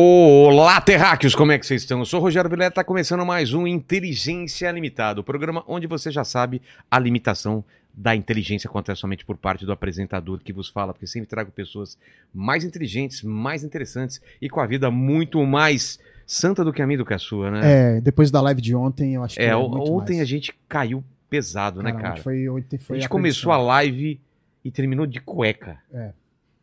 Olá, terráqueos, como é que vocês estão? Eu sou o Rogério Vileta, está começando mais um Inteligência Limitada, o programa onde você já sabe a limitação da inteligência acontece somente por parte do apresentador que vos fala, porque sempre trago pessoas mais inteligentes, mais interessantes e com a vida muito mais santa do que a minha do que a sua, né? É, depois da live de ontem, eu acho que É, é ontem mais. a gente caiu pesado, né, Caramba, cara? Foi, ontem foi a gente a começou a live e terminou de cueca. É.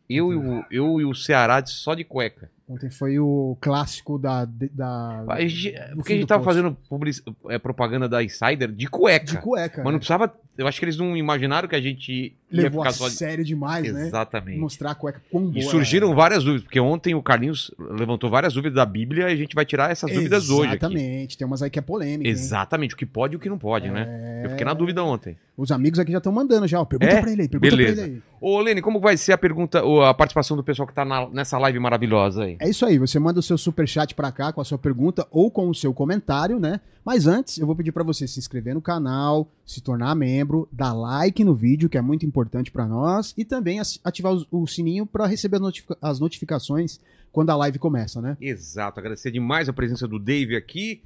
Eu, e o, eu e o Ceará só de cueca. Ontem foi o clássico da. da A gente- porque a gente tava poço. fazendo publici- é, propaganda da Insider de cueca. De cueca. Mas não né? precisava. Eu acho que eles não imaginaram que a gente ia Levou ficar a só sério demais, né? Exatamente. Mostrar a cueca quão boa E surgiram era. várias dúvidas, porque ontem o Carlinhos levantou várias dúvidas da Bíblia e a gente vai tirar essas dúvidas hoje. Exatamente. Tem umas aí que é polêmica. hein? Exatamente, o que pode e o que não pode, né? É, Eu fiquei na dúvida ontem. Os amigos aqui já estão mandando já. ó. Pergunta É? pra ele aí. Pergunta Beleza. pra ele aí. Ô, Lene, como vai ser a pergunta, a participação do pessoal que tá na- nessa live maravilhosa aí? É isso aí, você manda o seu superchat pra cá com a sua pergunta ou com o seu comentário, né? Mas antes, eu vou pedir pra você se inscrever no canal, se tornar membro, dar like no vídeo, que é muito importante pra nós, e também ativar o, sininho pra receber as, notifica- as notificações quando a live começa, né? Exato, agradecer demais a presença do Dave aqui.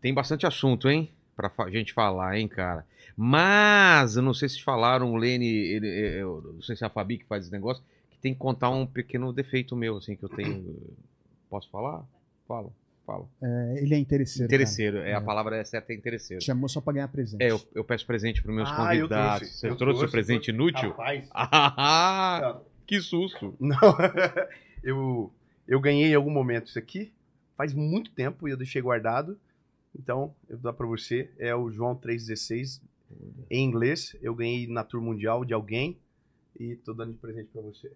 Tem bastante assunto, hein? Pra gente falar, hein, cara. Mas, eu não sei se falaram, o Lene, ele- eu não sei se é a Fabi que faz esse negócio, tem que contar um pequeno defeito meu, assim, que eu tenho. Posso falar? Fala, fala. É, ele é interesseiro. Interesseiro, é, a É. palavra é certa, é interesseiro. Chamou só pra ganhar presente. É, eu, eu peço presente para meus Ah, eu convidados. trouxe, Você eu trouxe o trouxe, presente foi- inútil? Rapaz, Ah, que susto! não. eu, eu ganhei em algum momento isso aqui. Faz muito tempo e eu deixei guardado. Então, eu vou dar pra você. É o João 3,16 em inglês. Eu ganhei na Tour Mundial de alguém. E tô dando de presente pra você.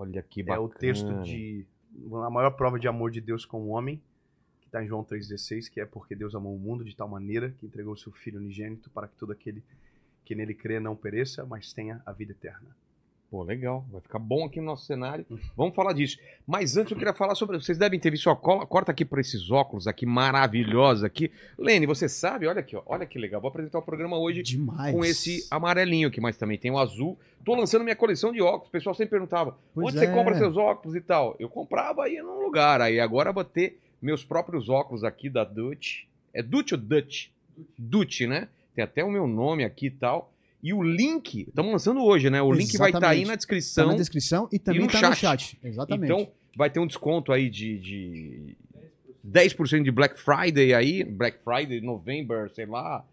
Olha que É bacana. o texto de. A maior prova de amor de Deus com o homem. Que tá em João 3,16. Que é porque Deus amou o mundo de tal maneira que entregou o seu Filho unigênito para que todo aquele que nele crê não pereça, mas tenha a vida eterna. Pô, legal. Vai ficar bom aqui no nosso cenário. Vamos falar disso. Mas antes eu queria falar sobre. Vocês devem ter visto, ó, cola- corta aqui para esses óculos aqui maravilhosos aqui. Lene, você sabe? Olha aqui, ó. Olha que legal. Vou apresentar o programa hoje Demais. com esse amarelinho aqui, mas também tem o azul. Tô lançando minha coleção de óculos. O pessoal sempre perguntava: Pois onde você é. compra seus óculos e tal? Eu comprava aí num lugar. Aí agora vou ter meus próprios óculos aqui da Dutch. É Dutch ou Dutch? Dutch, né? Tem até o meu nome aqui e tal. E o link, estamos lançando hoje, né? O link vai estar aí Exatamente. na Tá descrição. na descrição e também no tá chat. no chat. Exatamente. Então, vai ter um desconto aí de, de 10% de Black Friday aí, Black Friday, November, sei lá.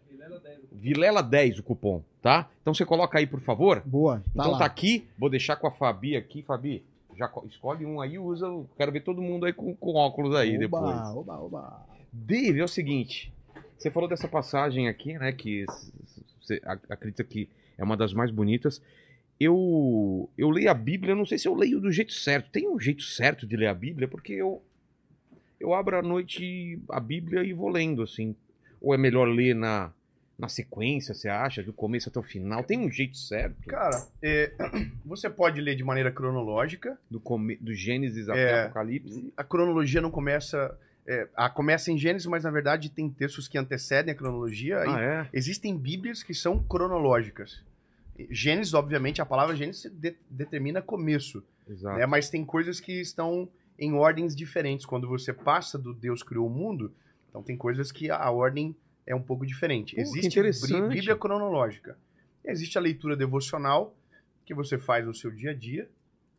Vilela 10 o cupom, tá? Então você coloca aí, por favor. Boa. Tá então lá. tá aqui, vou deixar com a Fabi aqui, Fabi. Já co- escolhe um aí, usa. Quero ver todo mundo aí com, com óculos aí oba, depois. Oba, oba. Dave, é o seguinte. Você falou dessa passagem aqui, né? Que você ac- acredita que é uma das mais bonitas. Eu, eu leio a Bíblia, não sei se eu leio do jeito certo. Tem um jeito certo de ler a Bíblia, porque eu, eu abro à noite a Bíblia e vou lendo, assim. Ou é melhor ler na, na sequência, você acha? Do começo até o final? Tem um jeito certo? Cara, é, você pode ler de maneira cronológica. Do, come, do Gênesis É. até Apocalipse? A cronologia não começa. É, a, começa em Gênesis, mas na verdade tem textos que antecedem a cronologia. Ah, é? Existem Bíblias que são cronológicas. Gênesis, obviamente, a palavra Gênesis de- determina começo, Exato. né? mas tem coisas que estão em ordens diferentes. Quando você passa do Deus criou o mundo, então tem coisas que a, a ordem é um pouco diferente. Pô, Existe Bíblia cronológica. Existe a leitura devocional, que você faz no seu dia a dia,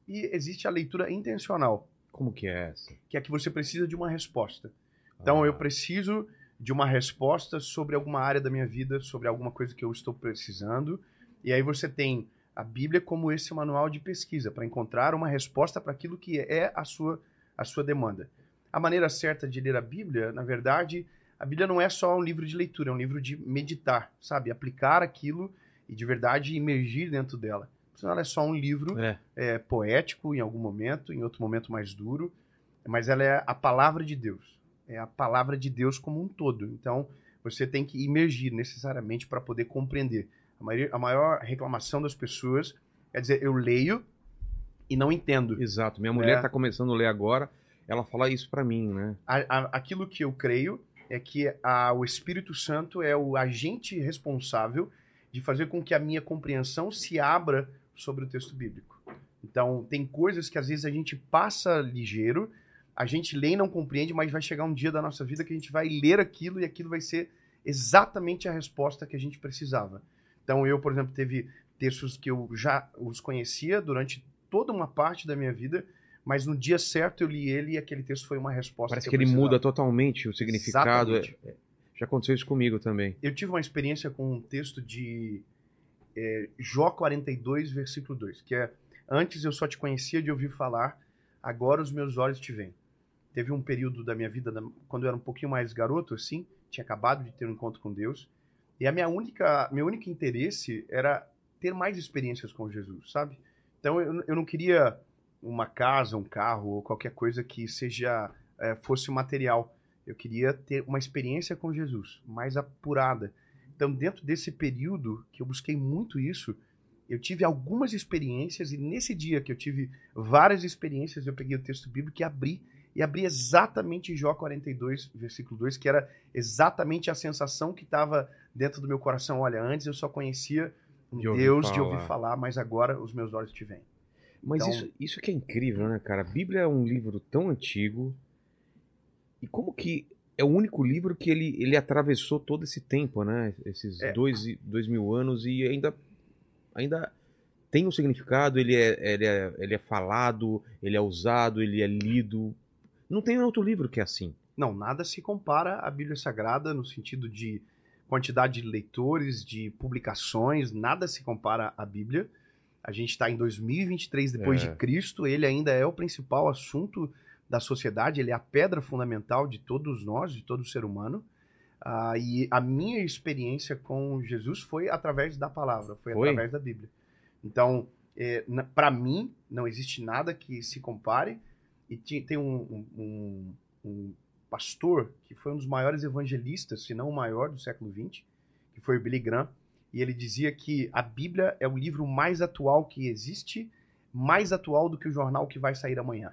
e existe a leitura intencional, Como que é essa? que é que você precisa de uma resposta. Então Ah, eu preciso de uma resposta sobre alguma área da minha vida, sobre alguma coisa que eu estou precisando. E aí você tem a Bíblia como esse manual de pesquisa para encontrar uma resposta para aquilo que é a sua a sua demanda. A maneira certa de ler a Bíblia, na verdade, a Bíblia não é só um livro de leitura, é um livro de meditar, sabe? Aplicar aquilo e de verdade imergir dentro dela. Senão ela é só um livro É. é, poético em algum momento, em outro momento mais duro, mas ela é a palavra de Deus. É a palavra de Deus como um todo. Então, você tem que imergir necessariamente para poder compreender. A maior, a maior reclamação das pessoas é dizer, eu leio e não entendo. Exato. Minha mulher É. tá começando a ler agora. Ela fala isso pra mim, né? A- a- aquilo que eu creio é que a- o Espírito Santo é o agente responsável de fazer com que a minha compreensão se abra sobre o texto bíblico. Então, tem coisas que às vezes a gente passa ligeiro a gente lê e não compreende, mas vai chegar um dia da nossa vida que a gente vai ler aquilo e aquilo vai ser exatamente a resposta que a gente precisava. Então eu, por exemplo, teve textos que eu já os conhecia durante toda uma parte da minha vida, mas no dia certo eu li ele e aquele texto foi uma resposta. Parece que, que, ele muda totalmente o significado. É- é- já aconteceu isso comigo também. Eu tive uma experiência com um texto de é, Jó 42, versículo 2, que é Antes eu só te conhecia de ouvir falar, agora os meus olhos te veem. Teve um período da minha vida, da- quando eu era um pouquinho mais garoto, assim, tinha acabado de ter um encontro com Deus, e a minha única, meu único interesse era ter mais experiências com Jesus, sabe? Então eu, eu não queria uma casa, um carro ou qualquer coisa que seja é, fosse material. Eu queria ter uma experiência com Jesus, mais apurada. Então, dentro desse período que eu busquei muito isso, eu tive algumas experiências e nesse dia que eu tive várias experiências, eu peguei o texto bíblico e abri e abri exatamente Jó 42, versículo 2, que era exatamente a sensação que estava dentro do meu coração. Olha, antes eu só conhecia um De Deus de falar. ouvir falar, mas agora os meus olhos te veem. Mas Então- isso, isso que é incrível, né, cara? A Bíblia é um livro tão antigo. E como que é o único livro que ele, ele atravessou todo esse tempo, né? Esses É. dois, dois mil anos e ainda, ainda tem um significado, ele é, ele, é, ele é falado, ele é usado, ele é lido. Não tem outro livro que é assim. Não, nada se compara à Bíblia Sagrada no sentido de quantidade de leitores, de publicações, nada se compara à Bíblia. A gente está em 2023 depois É. de Cristo, ele ainda é o principal assunto da sociedade, ele é a pedra fundamental de todos nós, de todo ser humano. Ah, e a minha experiência com Jesus foi através da palavra, foi, Foi? através da Bíblia. Então, para mim, não existe nada que se compare. E tem um, um- um- pastor que foi um dos maiores evangelistas, se não o maior do século XX, que foi o Billy Graham, e ele dizia que a Bíblia é o livro mais atual que existe, mais atual do que o jornal que vai sair amanhã.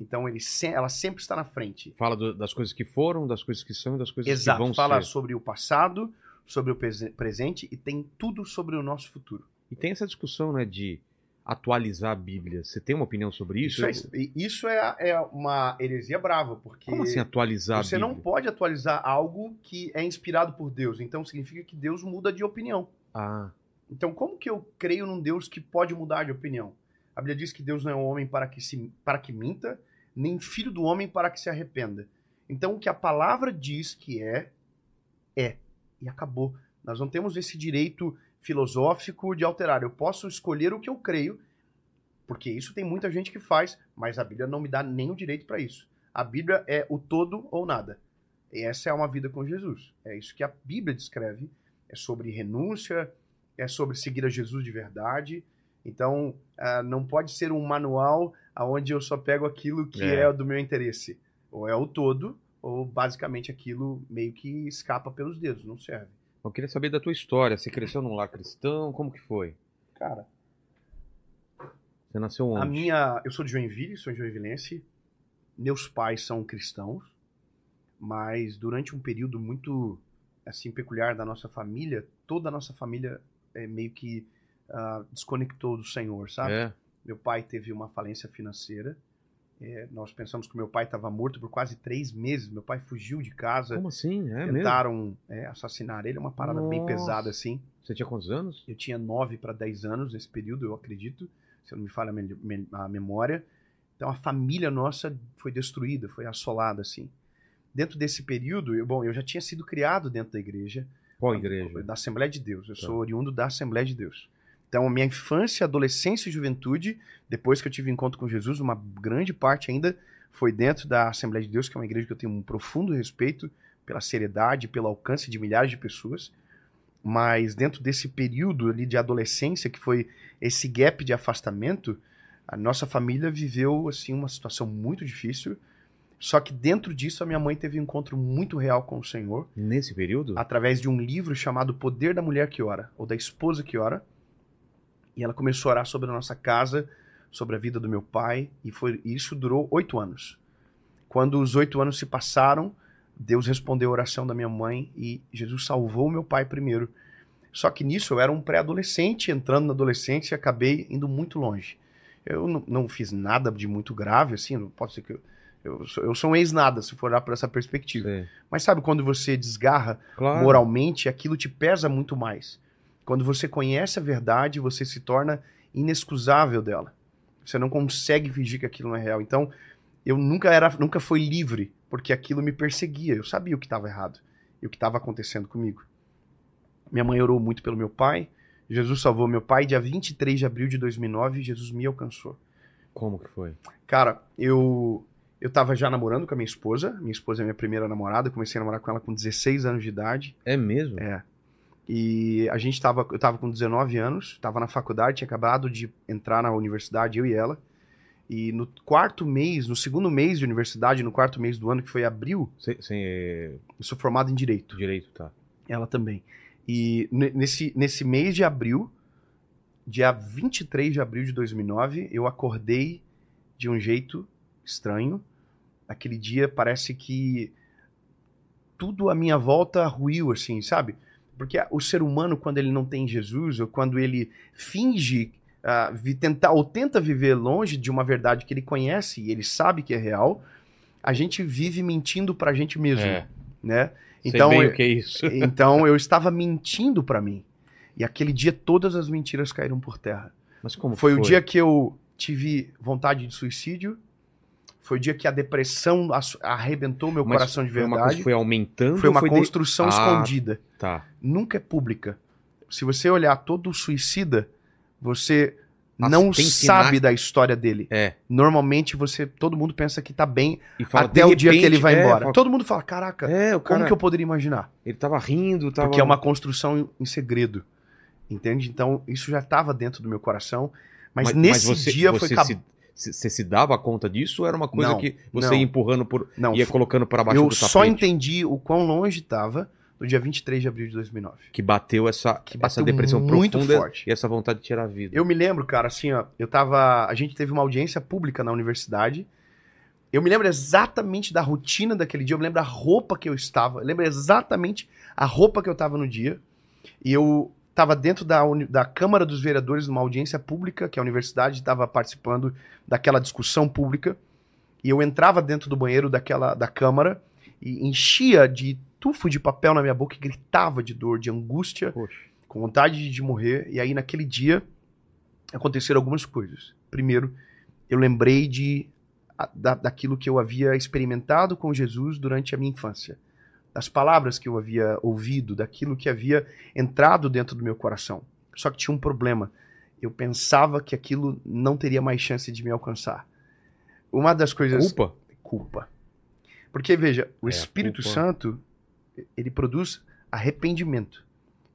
Então ele se- ela sempre está na frente. Fala do- das coisas que foram, das coisas que são e das coisas Exato. que vão Fala ser. sobre o passado, sobre o prese- presente e tem tudo sobre o nosso futuro. E tem essa discussão, né, de atualizar a Bíblia. Você tem uma opinião sobre isso? Isso, é, isso é, é uma heresia brava, porque Como assim atualizar você não pode atualizar algo que é inspirado por Deus. Então significa que Deus muda de opinião. Ah, Então, como que eu creio num Deus que pode mudar de opinião? A Bíblia diz que Deus não é um homem para que, se, para que minta, nem filho do homem para que se arrependa. Então, o que a palavra diz que é, é. E acabou. Nós não temos esse direito filosófico de alterar. Eu posso escolher o que eu creio, porque isso tem muita gente que faz, mas a Bíblia não me dá nem o direito para isso. A Bíblia é o todo ou nada. E essa é uma vida com Jesus. É isso que a Bíblia descreve. É sobre renúncia, é sobre seguir a Jesus de verdade. Então, ah, não pode ser um manual onde eu só pego aquilo que É. é. do meu interesse. Ou é o todo, ou basicamente aquilo meio que escapa pelos dedos, não serve. eu queria saber da tua história. Você cresceu num lar cristão? Como que foi? Cara, Você nasceu onde? a minha. Eu sou de Joinville, sou joinvilense. Meus pais são cristãos, mas durante um período muito assim peculiar da nossa família, toda a nossa família é, meio que ah, desconectou do Senhor, sabe? É. Meu pai teve uma falência financeira. É, nós pensamos que meu pai estava morto por quase três meses. Meu pai fugiu de casa. Como assim? É tentaram é, assassinar ele. É uma parada bem Nossa. pesada assim. Você tinha quantos anos? Eu tinha 9 para 10 anos nesse período, eu acredito, se eu não me falha a memória. Então a família nossa foi destruída, foi assolada assim. Dentro desse período, eu, bom, eu já tinha sido criado dentro da igreja, Qual igreja? da Assembleia de Deus. Eu Tá. sou oriundo da Assembleia de Deus. Então, minha infância, adolescência e juventude, depois que eu tive encontro com Jesus, uma grande parte ainda foi dentro da Assembleia de Deus, que é uma igreja que eu tenho um profundo respeito pela seriedade, pelo alcance de milhares de pessoas. Mas dentro desse período ali de adolescência, que foi esse gap de afastamento, a nossa família viveu assim uma situação muito difícil. Só que dentro disso a minha mãe teve um encontro muito real com o Senhor Nesse período? através de um livro chamado Poder da Mulher que Ora, ou da Esposa que Ora. E ela começou a orar sobre a nossa casa, sobre a vida do meu pai, e foi isso durou oito anos. Quando os oito anos se passaram, Deus respondeu a oração da minha mãe e Jesus salvou meu pai primeiro. Só que nisso eu era um pré-adolescente, entrando na adolescência, e acabei indo muito longe. Eu não, não fiz nada de muito grave, assim, não pode ser que eu, Eu sou, eu sou um ex-nada, se for olhar por essa perspectiva. Sei. Mas sabe quando você desgarra Claro. moralmente, aquilo te pesa muito mais. Quando você conhece a verdade, você se torna inexcusável dela. Você não consegue fingir que aquilo não é real. Então, eu nunca era, nunca fui livre, porque aquilo me perseguia. Eu sabia o que estava errado e o que estava acontecendo comigo. Minha mãe orou muito pelo meu pai. Jesus salvou meu pai. Dia 23 de abril de 2009, Jesus me alcançou. Como que foi? Cara, eu eu tava já namorando com a minha esposa. Minha esposa é minha primeira namorada. Comecei a namorar com ela com 16 anos de idade. É mesmo? É. E a gente tava, eu tava com 19 anos, tava na faculdade, tinha acabado de entrar na universidade, eu e ela. E no quarto mês, no segundo mês de universidade, no quarto mês do ano, que foi abril, Sem, sem é, eu sou formado em Direito. direito, tá. Ela também. E ne- nesse, nesse mês de abril, dia 23 de abril de 2009, eu acordei de um jeito estranho. Aquele dia parece que tudo à minha volta ruiu, assim, sabe? Porque o ser humano, quando ele não tem Jesus, ou quando ele finge ah, vi- tentar ou tenta viver longe de uma verdade que ele conhece e ele sabe que é real, a gente vive mentindo pra gente mesmo, É. né? Então, Então, Sei bem eu- o que é isso. então eu estava mentindo pra mim. E aquele dia todas as mentiras caíram por terra. Mas como que Foi, o dia que eu tive vontade de suicídio. Foi o dia que a depressão arrebentou meu Mas coração de Foi uma coisa verdade. foi aumentando? Foi uma de- construção Ah. escondida. Tá. Nunca é pública. Se você olhar todo suicida, você Ah, não sabe da história dele. É. Normalmente você, todo mundo pensa que tá bem fala, até de o dia que ele repente, vai é, embora. fala- Todo mundo fala, caraca, É, o como cara, que eu poderia imaginar? ele tava rindo, tava... Porque é uma construção em- segredo. Entende? Então, isso já estava dentro do meu coração. Mas, nesse você, dia você foi. se- você se dava conta disso ou era uma coisa Não, que você não. ia empurrando por. Não, ia colocando para baixo eu do tapete? só entendi o quão longe estava no dia 23 de abril de 2009. Que bateu essa, Que essa bateu depressão muito profunda forte. e essa vontade de tirar a vida. Eu me lembro, cara, assim, ó, eu tava. A gente teve uma audiência pública na universidade. Eu me lembro exatamente da rotina daquele dia, eu me lembro a roupa que eu estava, eu lembro exatamente a roupa que eu estava no dia. E eu estava dentro da, da Câmara dos Vereadores, numa audiência pública, que a universidade estava participando daquela discussão pública. E eu entrava dentro do banheiro daquela da Câmara e enchia de tufo de papel na minha boca e gritava de dor, de angústia Poxa. com vontade de- morrer. E aí, naquele dia, aconteceram algumas coisas. Primeiro, eu lembrei de, da, daquilo que eu havia experimentado com Jesus durante a minha infância. Das palavras que eu havia ouvido, daquilo que havia entrado dentro do meu coração. Só que tinha um problema. Eu pensava que aquilo não teria mais chance de me alcançar. Uma das coisas Culpa? culpa. Porque, veja, o É, Espírito culpa. Santo, ele produz arrependimento.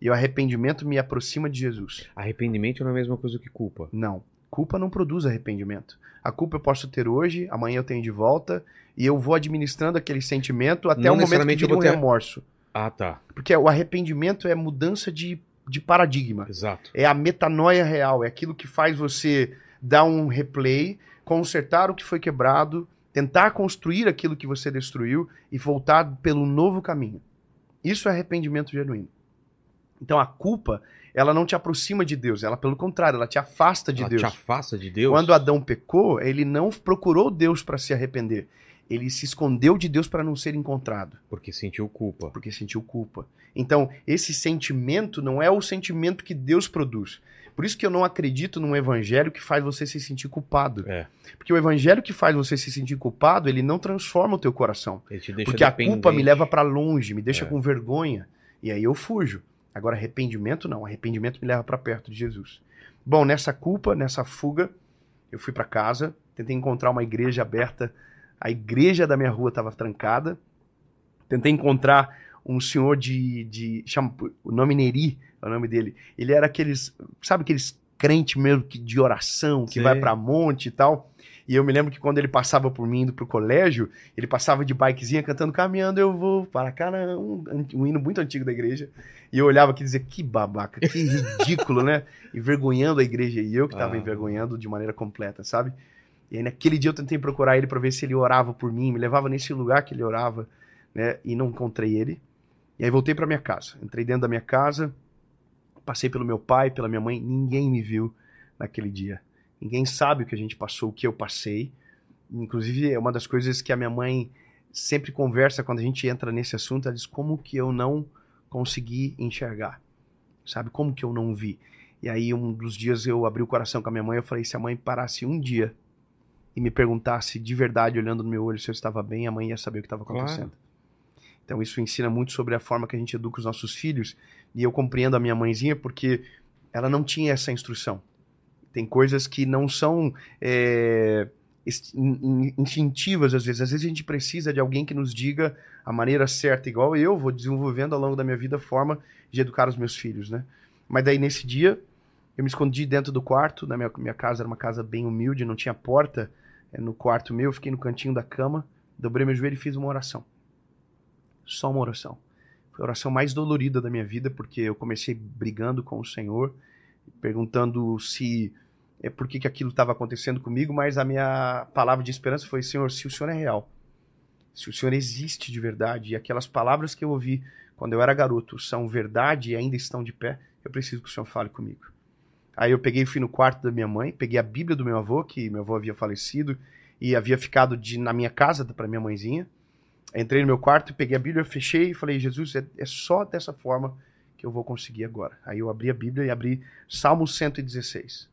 E o arrependimento me aproxima de Jesus. Arrependimento não é a mesma coisa que culpa. Não. Culpa não produz arrependimento. A culpa eu posso ter hoje, amanhã eu tenho de volta, e eu vou administrando aquele sentimento até Não o momento que eu um vou ter- remorso. Ah, tá. Porque o arrependimento é mudança de, de paradigma. Exato. É a metanoia real, é aquilo que faz você dar um replay, consertar o que foi quebrado, tentar construir aquilo que você destruiu e voltar pelo novo caminho. Isso é arrependimento genuíno. Então a culpa, ela não te aproxima de Deus, ela pelo contrário, ela te afasta de Ela Deus. te afasta de Deus. Quando Adão pecou, ele não procurou Deus para se arrepender. Ele se escondeu de Deus para não ser encontrado Porque sentiu culpa. porque sentiu culpa. Então, esse sentimento não é o sentimento que Deus produz. Por isso que eu não acredito num evangelho que faz você se sentir culpado. É. Porque o evangelho que faz você se sentir culpado, ele não transforma o teu coração. Ele te deixa Porque a dependente. culpa me leva para longe, me deixa É. com vergonha, e aí eu fujo. Agora arrependimento não, arrependimento me leva para perto de Jesus. Bom, nessa culpa, nessa fuga, eu fui para casa, tentei encontrar uma igreja aberta. A igreja da minha rua estava trancada. Tentei encontrar um senhor de. de chama, o nome Neri é o nome dele. Ele era aqueles. Sabe aqueles crente mesmo que- de oração, que Sei. vai pra monte e tal. E eu me lembro que quando ele passava por mim indo pro colégio, ele passava de bikezinha cantando Caminhando Eu Vou para Canaã, um, um hino muito antigo da igreja. E eu olhava aqui e dizia, que babaca, que ridículo, né? Envergonhando a igreja. E eu que tava Ah. envergonhando de maneira completa, sabe? E aí naquele dia eu tentei procurar ele para ver se ele orava por mim, me levava nesse lugar que ele orava, né? E não encontrei ele. E aí voltei para minha casa. Entrei dentro da minha casa, passei pelo meu pai, pela minha mãe, ninguém me viu naquele dia. Ninguém sabe o que a gente passou, o que eu passei. Inclusive, é uma das coisas que a minha mãe sempre conversa quando a gente entra nesse assunto. Ela diz: como que eu não consegui enxergar? Sabe? Como que eu não vi? E aí, um dos dias eu abri o coração com a minha mãe. Eu falei: se a mãe parasse um dia e me perguntasse de verdade, olhando no meu olho, se eu estava bem, a mãe ia saber o que estava acontecendo. Claro. Então, isso ensina muito sobre a forma que a gente educa os nossos filhos. E eu compreendo a minha mãezinha porque ela não tinha essa instrução. Tem coisas que não são. É instintivas às vezes. Às vezes a gente precisa de alguém que nos diga a maneira certa, igual eu vou desenvolvendo ao longo da minha vida a forma de educar os meus filhos, né? Mas daí nesse dia eu me escondi dentro do quarto, na minha, minha casa era uma casa bem humilde, não tinha porta é, no quarto meu, fiquei no cantinho da cama, dobrei meu joelho e fiz uma oração. Só uma oração. Foi a oração mais dolorida da minha vida, porque eu comecei brigando com o Senhor, perguntando se é, por que, que aquilo estava acontecendo comigo, mas a minha palavra de esperança foi: Senhor, se o Senhor é real, se o Senhor existe de verdade, e aquelas palavras que eu ouvi quando eu era garoto são verdade e ainda estão de pé, eu preciso que o Senhor fale comigo. Aí eu peguei e fui no quarto da minha mãe, peguei a Bíblia do meu avô, que meu avô havia falecido e havia ficado de, na minha casa para minha mãezinha. Entrei no meu quarto, peguei a Bíblia, fechei e falei: Jesus, é, é só dessa forma que eu vou conseguir agora. Aí eu abri a Bíblia e abri Salmo 116.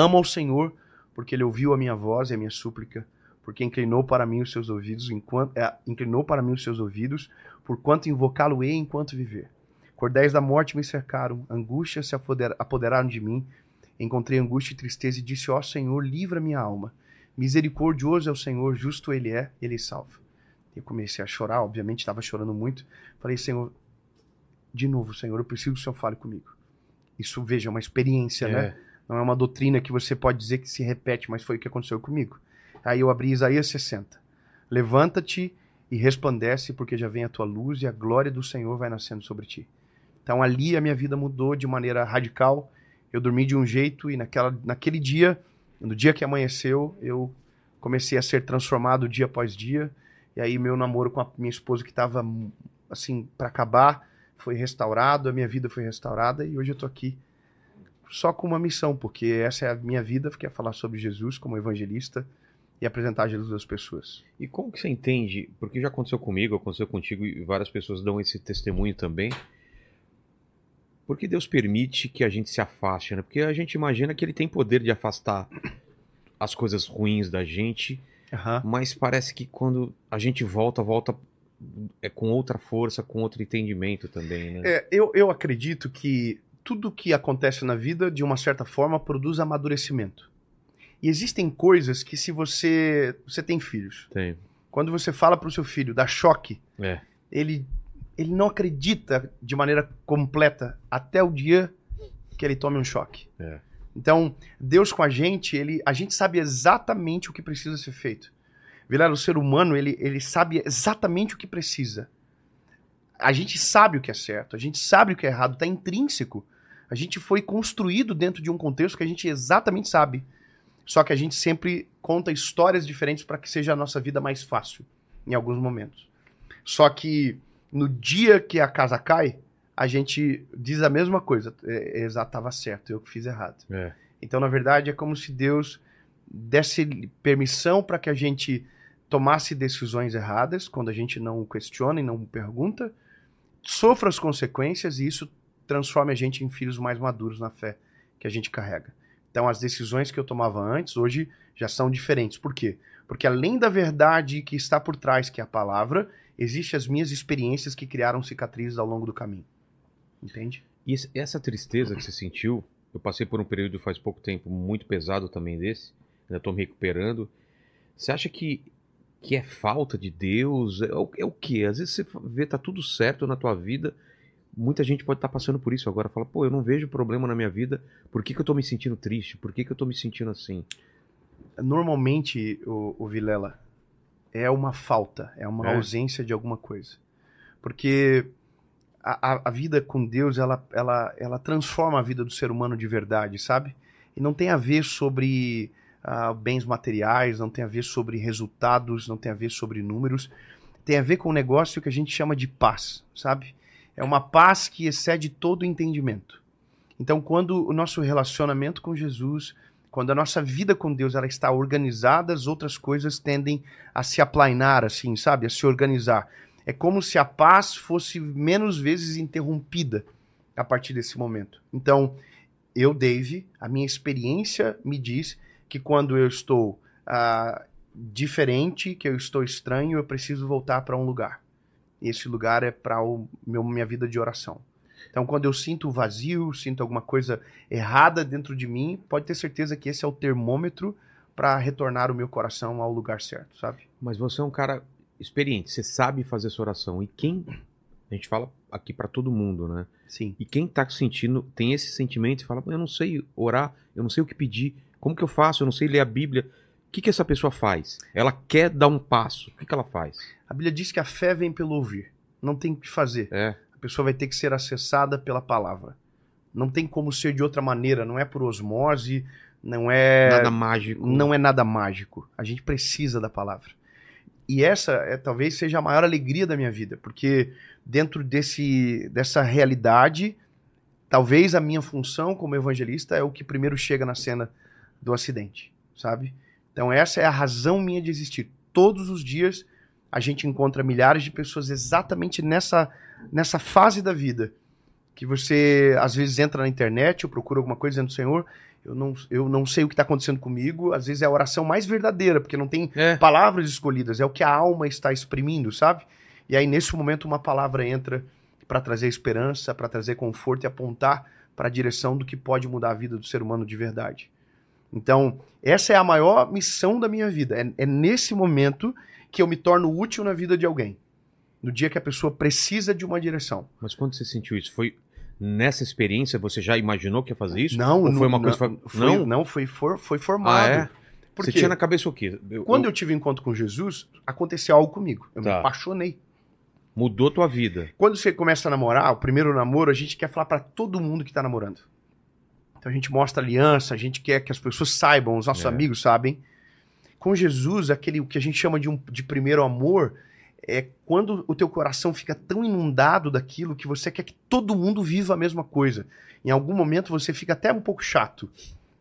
Amo ao Senhor, porque ele ouviu a minha voz e a minha súplica, porque inclinou para mim os seus ouvidos, enquanto é, inclinou para mim os seus ouvidos, por quanto invocá-lo-ei enquanto viver. Cordéis da morte me cercaram, angústias se apoderaram de mim. Encontrei angústia e tristeza e disse: Ó Senhor, livra minha alma. Misericordioso é o Senhor, justo ele é, ele salva. Eu comecei a chorar, obviamente estava chorando muito. Falei: Senhor, de novo, Senhor, eu preciso que o Senhor fale comigo. Isso, veja, é uma experiência, é. né? Não é uma doutrina que você pode dizer que se repete, mas foi o que aconteceu comigo. Aí eu abri Isaías 60. Levanta-te e resplandece, porque já vem a tua luz e a glória do Senhor vai nascendo sobre ti. Então ali a minha vida mudou de maneira radical. Eu dormi de um jeito e naquela, naquele dia, no dia que amanheceu, eu comecei a ser transformado dia após dia. E aí meu namoro com a minha esposa que estava assim para acabar foi restaurado, a minha vida foi restaurada e hoje eu tô aqui só com uma missão, porque essa é a minha vida, que é falar sobre Jesus como evangelista e apresentar Jesus às pessoas. E como que você entende, porque já aconteceu comigo, aconteceu contigo e várias pessoas dão esse testemunho também, por que Deus permite que a gente se afaste, né? Porque a gente imagina que ele tem poder de afastar as coisas ruins da gente, uhum. mas parece que quando a gente volta, volta é com outra força, com outro entendimento também, né? É, eu, eu acredito que tudo que acontece na vida, de uma certa forma, produz amadurecimento. E existem coisas que se você. Você tem filhos. Tem. Quando você fala para o seu filho, dá choque, é. ele, ele não acredita de maneira completa até o dia que ele tome um choque. É. Então, Deus com a gente, ele, a gente sabe exatamente o que precisa ser feito. Vilar, o ser humano, ele, ele sabe exatamente o que precisa a gente sabe o que é certo, a gente sabe o que é errado, está intrínseco. A gente foi construído dentro de um contexto que a gente exatamente sabe. Só que a gente sempre conta histórias diferentes para que seja a nossa vida mais fácil, em alguns momentos. Só que no dia que a casa cai, a gente diz a mesma coisa. É, exato, estava certo, eu que fiz errado. É. Então, na verdade, é como se Deus desse permissão para que a gente tomasse decisões erradas, quando a gente não questiona e não pergunta, sofra as consequências e isso transforme a gente em filhos mais maduros na fé que a gente carrega. Então, as decisões que eu tomava antes, hoje, já são diferentes. Por quê? Porque além da verdade que está por trás, que é a palavra, existem as minhas experiências que criaram cicatrizes ao longo do caminho. Entende? E essa tristeza que você sentiu, eu passei por um período faz pouco tempo muito pesado também desse, ainda estou me recuperando. Você acha que que é falta de Deus? É o, é o que? Às vezes você vê tá tudo certo na tua vida. Muita gente pode estar tá passando por isso agora. Fala, pô, eu não vejo problema na minha vida. Por que, que eu tô me sentindo triste? Por que, que eu tô me sentindo assim? Normalmente, o, o Vilela, é uma falta, é uma é. ausência de alguma coisa. Porque a, a, vida com Deus, ela, ela, ela transforma a vida do ser humano de verdade, sabe? E não tem a ver sobre uh, bens materiais, não tem a ver sobre resultados, não tem a ver sobre números. Tem a ver com um negócio que a gente chama de paz, sabe? É uma paz que excede todo o entendimento. Então, quando o nosso relacionamento com Jesus Quando a nossa vida com Deus ela está organizada, as outras coisas tendem a se aplainar, assim, sabe? A se organizar. É como se a paz fosse menos vezes interrompida a partir desse momento. Então, eu, Dave, a minha experiência me diz que quando eu estou ah, diferente, que eu estou estranho, eu preciso voltar para um lugar. E esse lugar é para minha vida de oração. Então, quando eu sinto vazio, sinto alguma coisa errada dentro de mim, pode ter certeza que esse é o termômetro para retornar o meu coração ao lugar certo, sabe? Mas você é um cara experiente, você sabe fazer essa oração. E quem. A gente fala aqui para todo mundo, né? Sim. E quem tá sentindo, tem esse sentimento e fala: eu não sei orar, eu não sei o que pedir, como que eu faço? Eu não sei ler a Bíblia. O que, que essa pessoa faz? Ela quer dar um passo. O que, que ela faz? A Bíblia diz que a fé vem pelo ouvir. Não tem o que fazer. É. A pessoa vai ter que ser acessada pela palavra. Não tem como ser de outra maneira. Não é por osmose, não é. Nada mágico. Não é nada mágico. A gente precisa da palavra. E essa é, talvez seja a maior alegria da minha vida, porque dentro desse, dessa realidade, talvez a minha função como evangelista é o que primeiro chega na cena do acidente, sabe? Então essa é a razão minha de existir. Todos os dias a gente encontra milhares de pessoas exatamente nessa, nessa fase da vida. Que você às vezes entra na internet ou procura alguma coisa dizendo, Senhor, eu não, eu não sei o que está acontecendo comigo. Às vezes é a oração mais verdadeira, porque não tem É. palavras escolhidas, é o que a alma está exprimindo, sabe? E aí nesse momento uma palavra entra para trazer esperança, para trazer conforto e apontar para a direção do que pode mudar a vida do ser humano de verdade. Então, essa é a maior missão da minha vida. É, é nesse momento que eu me torno útil na vida de alguém. No dia que a pessoa precisa de uma direção. Mas quando você sentiu isso? Foi nessa experiência você já imaginou que ia fazer isso? Não, Ou foi uma não, coisa. não, foi, Não? não foi, for, foi formado. Ah, é? Por Você tinha na cabeça o quê? Eu- Quando eu- eu tive encontro com Jesus, aconteceu algo comigo. Eu me Tá. apaixonei. Mudou tua vida. Quando você começa a namorar, o primeiro namoro, a gente quer falar pra todo mundo que tá namorando. Então a gente mostra aliança, a gente quer que as pessoas saibam, os nossos É. amigos sabem. Com Jesus, aquele o que a gente chama de, um, de primeiro amor, é quando o teu coração fica tão inundado daquilo que você quer que todo mundo viva a mesma coisa. Em algum momento você fica até um pouco chato,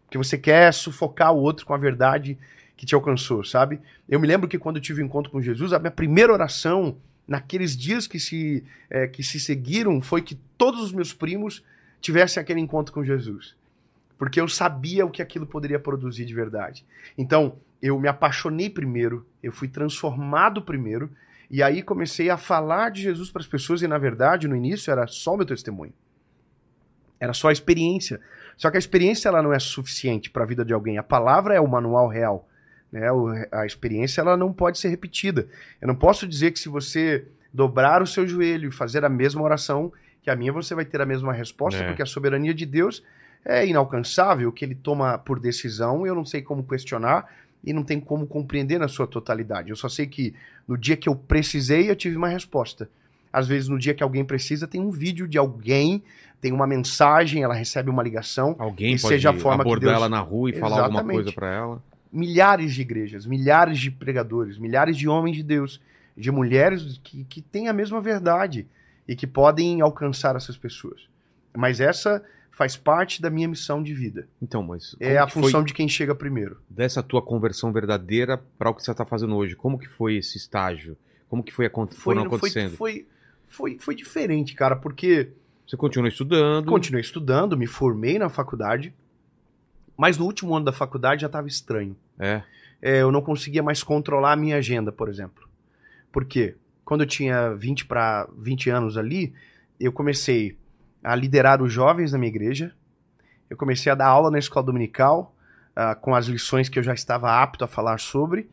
porque você quer sufocar o outro com a verdade que te alcançou, sabe? Eu me lembro que quando eu tive o encontro com Jesus, a minha primeira oração naqueles dias que se, eh, que se seguiram foi que todos os meus primos tivessem aquele encontro com Jesus. Porque eu sabia o que aquilo poderia produzir de verdade. Então, eu me apaixonei primeiro, eu fui transformado primeiro, e aí comecei a falar de Jesus para as pessoas, e na verdade, no início, era só o meu testemunho. Era só a experiência. Só que a experiência ela não é suficiente para a vida de alguém. A palavra é o manual real. Né? A experiência ela não pode ser repetida. Eu não posso dizer que se você dobrar o seu joelho e fazer a mesma oração que a minha, você vai ter a mesma resposta, É. porque a soberania de Deus é inalcançável, que ele toma por decisão, eu não sei como questionar e não tem como compreender na sua totalidade. Eu só sei que no dia que eu precisei, eu tive uma resposta. Às vezes, no dia que alguém precisa, tem um vídeo de alguém, tem uma mensagem, ela recebe uma ligação. Alguém pode seja a forma que abordar Deus- ela na rua e falar alguma Exatamente. coisa pra ela. milhares de igrejas, milhares de pregadores, milhares de homens de Deus, de mulheres que, que têm a mesma verdade e que podem alcançar essas pessoas. Mas essa faz parte da minha missão de vida. Então, mas É a função de quem chega primeiro. dessa tua conversão verdadeira para o que você está fazendo hoje? Como que foi esse estágio? Como que foi acon- Foi, acontecendo? foi, foi, foi diferente, cara, porque Você continuou estudando? continuei estudando, me formei na faculdade, mas no último ano da faculdade já estava estranho. É. é, eu não conseguia mais controlar a minha agenda, por exemplo. Por quê? Quando eu tinha 20 para 20 anos ali, eu comecei a liderar os jovens na minha igreja. Eu comecei a dar aula na escola dominical, ah, com as lições que eu já estava apto a falar sobre.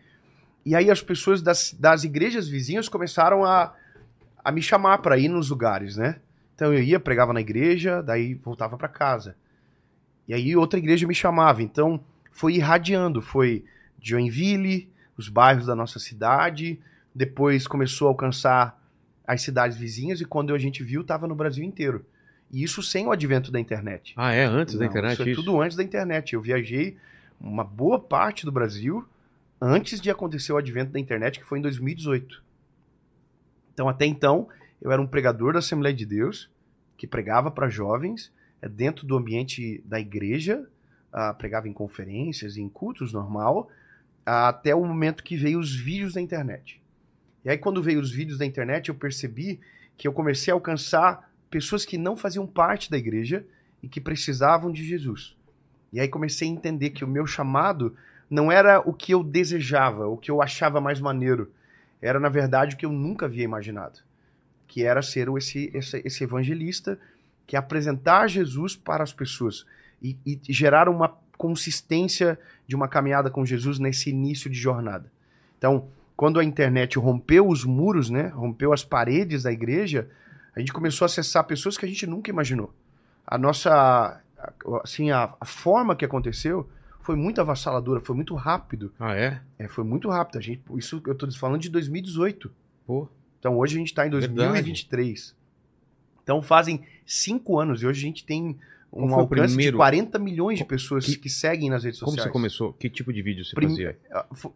E aí as pessoas das, das igrejas vizinhas começaram a, a me chamar para ir nos lugares, né? Então eu ia, pregava na igreja, daí voltava para casa. E aí outra igreja me chamava. Então foi irradiando, foi Joinville, os bairros da nossa cidade, depois começou a alcançar as cidades vizinhas e quando a gente viu, estava no Brasil inteiro. E isso sem o advento da internet. Ah, é? Antes da Não, internet? Isso é isso? tudo antes da internet. Eu viajei uma boa parte do Brasil antes de acontecer o advento da internet, que foi em 2018. Então, até então, eu era um pregador da Assembleia de Deus, que pregava para jovens, é, dentro do ambiente da igreja, ah, pregava em conferências, em cultos normal, até o momento que veio os vídeos da internet. E aí, quando veio os vídeos da internet, eu percebi que eu comecei a alcançar pessoas que não faziam parte da igreja e que precisavam de Jesus. E aí comecei a entender que o meu chamado não era o que eu desejava, o que eu achava mais maneiro. Era, na verdade, o que eu nunca havia imaginado. Que era ser esse, esse, esse evangelista que é apresentar Jesus para as pessoas e, e gerar uma consistência de uma caminhada com Jesus nesse início de jornada. Então, quando a internet rompeu os muros, né, rompeu as paredes da igreja, a gente começou a acessar pessoas que a gente nunca imaginou. A nossa, assim, a, a forma que aconteceu foi muito avassaladora, foi muito rápido. Ah, é? É, foi muito rápido. A gente, isso eu estou falando de 2018. Pô. Então hoje a gente está em 2023. Então fazem cinco anos e hoje a gente tem um alcance primeiro... de 40 milhões de pessoas que... que, seguem nas redes sociais. Como você começou? Que tipo de vídeo você Prim... fazia?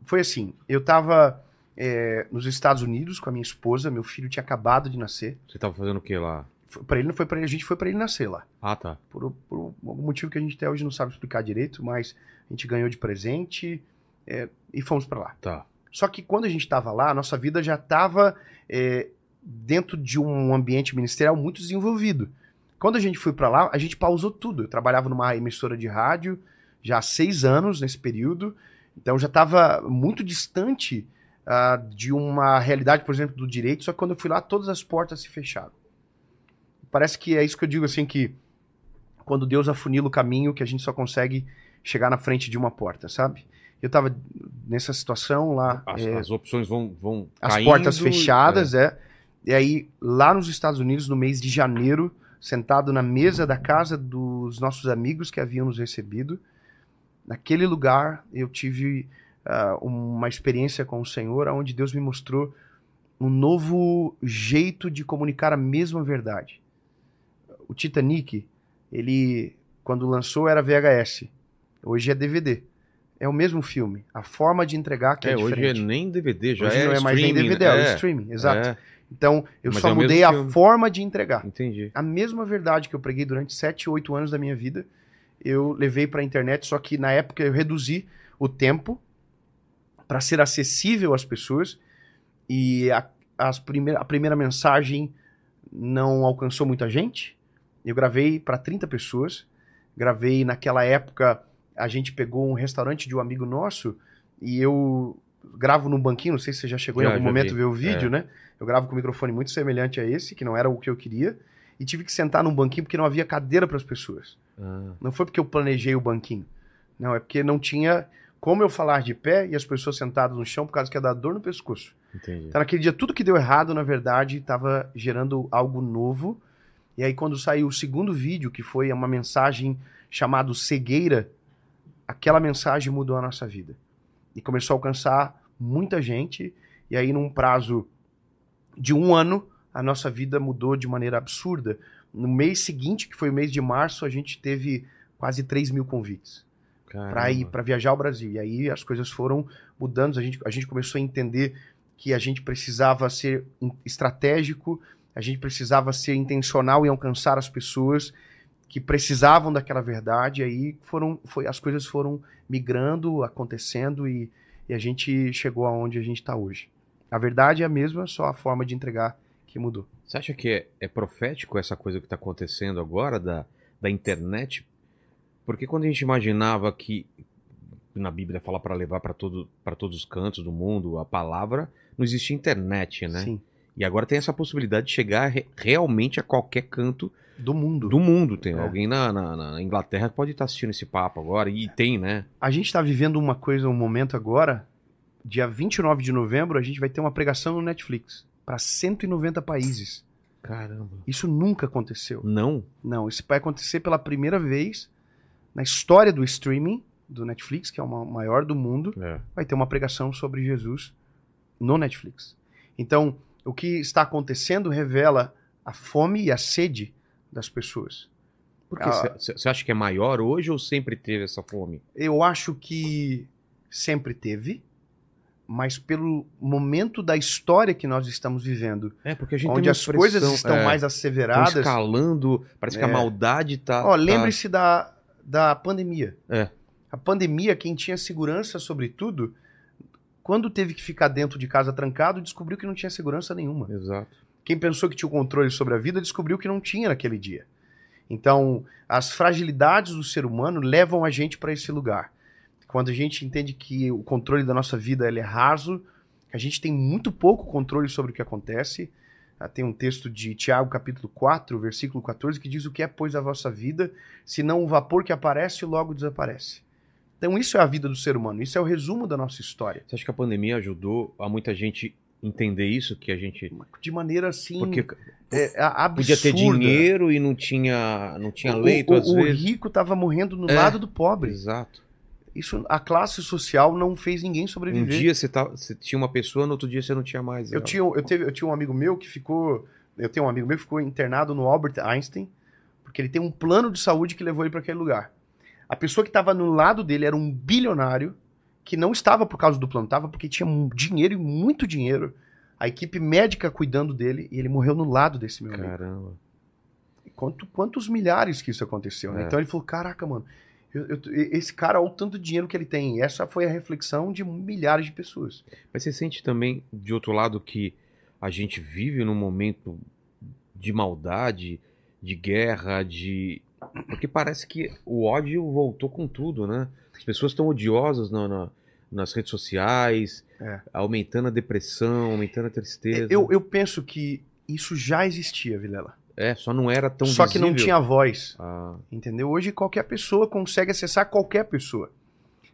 Foi assim, eu estava é, nos Estados Unidos com a minha esposa, meu filho tinha acabado de nascer. Você estava fazendo o que lá? Para ele não foi para a gente foi para ele nascer lá. Ah, tá. Por, por, algum motivo que a gente até hoje não sabe explicar direito, mas a gente ganhou de presente é, e fomos para lá. Tá. Só que quando a gente estava lá, a nossa vida já estava é, dentro de um ambiente ministerial muito desenvolvido. Quando a gente foi para lá, a gente pausou tudo. Eu trabalhava numa emissora de rádio já há seis anos nesse período, então já estava muito distante uh, de uma realidade, por exemplo, do direito. Só que quando eu fui lá, todas as portas se fecharam. Parece que é isso que eu digo assim que quando Deus afunila o caminho, que a gente só consegue chegar na frente de uma porta, sabe? Eu estava nessa situação lá. As, é, as opções vão, vão As portas fechadas, é. é. E aí, lá nos Estados Unidos, no mês de janeiro, sentado na mesa da casa dos nossos amigos que haviam nos recebido, naquele lugar eu tive uh, uma experiência com o Senhor, onde Deus me mostrou um novo jeito de comunicar a mesma verdade. O Titanic, ele, quando lançou, era VHS. Hoje é DVD. É o mesmo filme. A forma de entregar que é, é diferente. Hoje é nem DVD, já hoje é não é mais nem DVD, é, é o streaming, exato. É. Então, eu Mas só é mudei a filme. forma de entregar. Entendi. A mesma verdade que eu preguei durante 7, 8 anos da minha vida, eu levei para a internet, só que na época eu reduzi o tempo para ser acessível às pessoas e a, as primeir, a primeira mensagem não alcançou muita gente. Eu gravei para 30 pessoas. Gravei naquela época, a gente pegou um restaurante de um amigo nosso e eu gravo num banquinho, não sei se você já chegou já, em algum momento vi. ver o vídeo, é. né? Eu gravo com um microfone muito semelhante a esse, que não era o que eu queria, e tive que sentar num banquinho porque não havia cadeira para as pessoas. Ah. Não foi porque eu planejei o banquinho. Não, é porque não tinha como eu falar de pé e as pessoas sentadas no chão por causa que ia dar dor no pescoço. Entendi. Então, naquele dia, tudo que deu errado, na verdade, estava gerando algo novo. E aí, quando saiu o segundo vídeo, que foi uma mensagem chamada Cegueira, aquela mensagem mudou a nossa vida. E começou a alcançar muita gente. E aí, num prazo de um ano, a nossa vida mudou de maneira absurda. No mês seguinte, que foi o mês de março, a gente teve quase 3 mil convites para ir para viajar ao Brasil. E aí as coisas foram mudando, a gente, a gente começou a entender que a gente precisava ser estratégico, a gente precisava ser intencional em alcançar as pessoas que precisavam daquela verdade. E aí foram, foi, as coisas foram migrando, acontecendo e, e a gente chegou aonde a gente está hoje. A verdade é a mesma, só a forma de entregar que mudou. Você acha que é, é profético essa coisa que está acontecendo agora da, da internet? Porque quando a gente imaginava que na Bíblia fala para levar para todo, todos os cantos do mundo a palavra, não existia internet, né? Sim. E agora tem essa possibilidade de chegar re realmente a qualquer canto do mundo. Do mundo. Tem é. alguém na, na, na, Inglaterra pode estar assistindo esse papo agora, e tem, né? A gente está vivendo uma coisa, um momento agora dia 29 de novembro, a gente vai ter uma pregação no Netflix para 190 países. Caramba. Isso nunca aconteceu. Não? Não, isso vai acontecer pela primeira vez na história do streaming do Netflix, que é o maior do mundo. É. Vai ter uma pregação sobre Jesus no Netflix. Então, o que está acontecendo revela a fome e a sede das pessoas. Você ah, acha que é maior hoje ou sempre teve essa fome? Eu acho que sempre teve mas pelo momento da história que nós estamos vivendo. É, porque a gente onde as coisas estão é, mais asseveradas. escalando, parece é. que a é. maldade está. Ó, lembre-se tá... da, da pandemia. É. A pandemia, quem tinha segurança sobre tudo, quando teve que ficar dentro de casa trancado, descobriu que não tinha segurança nenhuma. Exato. Quem pensou que tinha o controle sobre a vida, descobriu que não tinha naquele dia. Então, as fragilidades do ser humano levam a gente para esse lugar. Quando a gente entende que o controle da nossa vida é raso, que a gente tem muito pouco controle sobre o que acontece. Ah, Tem um texto de Tiago, capítulo 4, versículo 14, que diz o que é, pois, a vossa vida, senão o vapor que aparece e logo desaparece. Então, isso é a vida do ser humano, isso é o resumo da nossa história. Você acha que a pandemia ajudou a muita gente entender isso? Que a gente. De maneira assim. Porque é, a- podia ter absurda. dinheiro e não tinha, não tinha O- leito, o, às o vezes. rico estava morrendo no É. lado do pobre. Exato. Isso, a classe social não fez ninguém Um sobreviver. dia você, tá, você tinha uma pessoa, no outro dia você não tinha mais. eu, ela. tinha, eu, teve, eu tinha um amigo meu que ficou. Eu tenho um amigo meu que ficou internado no Albert Einstein, porque ele tem um plano de saúde que levou ele para aquele lugar. A pessoa que estava no lado dele era um bilionário que não estava por causa do plano, estava porque tinha um dinheiro e muito dinheiro. A equipe médica cuidando dele e ele morreu no lado desse meu amigo. Caramba. Quanto, quantos milhares que isso aconteceu, né? É. Então ele falou, caraca, mano, eu- eu- esse cara, olha o tanto de dinheiro que ele tem. Essa foi a reflexão de milhares de pessoas. Mas você sente também, de outro lado, que a gente vive num momento de maldade, de guerra, de. Porque parece que o ódio voltou com tudo, né? As pessoas estão odiosas na- na- nas redes sociais, É. aumentando a depressão, aumentando a tristeza. Eu, eu penso que isso já existia, Vilela. É, só não era tão Só que não visível. tinha voz, Ah, entendeu? Hoje qualquer pessoa consegue acessar qualquer pessoa.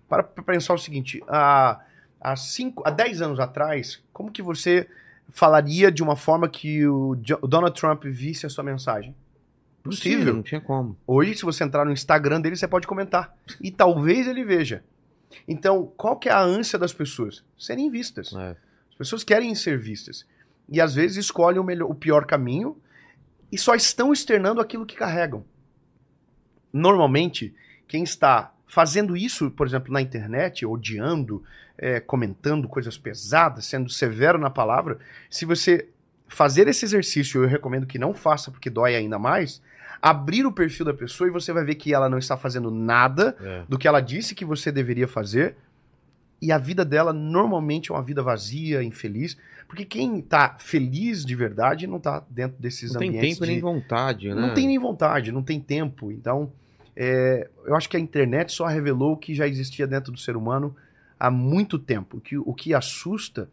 Para pensar o seguinte, há, há, cinco, há 10 anos atrás, como que você falaria de uma forma que o, o Donald Trump visse a sua mensagem? Possível. Não tinha como. Hoje, se você entrar no Instagram dele, você pode comentar. E talvez ele veja. Então, qual que é a ânsia das pessoas? Serem vistas. É. As pessoas querem ser vistas. E às vezes escolhem o, melhor, o pior caminho e só estão externando aquilo que carregam. Normalmente, quem está fazendo isso, por exemplo, na internet, odiando, é, comentando coisas pesadas, sendo severo na palavra, se você fazer esse exercício, eu recomendo que não faça porque dói ainda mais, abrir o perfil da pessoa e você vai ver que ela não está fazendo nada É. do que ela disse que você deveria fazer. E a vida dela normalmente é uma vida vazia, infeliz. Porque quem tá feliz de verdade não tá dentro desses Não tem ambientes. tempo de- nem vontade, né? Não tem nem vontade, não tem tempo. Então, é, eu acho que a internet só revelou o que já existia dentro do ser humano há muito tempo. O que, o que assusta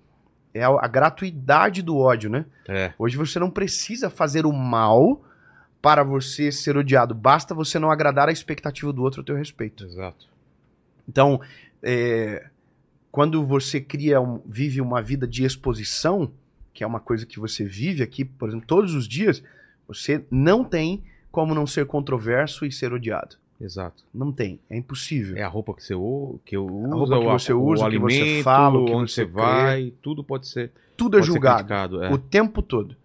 é a, a gratuidade do ódio, né? É. Hoje você não precisa fazer o mal para você ser odiado. Basta você não agradar a expectativa do outro a teu respeito. Exato. Então, é, quando você cria, um- vive uma vida de exposição, que é uma coisa que você vive aqui, por exemplo, todos os dias, você não tem como não ser controverso e ser odiado. Exato. Não tem, é impossível. É a roupa que você, que eu uso, roupa que você usa, o o que você fala, o que onde você vai, tudo pode ser, Tudo é julgado. É. o tempo todo.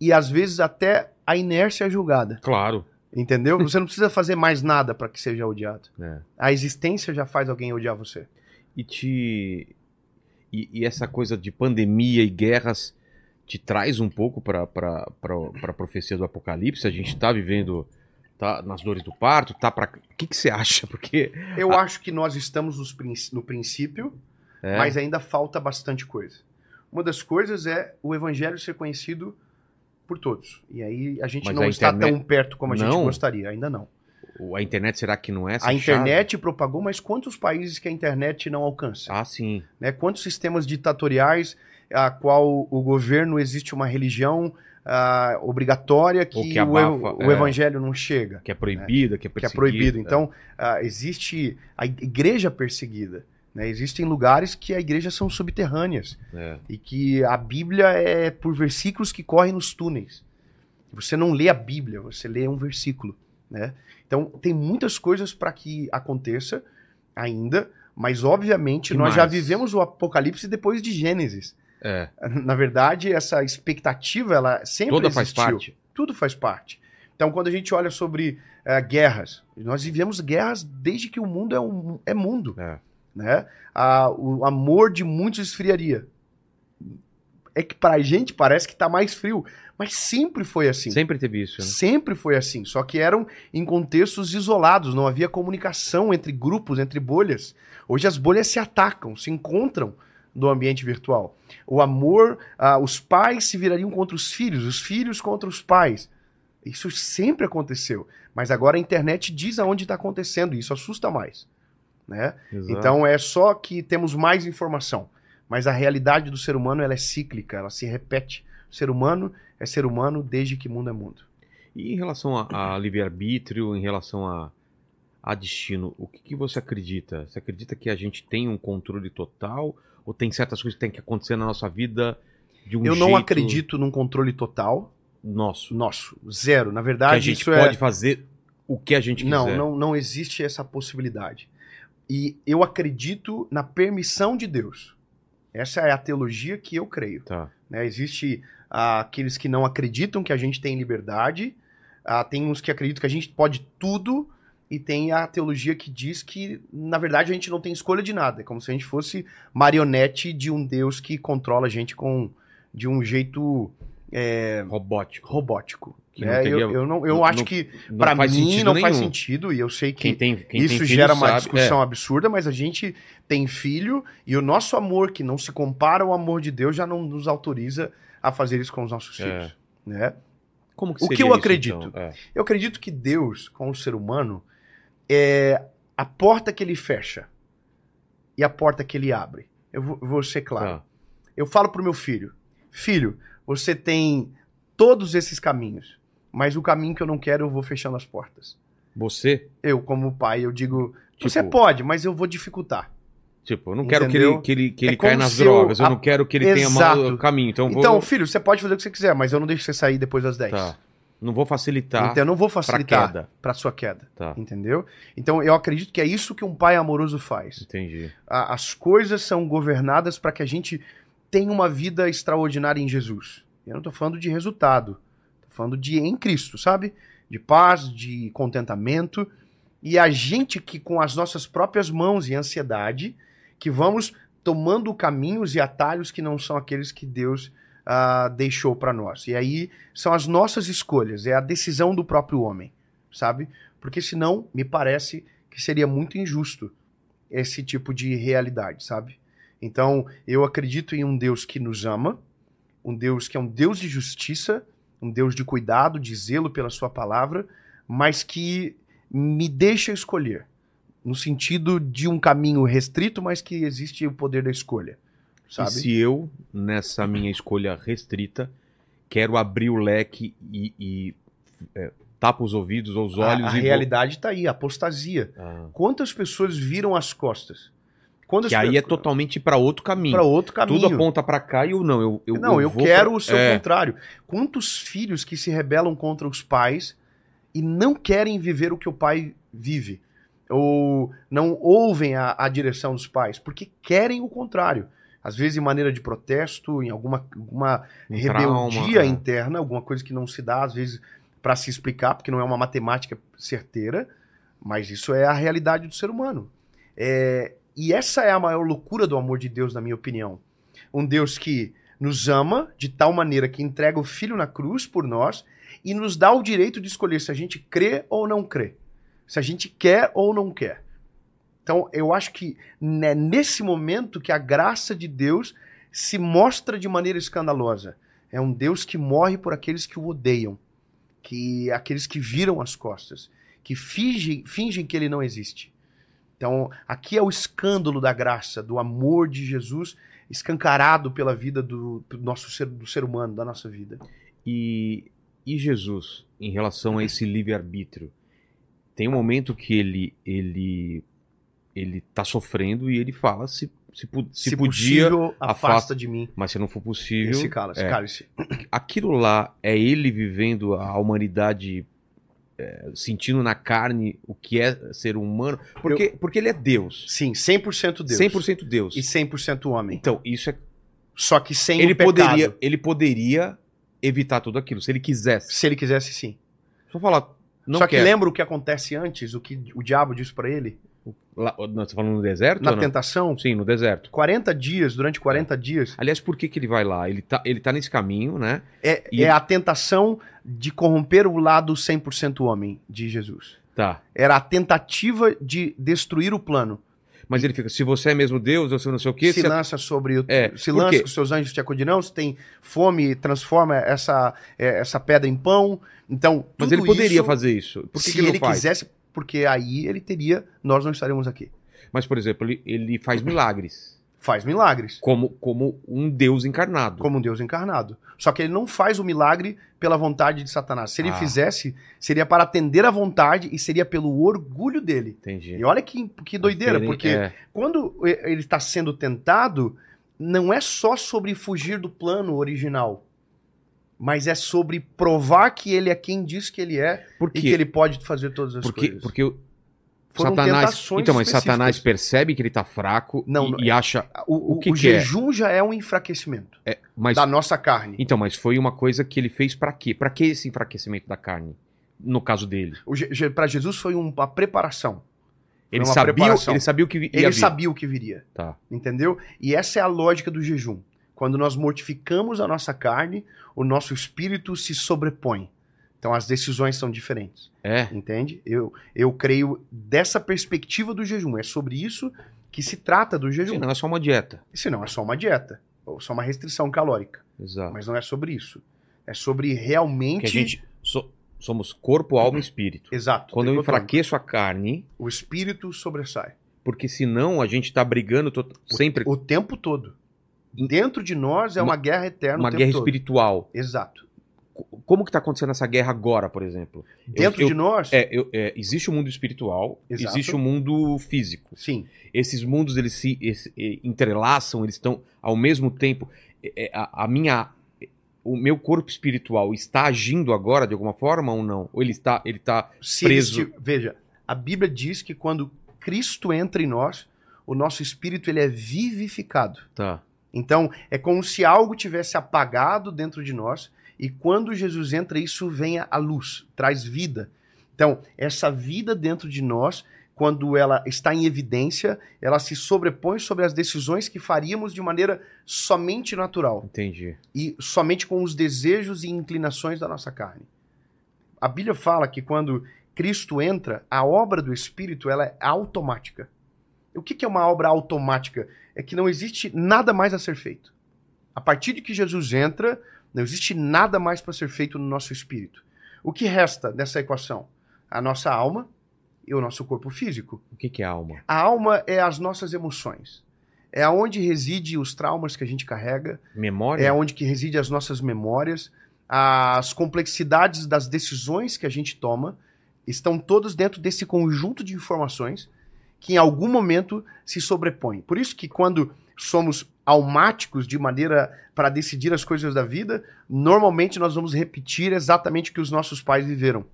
E às vezes até a inércia é julgada, Claro. entendeu? Você não precisa fazer mais nada para que seja odiado. É. A existência já faz alguém odiar você. E te. E, e essa coisa de pandemia e guerras te traz um pouco para a profecia do Apocalipse? A gente tá vivendo. Tá nas dores do parto, tá para O que, que você acha? Porque. Eu acho que nós estamos nos no princípio, É, mas ainda falta bastante coisa. Uma das coisas é o evangelho ser conhecido por todos. E aí a gente Mas não a está internet- tão perto como a gente Não? gostaria, ainda não. O- a internet será que não é essa A chave? internet propagou, mas quantos países que a internet não alcança? Ah, sim. Né? Quantos sistemas ditatoriais a qual o governo existe uma religião ah, obrigatória que, que o, abafa, ev- o é. evengelho não chega? Que é proibida, que é que é perseguida. proibido. Então, ah, existe a igreja perseguida. Né? Existem lugares que a igreja são subterrâneas É. e que a Bíblia é por versículos que correm nos túneis. Você não lê a Bíblia, você lê um versículo. Né? Então, tem muitas coisas para que aconteça ainda, mas obviamente Que nós já mais? vivemos o Apocalipse depois de Gênesis. É. Na verdade, essa expectativa ela sempre Toda faz existiu. parte. Tudo faz parte. Então, quando a gente olha sobre eh, guerras, nós vivemos guerras desde que o mundo é, um, é mundo. É. Né? Ah, o amor de muitos esfriaria. é que pra gente parece que tá mais frio. Mas sempre foi assim. Sempre teve isso, né? Sempre foi assim, só que eram em contextos isolados, não havia comunicação entre grupos, entre bolhas. Hoje as bolhas se atacam, se encontram no ambiente virtual. O amor, ah, os pais se virariam contra os filhos, os filhos contra os pais. Isso sempre aconteceu, mas agora a internet diz aonde está acontecendo, e isso assusta mais. Né? Exato. Então é só que temos mais informação, mas a realidade do ser humano ela é cíclica, ela se repete. Ser humano é ser humano desde que mundo é mundo. E em relação a, a livre-arbítrio, em relação a, a destino, o que, que você acredita? Você acredita que a gente tem um controle total? Ou tem certas coisas que tem que acontecer na nossa vida de um Eu jeito não acredito num controle total nosso? nosso, zero. Na Que verdade, a gente isso pode é fazer o que a gente quiser. Não, não, não existe essa possibilidade. E eu acredito na permissão de Deus. Essa é a teologia que eu creio. Tá. né? Existe aqueles que não acreditam que a gente tem liberdade, ah, tem uns que acreditam que a gente pode tudo, e tem a teologia que diz que, na verdade, a gente não tem escolha de nada. É como se a gente fosse marionete de um Deus que controla a gente com, de um jeito é, Robótico. robótico. Que não teria- eu, eu, não, eu não- acho que, para mim, não nenhum. faz sentido, e eu sei que Quem tem, quem isso gera uma sabe- discussão é. absurda, mas a gente tem filho e o nosso amor, que não se compara ao amor de Deus, já não nos autoriza a fazer isso com os nossos É. filhos. Né? Como que O que eu isso, acredito? então? É. Eu acredito que Deus, com o ser humano, é a porta que ele fecha e a porta que ele abre. Eu vou, vou ser claro. Tá. Eu falo pro meu filho: Filho, você tem todos esses caminhos, mas o caminho que eu não quero, eu vou fechando as portas. Você, Eu, como pai, eu digo: Você Tipo- pode, mas eu vou dificultar. Tipo, eu não quero que Entendeu? ele, que ele, que É ele como caia nas drogas, eu a- não quero que ele tenha Exato. mau caminho, então vou... Então, filho, você pode fazer o que você quiser, mas eu não deixo você sair depois das 10. Tá. Não vou facilitar Então eu não vou facilitar queda. para sua queda. Tá, Entendeu? Então eu acredito que é isso que um pai amoroso faz. entendi. A- as coisas são governadas para que a gente tenha uma vida extraordinária em Jesus. Eu não tô falando de resultado. Tô falando de em Cristo, sabe? De paz, de contentamento. E a gente que com as nossas próprias mãos e ansiedade, que vamos tomando caminhos e atalhos que não são aqueles que Deus ah, deixou para nós. E aí são as nossas escolhas, é a decisão do próprio homem, sabe? Porque senão me parece que seria muito injusto esse tipo de realidade, sabe? Então, eu acredito em um Deus que nos ama, um Deus que é um Deus de justiça, um Deus de cuidado, de zelo pela sua palavra, mas que me deixa escolher, no sentido de um caminho restrito, mas que existe o poder da escolha, sabe? E se eu, nessa minha escolha restrita, quero abrir o leque e, e, é, tapo os ouvidos ou os A, olhos a e vou- realidade está aí, a apostasia. Ah. Quantas pessoas viram as costas? Quantas Que aí é totalmente para outro caminho. para outro caminho. Tudo aponta para cá e eu não. Eu, eu, não, eu, vou quero pra- o seu é, contrário. Quantos filhos que se rebelam contra os pais e não querem viver o que o pai vive? Ou não ouvem a, a direção dos pais, porque querem o contrário. Às vezes em maneira de protesto, em alguma, alguma um rebeldia trauma, é. interna, alguma coisa que não se dá, às vezes, para se explicar, porque não é uma matemática certeira, mas isso é a realidade do ser humano. É, e essa é a maior loucura do amor de Deus, na minha opinião. Um Deus que nos ama de tal maneira que entrega o Filho na cruz por nós e nos dá o direito de escolher se a gente crê ou não crê, se a gente quer ou não quer. Então, eu acho que é nesse momento que a graça de Deus se mostra de maneira escandalosa. É um Deus que morre por aqueles que o odeiam, que aqueles que viram as costas, que fingem, fingem que ele não existe. Então, aqui é o escândalo da graça, do amor de Jesus escancarado pela vida do, do nosso ser, do ser humano, da nossa vida. E, e Jesus, em relação a esse livre-arbítrio? Tem um momento que ele ele ele tá sofrendo e ele fala se, se, se, Se, podia, possível, afasta, de mim mas se não for possível. esse cálice. é. cálice. Aquilo lá é ele vivendo a humanidade é, sentindo na carne o que é ser humano, porque, porque ele é Deus. Sim, 100% Deus. 100% Deus. E 100% homem. Então, isso é Só que sem ele poderia, ele poderia evitar tudo aquilo, se ele quisesse. Se ele quisesse, sim. Só falar, não Só que quero. lembra o que acontece antes, o que o diabo disse pra ele? Lá, você tá falando no deserto? na tentação, Sim, no deserto. 40 dias, durante 40 dias, Aliás, por que, que ele vai lá? Ele tá, ele tá nesse caminho, né? é, E- é a tentação de corromper o lado 100% homem de Jesus. Tá. Era a tentativa de destruir o plano. Mas ele fica, se você é mesmo Deus, você não sei o quê. se você- lança sobre o. É, se por lança quê? com seus anjos te acudirão, se tem fome, transforma essa, é, essa pedra em pão. Então, Mas ele poderia isso, fazer isso. Por que, se que ele ele quisesse, porque aí ele teria, nós não estaremos aqui. Mas, por exemplo, ele, ele faz milagres. Faz milagres, Como, como um Deus encarnado. como um Deus encarnado. Só que ele não faz o milagre pela vontade de Satanás. Se ele Ah. fizesse, seria para atender à vontade e seria pelo orgulho dele. Entendi. E olha que, que doideira, porque é. quando ele está sendo tentado, não é só sobre fugir do plano original, mas é sobre provar que ele é quem diz que ele é e que ele pode fazer todas as Porque, coisas. porque Foram Satanás. Então, mas. Satanás percebe que ele tá fraco Não, e, e acha. O, o- que o que é? jejum já é um enfraquecimento é, mas, da nossa carne. Então, mas foi uma coisa que ele fez pra quê? Pra que esse enfraquecimento da carne? No caso dele. Para Jesus foi um- uma preparação. Ele sabia, preparação. ele sabia o que vi- ia Ele sabia o que viria. Tá. Entendeu? E essa é a lógica do jejum. Quando nós mortificamos a nossa carne, o nosso espírito se sobrepõe. Então as decisões são diferentes. É. Entende? Eu, eu creio dessa perspectiva do jejum. É sobre isso que se trata do jejum. Sim, não é só uma dieta. Se não, é só uma dieta. Ou só uma restrição calórica. Exato. Mas não é sobre isso. É sobre Que realmente. a gente so- somos corpo, alma e espírito. Exato. Quando eu enfraqueço a carne, O espírito sobressai. porque senão a gente tá brigando to- sempre O tempo todo. Dentro de nós é uma, Uma- guerra eterna. uma o guerra todo. espiritual. Exato. Co- Como que tá acontecendo essa guerra agora, por exemplo? Dentro eu- de nós. É, eu- é, existe o mundo espiritual, Exato. existe o mundo físico. Sim. Esses mundos eles se eh, entrelaçam, eles estão ao mesmo tempo. É, é, a, a minha, o meu corpo espiritual está agindo agora de alguma forma ou não? Ou ele está, ele está Se Preso. esti- veja, a Bíblia diz que quando Cristo entra em nós, o nosso espírito ele é vivificado. tá. Então, é como se algo tivesse apagado dentro de nós e quando Jesus entra, isso vem à luz, traz vida. Então, essa vida dentro de nós, quando ela está em evidência, ela se sobrepõe sobre as decisões que faríamos de maneira somente natural Entendi. e somente com os desejos e inclinações da nossa carne. A Bíblia fala que quando Cristo entra, a obra do Espírito ela é automática. O que que é uma obra automática? É que não existe nada mais a ser feito. A partir de que Jesus entra, não existe nada mais para ser feito no nosso espírito. O que resta dessa equação? A nossa alma e o nosso corpo físico. O que, que é alma? A alma é as nossas emoções. É onde reside os traumas que a gente carrega, Memória? é onde que reside as nossas memórias, as complexidades das decisões que a gente toma estão todas dentro desse conjunto de informações que em algum momento se sobrepõem. Por isso que quando somos almáticos de maneira para decidir as coisas da vida, normalmente nós vamos repetir exatamente o que os nossos pais viveram.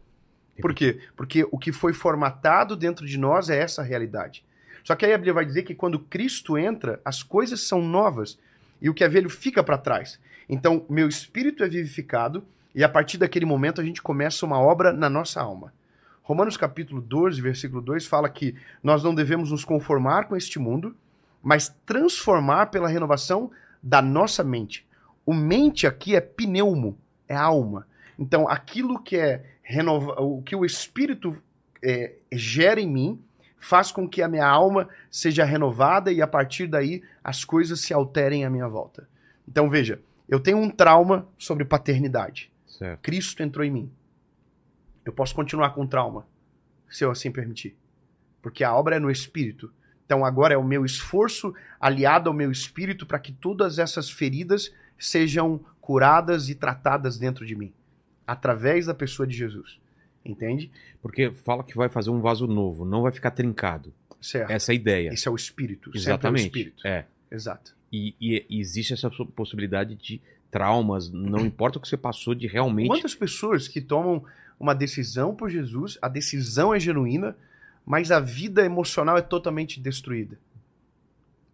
Por quê? Porque o que foi formatado dentro de nós é essa realidade. Só que aí a Bíblia vai dizer que quando Cristo entra, as coisas são novas e o que é velho fica para trás. Então, meu espírito é vivificado e a partir daquele momento a gente começa uma obra na nossa alma. Romanos capítulo 12, versículo 2 fala que nós não devemos nos conformar com este mundo, mas transformar pela renovação da nossa mente. O mente aqui é pneumo, é alma. Então, aquilo que é renova, o que o espírito é, gera em mim faz com que a minha alma seja renovada e a partir daí as coisas se alterem à minha volta. Então, veja, eu tenho um trauma sobre paternidade. Certo. Cristo entrou em mim. Eu posso continuar com trauma, se eu assim permitir. Porque a obra é no espírito. Então agora é o meu esforço aliado ao meu espírito para que todas essas feridas sejam curadas e tratadas dentro de mim, através da pessoa de Jesus. Entende? Porque fala que vai fazer um vaso novo, não vai ficar trincado. Certo. Essa é a ideia. Esse é o espírito. sempre é o Exatamente. espírito. É. Exato. E, e- e existe essa po- possibilidade de traumas, não importa o que você passou de realmente. Quantas pessoas que tomam uma decisão por Jesus, a decisão é genuína, mas a vida emocional é totalmente destruída.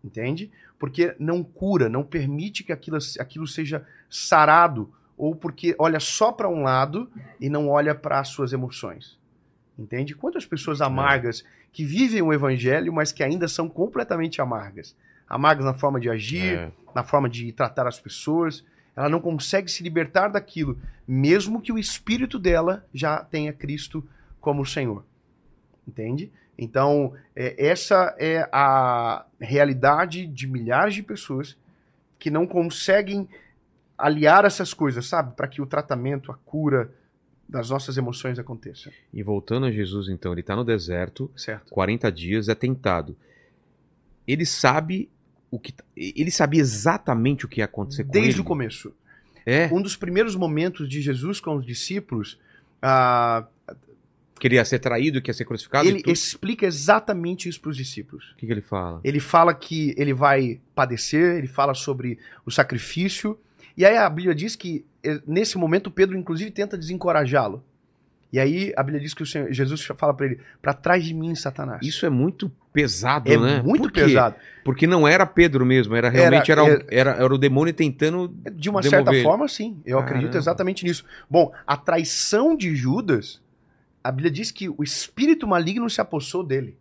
Entende? Porque não cura, não permite que aquilo, aquilo seja sarado, ou porque olha só para um lado e não olha para as suas emoções. Entende? Quantas pessoas amargas que vivem o evangelho, mas que ainda são completamente amargas? Amargas na forma de agir, É. na forma de tratar as pessoas. Ela não consegue se libertar daquilo, mesmo que o espírito dela já tenha Cristo como Senhor. Entende? Então, é, essa é a realidade de milhares de pessoas que não conseguem aliar essas coisas, sabe? Para que o tratamento, a cura das nossas emoções aconteça. E voltando a Jesus, então, ele está no deserto, Certo? 40 dias, é tentado. Ele sabe o que. Ele sabia exatamente o que ia acontecer com ele. Desde o começo. É, Um dos primeiros momentos de Jesus com os discípulos, ah, que ele ia ser traído, que ia ser crucificado. ele explica exatamente isso para os discípulos. O que, que ele fala? Ele fala que ele vai padecer, ele fala sobre o sacrifício. E aí a Bíblia diz que, eh, nesse momento, Pedro, inclusive, tenta desencorajá-lo. E aí a Bíblia diz que o Senhor, Jesus fala para ele: para trás de mim, Satanás. Isso é muito pesado, é né? muito Por pesado. Porque não era Pedro mesmo, era realmente era, Era- o- era, era o demônio tentando. De uma Demover certa forma, sim. Eu acredito Caramba. exatamente nisso. Bom, a traição de Judas, a Bíblia diz que o espírito maligno se apossou dele.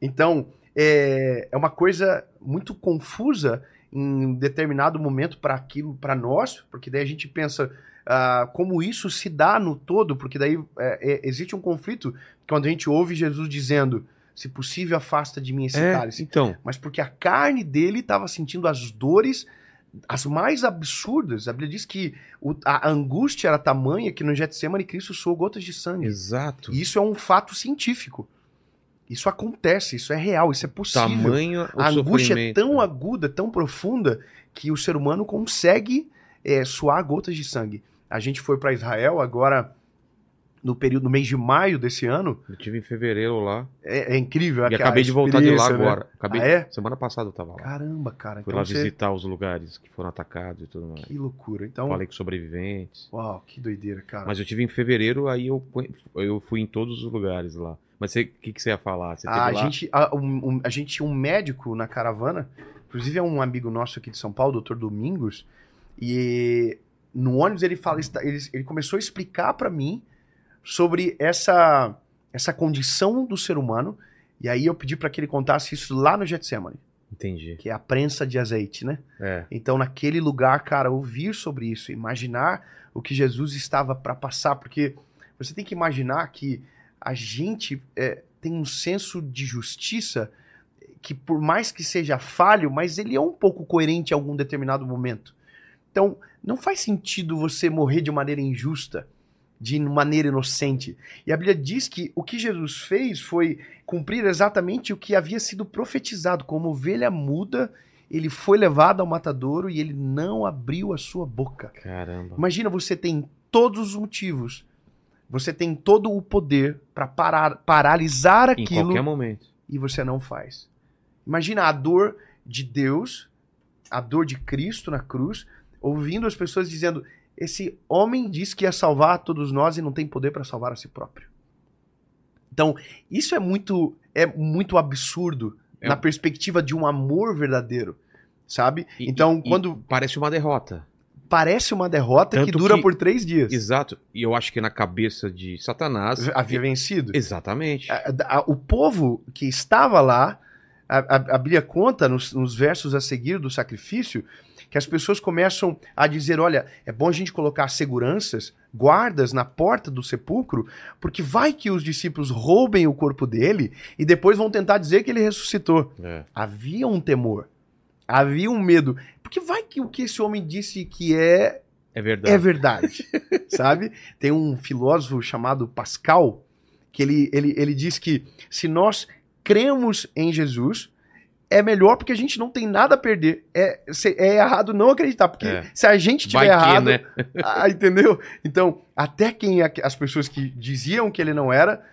Então, é, é uma coisa muito confusa em determinado momento para aquilo, para nós, porque daí a gente pensa ah, como isso se dá no todo, porque daí é, é, existe um conflito quando a gente ouve Jesus dizendo: se possível, afasta de mim esse É, cálice então, mas porque a carne dele estava sentindo as dores as mais absurdas. A Bíblia diz que o- a angústia era tamanha que no Getsemane Cristo suou gotas de sangue. exato. E isso é um fato científico. Isso acontece, isso é real, isso é possível. Tamanho a angústia é tão aguda, tão profunda, que o ser humano consegue é, suar gotas de sangue. A gente foi para Israel agora no período no mês de maio desse ano. Eu tive em fevereiro lá. É, é incrível. E aquela acabei de voltar de lá né? agora. Acabei, Ah, é? Semana passada eu tava lá. Caramba, cara. Fui então lá você- visitar os lugares que foram atacados e tudo mais. Que loucura. Então, Falei com sobreviventes. Uau, que doideira, cara. Mas eu tive em fevereiro, aí eu, eu fui em todos os lugares lá. Mas o que, que você ia falar? Você a, gente, a, um- a gente tinha um médico na caravana, inclusive é um amigo nosso aqui de São Paulo, doutor Domingos, e no ônibus ele fala, ele, ele começou a explicar pra mim sobre essa, essa condição do ser humano, e aí eu pedi pra que ele contasse isso lá no Getsemane, Entendi. que é a prensa de azeite, né? É. Então, naquele lugar, cara, ouvir sobre isso, imaginar o que Jesus estava para passar, porque você tem que imaginar que a gente é, tem um senso de justiça que, por mais que seja falho, mas ele é um pouco coerente em algum determinado momento. Então, não faz sentido você morrer de maneira injusta, de maneira inocente. E a Bíblia diz que o que Jesus fez foi cumprir exatamente o que havia sido profetizado, como ovelha muda ele foi levado ao matadouro e ele não abriu a sua boca. Caramba. Imagina, você tem todos os motivos, você tem todo o poder para parar, paralisar Em aquilo qualquer momento. e você não faz. Imagina a dor de Deus, a dor de Cristo na cruz, ouvindo as pessoas dizendo: esse homem disse que ia salvar todos nós e não tem poder para salvar a si próprio. Então, isso é muito é muito absurdo É na perspectiva de um amor verdadeiro, sabe? E- então, e- quando Parece uma derrota. parece uma derrota que Tanto dura que- por três dias, Exato. E eu acho que na cabeça de Satanás. havia vencido. Exatamente. A- a- o povo que estava lá, a, a- a Bíblia conta nos, nos versos a seguir do sacrifício, que as pessoas começam a dizer: olha, é bom a gente colocar seguranças, guardas na porta do sepulcro, porque vai que os discípulos roubem o corpo dele e depois vão tentar dizer que ele ressuscitou. É. Havia um temor, havia um medo, porque vai que o que esse homem disse que é É verdade. é verdade, sabe? Tem um filósofo chamado Pascal que ele, ele, ele diz que se nós cremos em Jesus, é melhor porque a gente não tem nada a perder. É, se- é errado não acreditar, porque É. se a gente Vai tiver que, errado, né? ah, entendeu? Então, até quem as pessoas que diziam que ele não era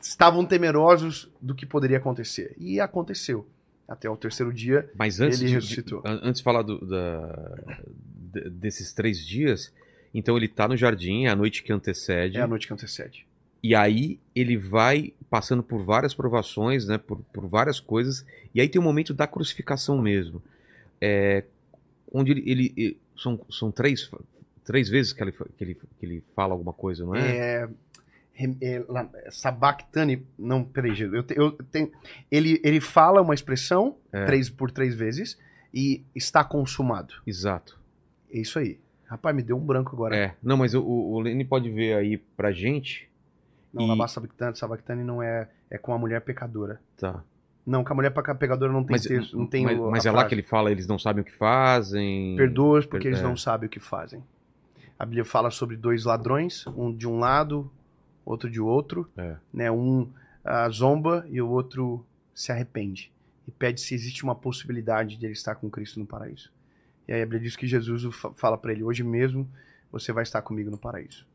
estavam temerosos do que poderia acontecer. E aconteceu. Até o terceiro dia, Mas antes, Ele de- ressuscitou. an- antes de falar do- da- de- desses três dias, então ele tá no jardim, é a noite que antecede. é a noite que antecede. E aí ele vai passando por várias provações, né? Por, por várias coisas. E aí tem o momento da crucificação mesmo. É, onde ele. ele- ele- são, são três, três vezes que ele, que, ele, que ele fala alguma coisa, não é? É, é, sabactani, não, peraí, eu, te- eu tenho, ele, ele fala uma expressão É. três por três vezes e está consumado. Exato. É isso aí. Rapaz, me deu um branco agora. É. Não, mas o, o Lenny pode ver aí pra gente. Não, E- Labá sabactani, sabactani não é, é com a mulher pecadora. Tá. Não, com a mulher peca- pecadora não tem Mas, texto, não tem mas, o- a mas é lá frase. que ele fala, eles não sabem o que fazem. Perdoa-os porque Per- eles é. não sabem o que fazem. A Bíblia fala sobre dois ladrões, um de um lado, outro de outro. É. Né? Um ah, zomba e o outro se arrepende. E pede se existe uma possibilidade de ele estar com Cristo no paraíso. E aí a Bíblia diz que Jesus fa- fala para ele: hoje mesmo você vai estar comigo no paraíso.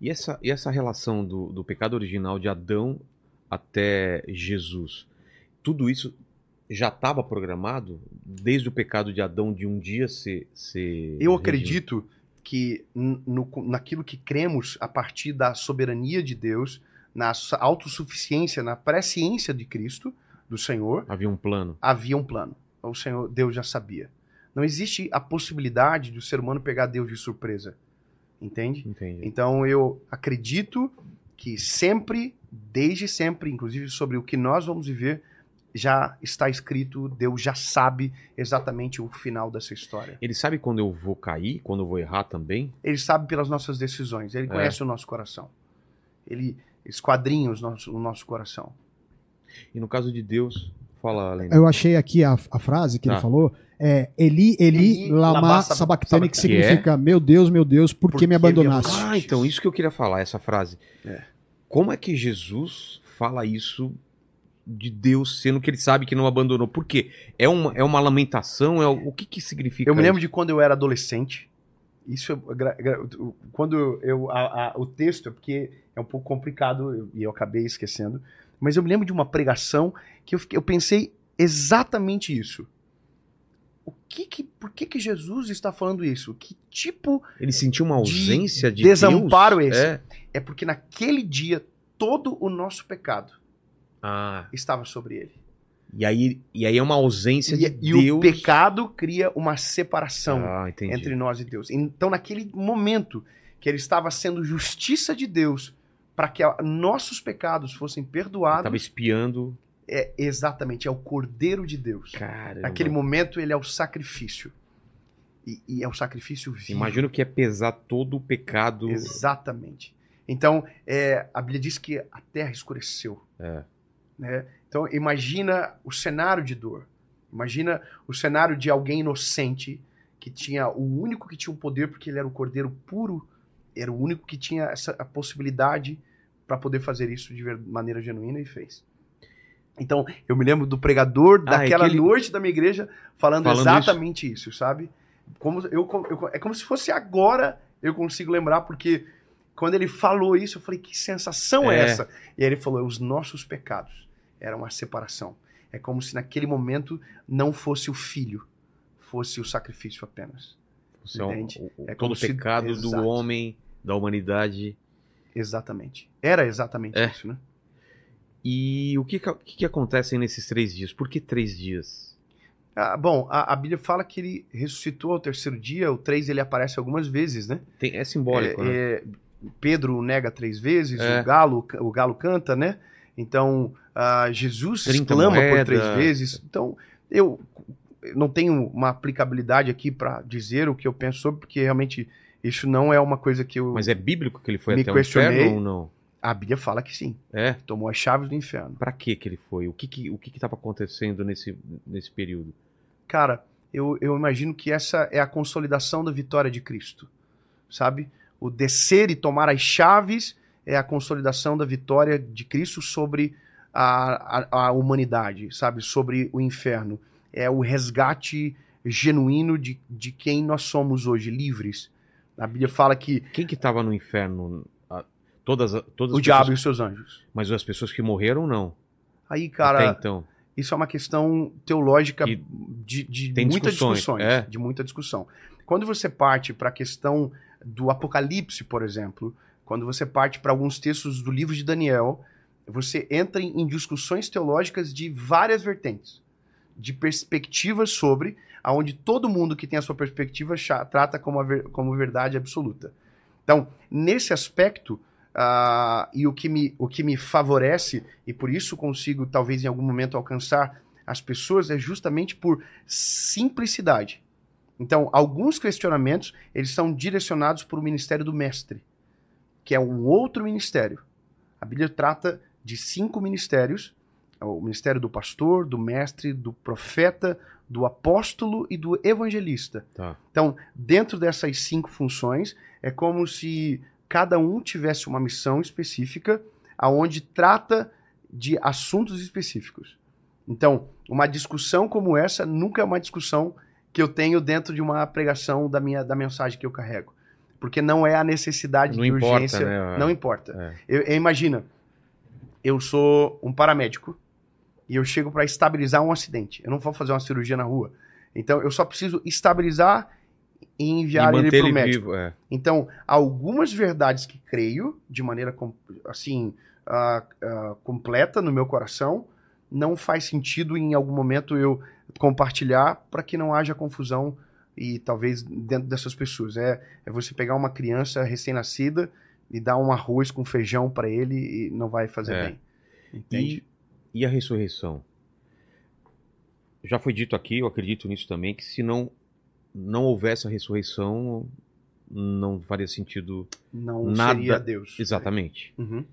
E essa, e essa relação do, do pecado original de Adão até Jesus, tudo isso já estava programado desde o pecado de Adão de um dia ser. ser Eu acredito que no- naquilo que cremos a partir da soberania de Deus, na autossuficiência, na presciência de Cristo, do Senhor, Havia um plano. havia um plano. O Senhor, Deus já sabia. Não existe a possibilidade do ser humano pegar Deus de surpresa. Entende? Entendi. Então eu acredito que sempre, desde sempre, inclusive sobre o que nós vamos viver, já está escrito, Deus já sabe exatamente o final dessa história. Ele sabe quando eu vou cair, quando eu vou errar também? Ele sabe pelas nossas decisões, ele É. conhece o nosso coração. Ele esquadrinha os nossos- o nosso coração. E no caso de Deus, fala, Lenny. Eu achei aqui a, a frase que Tá. ele falou. É Eli, Eli, Eli, lama lama sab- sabactani, que significa Meu Deus, meu Deus, por, Por que me abandonaste? Ah, então isso que eu queria falar, essa frase. É. Como é que Jesus fala isso de Deus, sendo que ele sabe que não abandonou? Por quê? É uma, é uma lamentação? É o, que que significa Eu me lembro isso? de quando eu era adolescente. Isso, é quando eu a- a- o texto é porque é um pouco complicado e eu acabei esquecendo. Mas eu me lembro de uma pregação que eu, fiquei- eu pensei exatamente isso. O que que, por que que Jesus está falando isso? Que tipo Ele sentiu uma ausência de, desamparo Deus? esse. É. é porque naquele dia todo o nosso pecado Ah, estava sobre ele. e aí, e aí é uma ausência E, de e Deus. o pecado cria uma separação. Ah, entre nós e Deus. Então, naquele momento que ele estava sendo justiça de Deus para que a- nossos pecados fossem Ele perdoados, tava espiando. É exatamente é o Cordeiro de Deus. Naquele momento ele é o sacrifício. E, e é o sacrifício vivo. imagina o que é pesar todo o pecado. Exatamente. Então, é, a Bíblia diz que a terra escureceu. É. né? Então, imagina o cenário de dor. Imagina o cenário de alguém inocente que tinha o único que tinha o poder porque ele era o cordeiro puro, era o único que tinha essa a possibilidade para poder fazer isso de maneira genuína e fez. Então, eu me lembro do pregador Ah, é daquela ele- noite da minha igreja falando, Falando exatamente isso, sabe? Como eu, eu- é como se fosse agora eu consigo lembrar, porque quando ele falou isso, eu falei, que sensação é, É. essa? E aí ele falou, os nossos pecados eram a separação. É como se naquele momento não fosse o filho, fosse o sacrifício apenas. Você é um- Entende? o- o- É todo o se- pecado do Exato. homem, da humanidade. Exatamente. Era exatamente É. isso, né? E o que, que, o que acontece nesses três dias? Por que três dias? Ah, bom, a, a Bíblia fala que ele ressuscitou ao terceiro dia, o três ele aparece algumas vezes, né? Tem, é simbólico, É, né? é, Pedro nega três vezes, É. o galo, o galo canta, né? Então, ah, Jesus 30 exclama por três vezes. Então, eu não tenho uma aplicabilidade aqui para dizer o que eu penso sobre, porque realmente isso não é uma coisa que eu. Mas é bíblico que ele foi Me até o questionei. inferno ou não? A Bíblia fala que sim. É? Tomou as chaves do inferno. Pra que que ele foi? O que que, o que que tava acontecendo nesse, nesse período? Cara, eu, eu imagino que essa é a consolidação da vitória de Cristo. Sabe? O descer e tomar as chaves é a consolidação da vitória de Cristo sobre a, a, a humanidade, sabe? Sobre o inferno. É o resgate genuíno de, de quem nós somos hoje, livres. A Bíblia fala que Quem que tava no inferno? Todas, todas o diabo e pessoas, os seus anjos. Mas as pessoas que morreram, não. Aí, cara, Até então. Isso é uma questão teológica Que de, de tem muitas discussões, discussões. é. De muita discussão. Quando você parte para a questão do Apocalipse, por exemplo, quando você parte para alguns textos do livro de Daniel, você entra em discussões teológicas de várias vertentes, de perspectivas sobre, aonde todo mundo que tem a sua perspectiva trata como, ver- como verdade absoluta. Então, nesse aspecto, ah, e o que, me, o que me favorece, e por isso consigo, talvez em algum momento, alcançar as pessoas, é justamente por simplicidade. Então, alguns questionamentos, eles são direcionados para o ministério do mestre, que é um outro ministério. A Bíblia trata de cinco ministérios, o ministério do pastor, do mestre, do profeta, do apóstolo e do evangelista. Tá. Então, dentro dessas cinco funções, é como se cada um tivesse uma missão específica, aonde trata de assuntos específicos. Então, uma discussão como essa nunca é uma discussão que eu tenho dentro de uma pregação da minha da mensagem que eu carrego, porque não é a necessidade Não de importa, urgência, né? não importa. É. Eu, eu imagina, eu sou um paramédico e eu chego para estabilizar um acidente. Eu não vou fazer uma cirurgia na rua. Então eu só preciso estabilizar e enviar e ele para o médico. vivo. É. Então, algumas verdades que creio de maneira assim ah, ah, completa no meu coração não faz sentido em algum momento eu compartilhar para que não haja confusão e talvez dentro dessas pessoas. É, é você pegar uma criança recém-nascida e dar um arroz com feijão para ele e não vai fazer É. bem. Entende? E, e a ressurreição? Já foi dito aqui, eu acredito nisso também, que se não, não houvesse a ressurreição, não faria sentido. Não Nada- seria Deus. Exatamente. Uhum.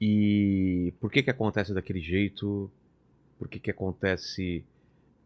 E por que que acontece daquele jeito? Por que que acontece...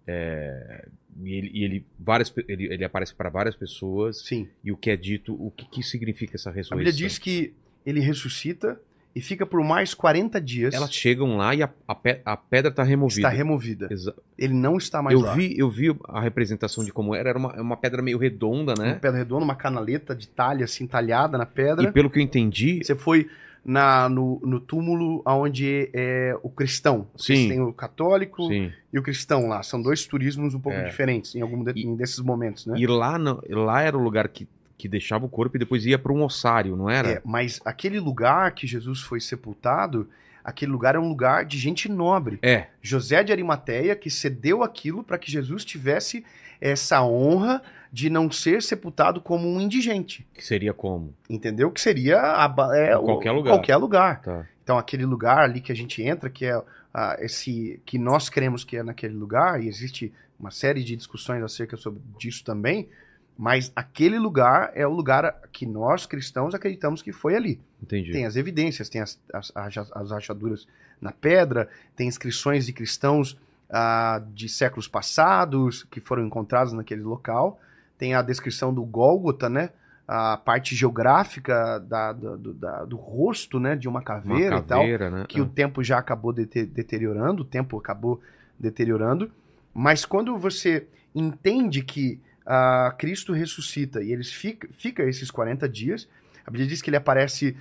é, e ele, e ele, várias, ele, ele aparece para várias pessoas. Sim. E o que é dito, o que, que significa essa A ressurreição? Bíblia diz que ele ressuscita e fica por mais 40 dias. Elas chegam lá e a, a, pe- a pedra está removida. está removida. Exa- Ele não está mais eu lá. vi, eu vi a representação de como era, era uma, uma pedra meio redonda, Uma né? pedra redonda, uma canaleta de talha assim talhada na pedra. E pelo que eu entendi, Você foi na, no, no túmulo onde é o cristão. Sim. Você tem o católico sim. e o cristão lá. São dois turismos um pouco É. diferentes em algum de- E- desses momentos, né? E lá, não- lá era o lugar que, que deixava o corpo e depois ia para um ossário, não era? É, mas aquele lugar que Jesus foi sepultado, aquele lugar é um lugar de gente nobre. É, José de Arimateia que cedeu aquilo para que Jesus tivesse essa honra de não ser sepultado como um indigente. que seria como? Entendeu? Que seria a é, qualquer lugar. Qualquer lugar. Tá. Então, aquele lugar ali que a gente entra, que é ah, esse que nós cremos que é naquele lugar, e existe uma série de discussões acerca sobre disso também, mas aquele lugar é o lugar que nós cristãos acreditamos que foi ali. Entendi. Tem as evidências, tem as, as, as- as rachaduras na pedra, tem inscrições de cristãos ah, de séculos passados que foram encontrados naquele local, tem a descrição do Gólgota, né? A parte geográfica da- do, do- da- do rosto, né? De uma Uma caveira, e tal caveira, né? que o tempo já acabou dete- deteriorando, o tempo acabou deteriorando, mas quando você entende que ah, Cristo ressuscita e eles fica, fica esses 40 dias, a Bíblia diz que ele aparece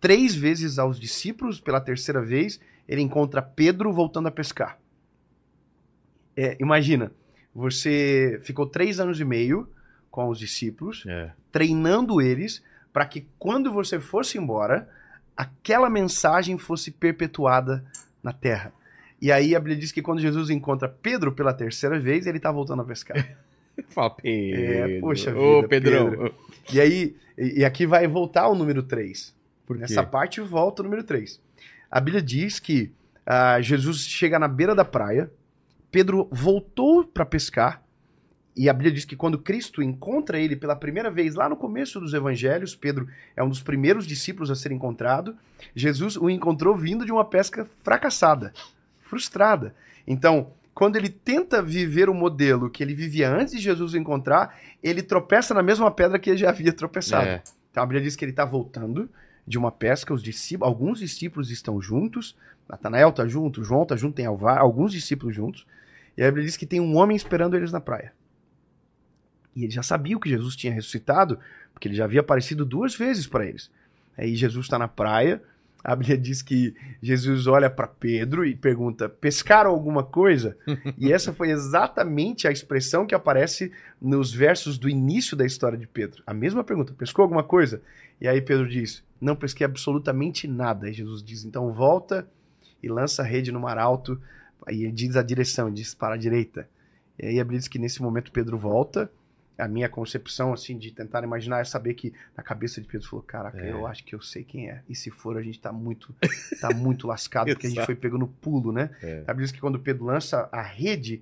três vezes aos discípulos, pela terceira vez ele encontra Pedro voltando a pescar. É, imagina, você ficou três anos e meio com os discípulos, É. treinando eles para que quando você fosse embora, aquela mensagem fosse perpetuada na terra. E aí a Bíblia diz que quando Jesus encontra Pedro pela terceira vez, ele está voltando a pescar. Fala, Pedro. É, poxa Ô, vida, Pedrão. Pedro. E aí, e, aqui vai voltar o número 3. Por quê? Nessa parte volta o número 3. A Bíblia diz que ah, Jesus chega na beira da praia, Pedro voltou para pescar, e a Bíblia diz que quando Cristo encontra ele pela primeira vez lá no começo dos evangelhos, Pedro é um dos primeiros discípulos a ser encontrado, Jesus o encontrou vindo de uma pesca fracassada, frustrada. Então, quando ele tenta viver o modelo que ele vivia antes de Jesus encontrar, ele tropeça na mesma pedra que ele já havia tropeçado. É. Então a Bíblia diz que ele está voltando de uma pesca, os discípulos, alguns discípulos estão juntos, Natanael está junto, João está junto, tem Alvar, alguns discípulos juntos, e a Bíblia diz que tem um homem esperando eles na praia. E ele já sabia que Jesus tinha ressuscitado, porque ele já havia aparecido duas vezes para eles. Aí Jesus está na praia, a Bíblia diz que Jesus olha para Pedro e pergunta: pescaram alguma coisa? e essa foi exatamente a expressão que aparece nos versos do início da história de Pedro. A mesma pergunta: pescou alguma coisa? E aí Pedro diz: não pesquei absolutamente nada. E Jesus diz: então volta e lança a rede no mar alto. Aí ele diz a direção, diz para a direita. E aí a Bíblia diz que nesse momento Pedro volta, a minha concepção, assim, de tentar imaginar é saber que na cabeça de Pedro falou, caraca, É. eu acho que eu sei quem é. E se for, a gente tá muito, tá muito lascado, porque a gente foi pegando pulo, né? É. A Bíblia diz que quando Pedro lança a rede,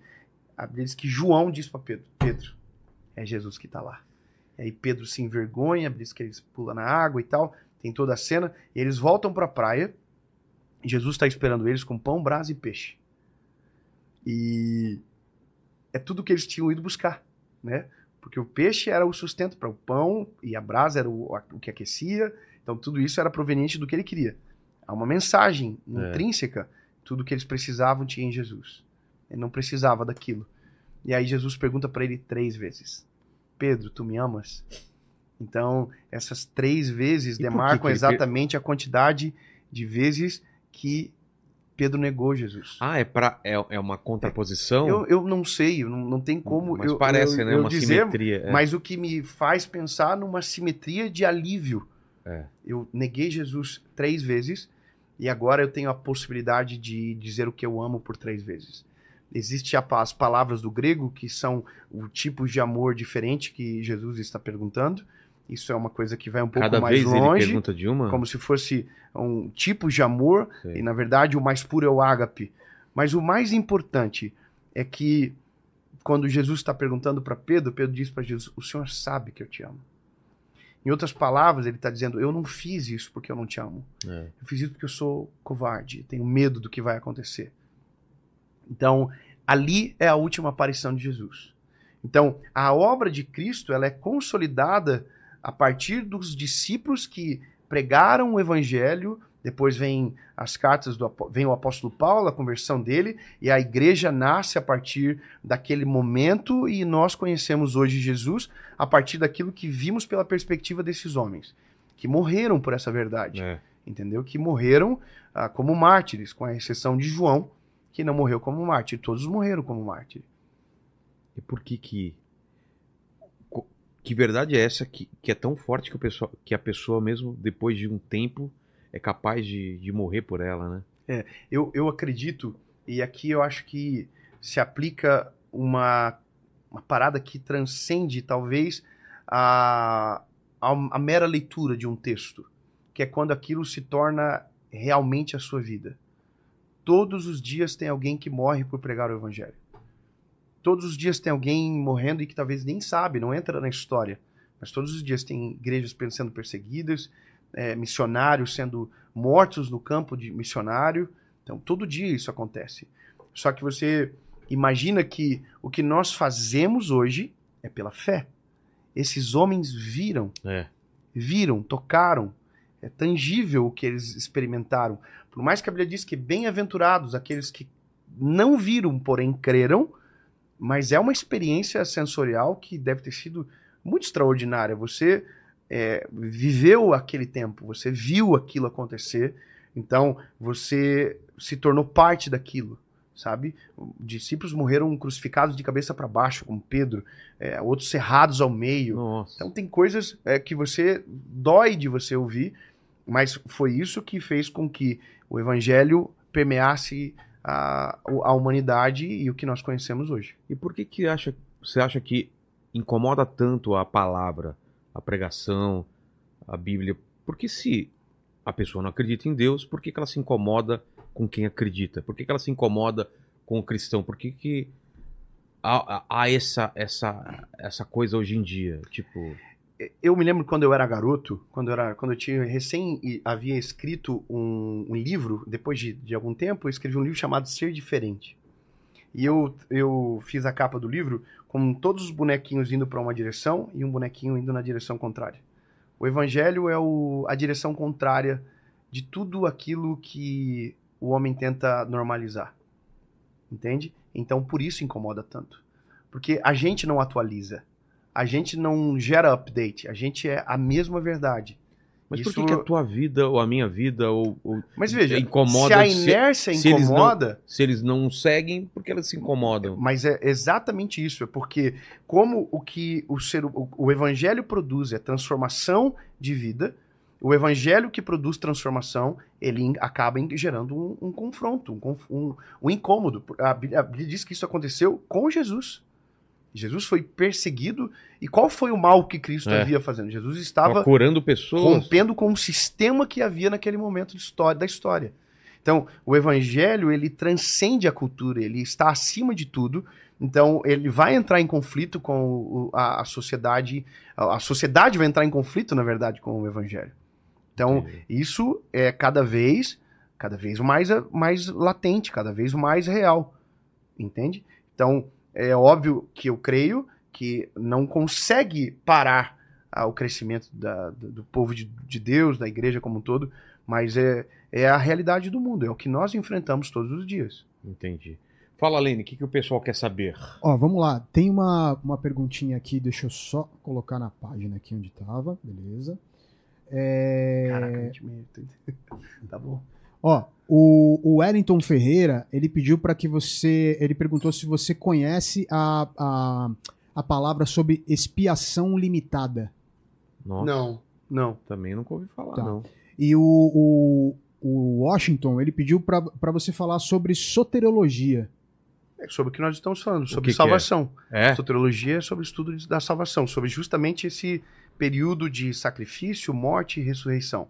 a Bíblia diz que João diz para Pedro, Pedro, é Jesus que tá lá. E aí Pedro se envergonha, a Bíblia diz que eles pulam na água e tal, tem toda a cena, e eles voltam para a praia, Jesus está esperando eles com pão, brasa e peixe. E é tudo que eles tinham ido buscar, né? Porque o peixe era o sustento para o pão e a brasa era o, o que aquecia. Então tudo isso era proveniente do que ele queria. Há uma mensagem É. intrínseca, tudo que eles precisavam tinha em Jesus. Ele não precisava daquilo. E aí Jesus pergunta para ele três vezes: Pedro, tu me amas? Então essas três vezes E que demarcam que ele- exatamente a quantidade de vezes que Pedro negou Jesus. Ah, é, pra, é, é uma contraposição? Eu, eu não sei, eu não, não tem como Mas eu, parece, eu, né? uma dizer, simetria. é. mas o que me faz pensar numa simetria de alívio. É. Eu neguei Jesus três vezes e agora eu tenho a possibilidade de dizer o que eu amo por três vezes. Existem as palavras do grego que são o tipo de amor diferente que Jesus está perguntando. Isso é uma coisa que vai um pouco Cada mais vez ele longe, pergunta de uma? como se fosse um tipo de amor Sei. e na verdade o mais puro é o ágape. Mas o mais importante é que quando Jesus está perguntando para Pedro, Pedro diz para Jesus: O Senhor sabe que eu te amo. Em outras palavras, ele está dizendo: Eu não fiz isso porque eu não te amo. É. Eu fiz isso porque eu sou covarde, tenho medo do que vai acontecer. Então, ali é a última aparição de Jesus. Então, a obra de Cristo ela é consolidada a partir dos discípulos que pregaram o evangelho, depois vem as cartas do vem o apóstolo Paulo, a conversão dele, e a igreja nasce a partir daquele momento e nós conhecemos hoje Jesus a partir daquilo que vimos pela perspectiva desses homens que morreram por essa verdade É. entendeu? Que morreram ah, como mártires, com a exceção de João, que não morreu como mártir. Todos morreram como mártir. E por que que... Que verdade é essa que, que é tão forte que, o pessoal, que a pessoa mesmo, depois de um tempo, é capaz de, de morrer por ela, né? Eu, eu acredito, e aqui eu acho que se aplica uma, uma parada que transcende, talvez, a, a, a mera leitura de um texto, que é quando aquilo se torna realmente a sua vida. Todos os dias tem alguém que morre por pregar o evangelho. Todos os dias tem alguém morrendo e que talvez nem sabe, não entra na história. Mas todos os dias tem igrejas sendo perseguidas, eh, missionários sendo mortos no campo de missionário. Então, todo dia isso acontece. Só que você imagina que o que nós fazemos hoje é pela fé. Esses homens viram, É. viram, tocaram. É tangível o que eles experimentaram. Por mais que a Bíblia diz que bem-aventurados aqueles que não viram, porém creram, mas é uma experiência sensorial que deve ter sido muito extraordinária. Você é, viveu aquele tempo, você viu aquilo acontecer, então você se tornou parte daquilo, sabe? Discípulos morreram crucificados de cabeça para baixo, como Pedro, é, outros cerrados ao meio. Nossa. Então tem coisas é, que você dói de você ouvir, mas foi isso que fez com que o evangelho permeasse a, a humanidade e o que nós conhecemos hoje. E por que que acha, você acha que incomoda tanto a palavra, a pregação, a Bíblia? Porque se a pessoa não acredita em Deus, por que, que ela se incomoda com quem acredita? Por que, que ela se incomoda com o cristão? Por que, que há, há- essa, essa, essa coisa hoje em dia? Tipo, Eu me lembro quando eu era garoto, quando eu, era, quando eu tinha recém havia escrito um, um livro, depois de, de algum tempo, eu escrevi um livro chamado Ser Diferente. E eu, eu fiz a capa do livro com todos os bonequinhos indo para uma direção e um bonequinho indo na direção contrária. O evangelho é o, a direção contrária de tudo aquilo que o homem tenta normalizar. Entende? Então por isso incomoda tanto. Porque a gente não atualiza. A gente não gera update. A gente é a mesma verdade. mas Isso- por que, que a tua vida, ou a minha vida, ou, ou Mas veja, Incomoda se a se- inércia se eles não- incomoda, se eles não seguem, por que elas se incomodam? mas é exatamente isso. É porque como o que o ser o, o evangelho produz é transformação de vida, o evangelho que produz transformação, ele acaba gerando um, um confronto, um, um, um incômodo. A Bíblia diz que isso aconteceu com Jesus. Jesus foi perseguido. E qual foi o mal que Cristo É. havia fazendo? Jesus Tava estava curando pessoas. rompendo com o sistema que havia naquele momento de história- da história. Então, o evangelho, ele transcende a cultura, ele está acima de tudo. Então, ele vai entrar em conflito com a, a sociedade, a, a sociedade vai entrar em conflito, na verdade, com o evangelho. Então, Entendi. isso é cada vez, cada vez mais, mais latente, cada vez mais real. Entende? Então, é óbvio que eu creio que não consegue parar ah, o crescimento da- do, do povo de, de Deus, da igreja como um todo, mas é, é a realidade do mundo, é o que nós enfrentamos todos os dias. Entendi. Fala, Lene, o que, que o pessoal quer saber? Ó, vamos lá. Tem uma, uma perguntinha aqui, deixa eu só colocar na página aqui onde tava, beleza. É... Caraca, 20 minutos. tá bom. Ó, o, o Wellington Ferreira, ele pediu para que você. Ele perguntou se você conhece a, a, a palavra sobre expiação limitada. Nossa, Não, não. também nunca ouvi falar, Tá. não. E o, o, o Washington, ele pediu para você falar sobre soteriologia. É sobre o que nós estamos falando, sobre que que salvação. É? Soteriologia é sobre o estudo de- da salvação, sobre justamente esse período de sacrifício, morte e ressurreição.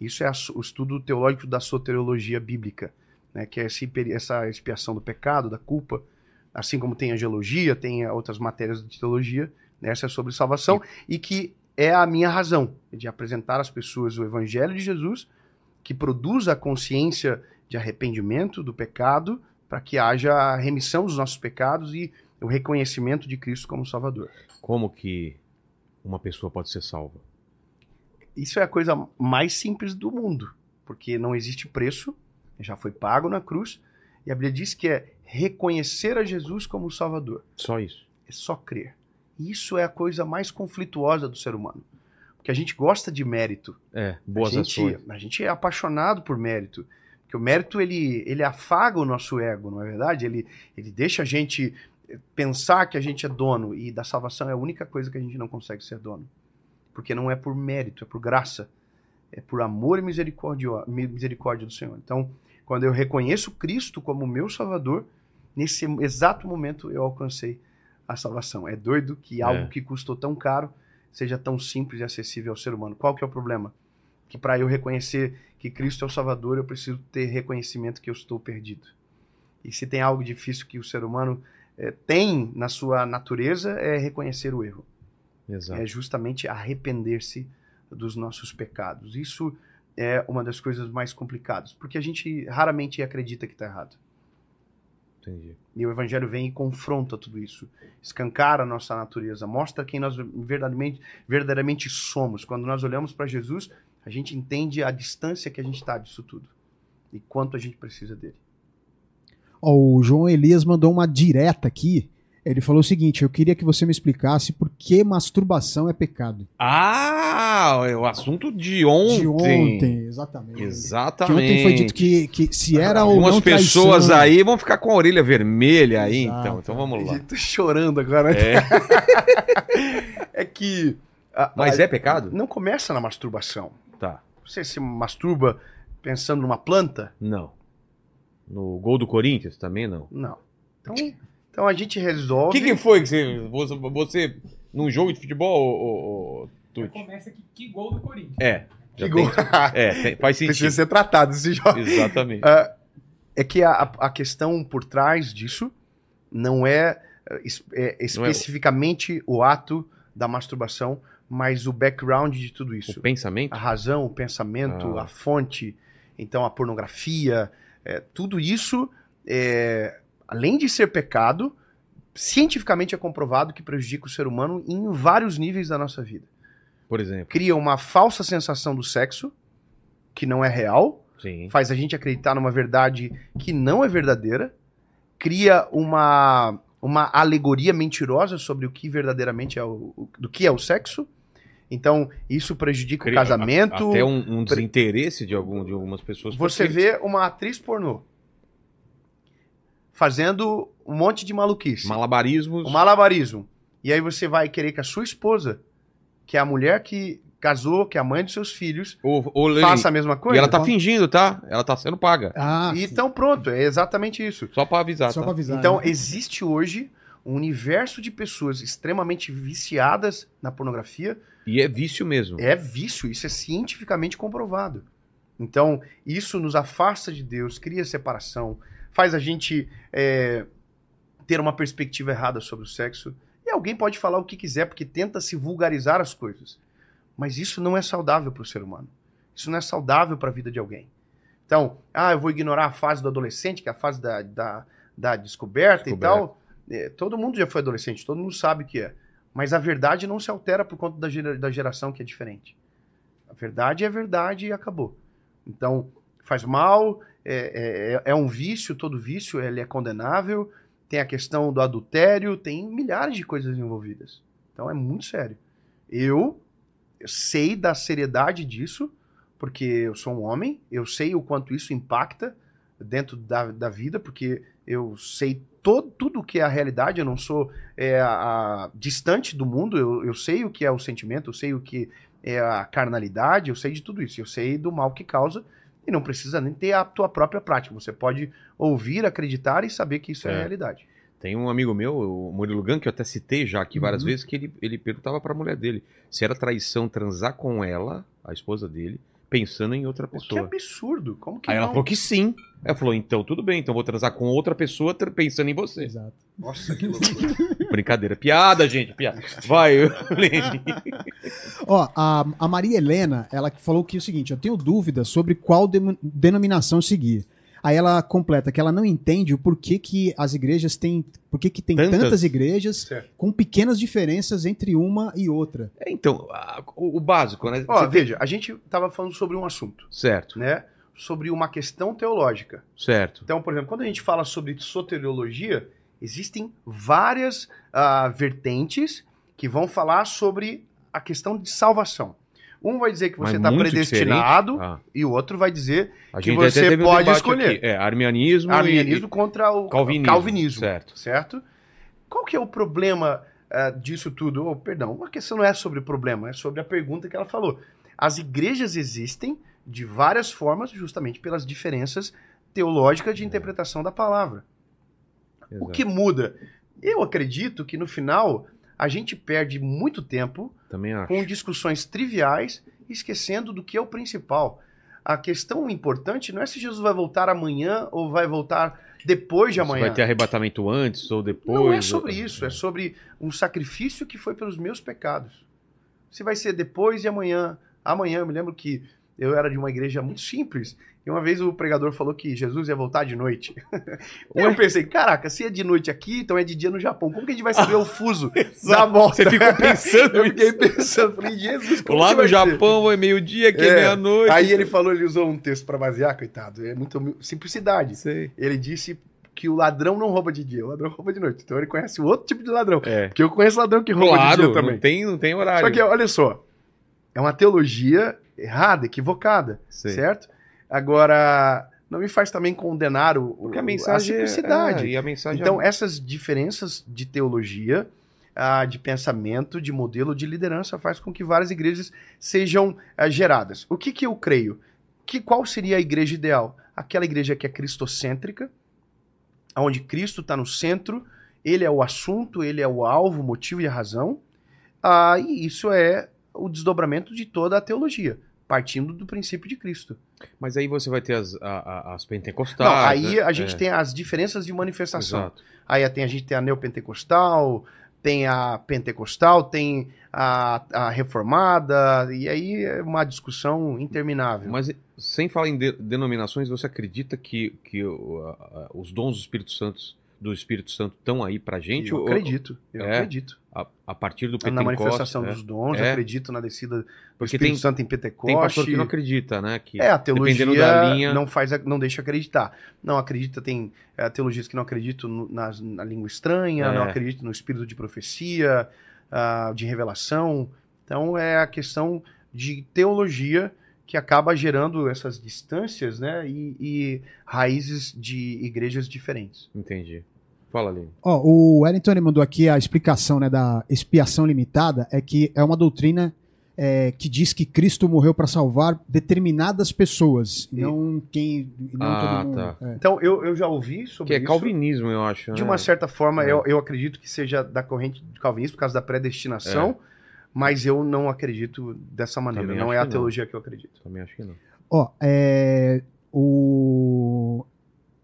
Isso é a o estudo teológico da soteriologia bíblica, né, que é esse essa expiação do pecado, da culpa, assim como tem a geologia, tem eh, outras matérias de teologia, né, essa é sobre salvação, e que é a minha razão de apresentar às pessoas o evangelho de Jesus, que produz a consciência de arrependimento do pecado, para que haja a remissão dos nossos pecados e o reconhecimento de Cristo como Salvador. Como que uma pessoa pode ser salva? Isso é a coisa mais simples do mundo, porque não existe preço, já foi pago na cruz, e a Bíblia diz que é reconhecer a Jesus como Salvador. Só isso. É só crer. Isso é a coisa mais conflituosa do ser humano. Porque a gente gosta de mérito. É, boas a gente, ações. a gente é apaixonado por mérito. Porque o mérito, ele, ele afaga o nosso ego, não é verdade? Ele, ele deixa a gente pensar que a gente é dono. E da salvação é a única coisa que a gente não consegue ser dono. Porque não é por mérito, é por graça. É por amor e misericórdia, misericórdia do Senhor. Então, quando eu reconheço Cristo como meu Salvador, nesse exato momento eu alcancei a salvação. É doido que algo que custou tão caro seja tão simples e acessível ao ser humano. Qual que é o problema? Que para eu reconhecer que Cristo é o Salvador, eu preciso ter reconhecimento que eu estou perdido. E se tem algo difícil que o ser humano eh, tem na sua natureza, é reconhecer o erro. Exato. É justamente arrepender-se dos nossos pecados. Isso é uma das coisas mais complicadas, porque a gente raramente acredita que está errado. Entendi. E o Evangelho vem e confronta tudo isso, escancara a nossa natureza, mostra quem nós verdadeiramente, verdadeiramente somos. Quando nós olhamos para Jesus, a gente entende a distância que a gente está disso tudo e quanto a gente precisa dele. Ó, o João Elias mandou uma direta aqui. Ele falou o seguinte: eu queria que você me explicasse por que masturbação é pecado. Ah, é o assunto de ontem. De ontem, exatamente. Que Exatamente. ontem foi dito que, que se era ou Algumas não pessoas traição. aí vão ficar com a orelha vermelha aí, Exato. então. Então vamos lá. Tô chorando agora. É. É que. a- Mas a- é pecado? Não começa na masturbação. Tá. Você se masturba pensando numa planta? Não. No gol do Corinthians também não. Não. Então, então a gente O resolve. que, que foi que você, você, você num jogo de futebol, ô, Tuti? começa aqui, que gol do Corinthians. É. já Que tem- gol. é, tem- faz Precisa sentido. ser tratado esse jogo. Exatamente. É que a, a questão por trás disso não é, é, es- é especificamente o ato da masturbação, mas o background de tudo isso. O pensamento? A razão, o pensamento, Ah. a fonte, então a pornografia, é, tudo isso, é, além de ser pecado, cientificamente é comprovado que prejudica o ser humano em vários níveis da nossa vida. Por exemplo. Cria uma falsa sensação do sexo, que não é real, Sim. faz a gente acreditar numa verdade que não é verdadeira, cria uma, uma alegoria mentirosa sobre o que verdadeiramente é o, o- do que é o sexo. Então, isso prejudica Cria- o casamento. Até um, um desinteresse de, algum, de algumas pessoas. Você vê uma atriz pornô fazendo um monte de maluquice, Malabarismos. um malabarismo. E aí você vai querer que a sua esposa, que é a mulher que casou, que é a mãe dos seus filhos, Ô, ô, Leni, faça a mesma coisa. E ela tá fingindo, tá? Ela tá sendo paga. Ah, E Então pronto, é exatamente isso. Só pra avisar, só tá? pra avisar. Então, né? existe hoje um universo de pessoas extremamente viciadas na pornografia. E é vício mesmo. É vício, isso é cientificamente comprovado. Então, isso nos afasta de Deus, cria separação, faz a gente é, ter uma perspectiva errada sobre o sexo. E alguém pode falar o que quiser, porque tenta se vulgarizar as coisas. Mas isso não é saudável para o ser humano. Isso não é saudável para a vida de alguém. Então, ah, eu vou ignorar a fase do adolescente, que é a fase da, da, da descoberta, descoberta, e tal. É, todo mundo já foi adolescente, todo mundo sabe o que é. Mas a verdade não se altera por conta da, gera, da geração que é diferente. A verdade é verdade e acabou. Então, faz mal, é, é, é, um vício, todo vício ele é condenável, tem a questão do adultério, tem milhares de coisas envolvidas. Então é muito sério. Eu, eu sei da seriedade disso, porque eu sou um homem, eu sei o quanto isso impacta dentro da, da vida, porque eu sei todo, tudo que é a realidade, eu não sou é, a, distante do mundo, eu, eu sei o que é o sentimento, eu sei o que é a carnalidade, eu sei de tudo isso, eu sei do mal que causa, e não precisa nem ter a tua própria prática, você pode ouvir, acreditar e saber que isso é, é realidade. Tem um amigo meu, o Murilo Gun, que eu até citei já aqui várias uhum. vezes, que ele, ele perguntava para a mulher dele se era traição transar com ela, a esposa dele, pensando em outra pessoa. Que absurdo. Como que Aí não? ela falou que sim. Ela falou, então tudo bem, então vou transar com outra pessoa pensando em você. Exato. Nossa, que loucura. Brincadeira. Piada, gente, piada. Vai, Lene. Ó, a, a Maria Helena, ela falou que é o seguinte, eu tenho dúvida sobre qual de, denominação seguir. Aí ela completa que ela não entende o porquê que as igrejas têm. Por que tem tantas, tantas igrejas certo. com pequenas diferenças entre uma e outra. É, então, a, o, o, básico, né? Ó, veja, a gente estava falando sobre um assunto. Certo. Né? Sobre uma questão teológica. Certo. Então, por exemplo, quando a gente fala sobre soteriologia, existem várias uh, vertentes que vão falar sobre a questão de salvação. Um vai dizer que você está predestinado ah. e o outro vai dizer que você pode escolher. Aqui. É, arminianismo, arminianismo e... contra o calvinismo, calvinismo certo. certo? Qual que é o problema uh, disso tudo? Oh, perdão, a questão não é sobre o problema, é sobre a pergunta que ela falou. As igrejas existem de várias formas, justamente pelas diferenças teológicas de interpretação da palavra. Exato. O que muda? Eu acredito que no final a gente perde muito tempo com discussões triviais, esquecendo do que é o principal. A questão importante não é se Jesus vai voltar amanhã ou vai voltar depois de amanhã. vai ter arrebatamento antes ou depois. Não é sobre ou... isso, é sobre um sacrifício que foi pelos meus pecados. Se vai ser depois de amanhã. Amanhã, eu me lembro que eu era de uma igreja muito simples. E uma vez o pregador falou que Jesus ia voltar de noite. eu pensei, caraca, se é de noite aqui, então é de dia no Japão. Como que a gente vai saber o fuso da volta? Você ficou pensando Eu fiquei pensando, falei, Jesus, como Lá no Japão ser? é meio-dia, aqui é, é meia-noite. Aí ele falou, ele usou um texto para basear, coitado. É muito simplicidade. Sei. Ele disse que o ladrão não rouba de dia, o ladrão rouba de noite. Então ele conhece o outro tipo de ladrão. É. Porque eu conheço ladrão que rouba claro, de dia também. Não tem, não tem horário. Só que, olha só, é uma teologia errada, equivocada, Sei. certo? Agora, não me faz também condenar o, Porque a, mensagem a é- simplicidade. É, e a mensagem então, é... essas diferenças de teologia, ah, de pensamento, de modelo de liderança, faz com que várias igrejas sejam ah, geradas. O que, que eu creio? Que, qual seria a igreja ideal? Aquela igreja que é cristocêntrica, onde Cristo está no centro, ele é o assunto, ele é o alvo, o motivo e a razão. Ah, e isso é o desdobramento de toda a teologia partindo do princípio de Cristo. Mas aí você vai ter as, a, as pentecostais. Não, aí né? a gente é. tem as diferenças de manifestação. Exato. Aí tem, a gente tem a neopentecostal, tem a pentecostal, tem a, a reformada, e aí é uma discussão interminável. Mas sem falar em de, denominações, você acredita que, que uh, uh, os dons do Espírito Santo do Espírito Santo estão aí pra gente? Eu acredito, eu é, acredito. A, a, partir do Pentecostes. Na manifestação é, dos dons, é. acredito na descida do Porque Espírito tem, Santo em Pentecostes. Tem pastor que não acredita, né? Que, é, a teologia da linha... não, faz, não deixa acreditar. Não acredita, tem é, teologias que não acreditam no, na, na, língua estranha, é. não acreditam no espírito de profecia, uh, de revelação. Então é a questão de teologia que acaba gerando essas distâncias, né? E, e raízes de igrejas diferentes. Entendi. Fala, ali. Ó, o Wellington mandou aqui a explicação né, da expiação limitada, é que é uma doutrina é, que diz que Cristo morreu para salvar determinadas pessoas, e não quem, não Ah, todo mundo. tá. É. Então, eu, eu já ouvi sobre Que é isso. calvinismo, eu acho. De né? uma certa forma, É. eu, eu acredito que seja da corrente de calvinismo por causa da predestinação, mas eu não acredito dessa maneira. Também Não é a que não. teologia que eu acredito. Também acho que não. Ó, é. O.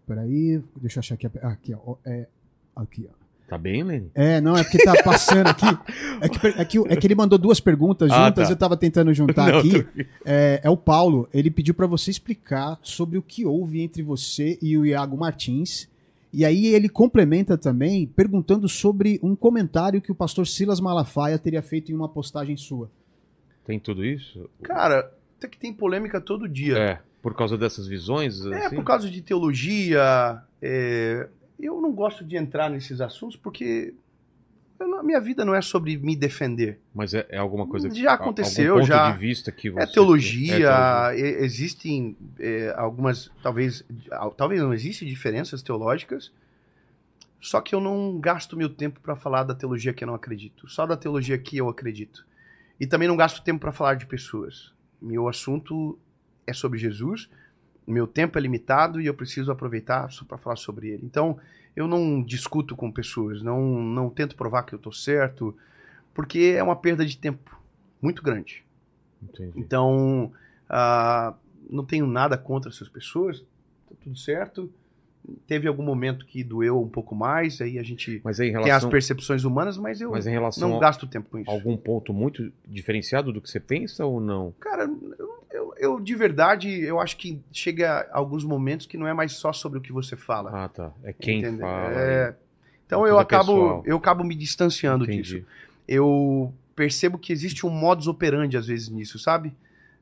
Peraí, deixa eu achar aqui. Aqui, ó. É, aqui, ó. Tá bem, Lenny? É, não, é porque tá passando aqui. É que, é que, é que ele mandou duas perguntas Ah, juntas, tá. eu tava tentando juntar Não, aqui. tô- É, é o Paulo, ele pediu pra você explicar sobre o que houve entre você e o Iago Martins. E aí ele complementa também perguntando sobre um comentário que o pastor Silas Malafaia teria feito em uma postagem sua. Tem tudo isso? Cara, até que tem polêmica todo dia. É, por causa dessas visões? É, assim? por causa de teologia. é, Eu não gosto de entrar nesses assuntos porque não- a minha vida não é sobre me defender. Mas é, é alguma coisa que... Já aconteceu, algum ponto já. de vista que você... É teologia, É teologia. existem é, algumas, talvez, talvez não existem diferenças teológicas, só que eu não gasto meu tempo para falar da teologia que eu não acredito, só da teologia que eu acredito. E também não gasto tempo para falar de pessoas. Meu assunto é sobre Jesus, meu tempo é limitado e eu preciso aproveitar para falar sobre ele. Então, eu não discuto com pessoas, não, não tento provar que eu estou certo, porque é uma perda de tempo muito grande. Entendi. Então, ah, não tenho nada contra essas pessoas, tá tudo certo. Teve algum momento que doeu um pouco mais, aí a gente Mas aí em tem as relação, percepções humanas, mas eu mas relação não gasto tempo com isso. algum ponto muito diferenciado do que você pensa ou não? Cara, eu, eu- eu, de verdade, eu acho que chega alguns momentos que não é mais só sobre o que você fala. Ah, tá. É quem entendeu? fala. É, então Uma eu acabo, pessoal. eu acabo me distanciando disso. Entendi. eu percebo que existe um modus operandi às vezes nisso, sabe?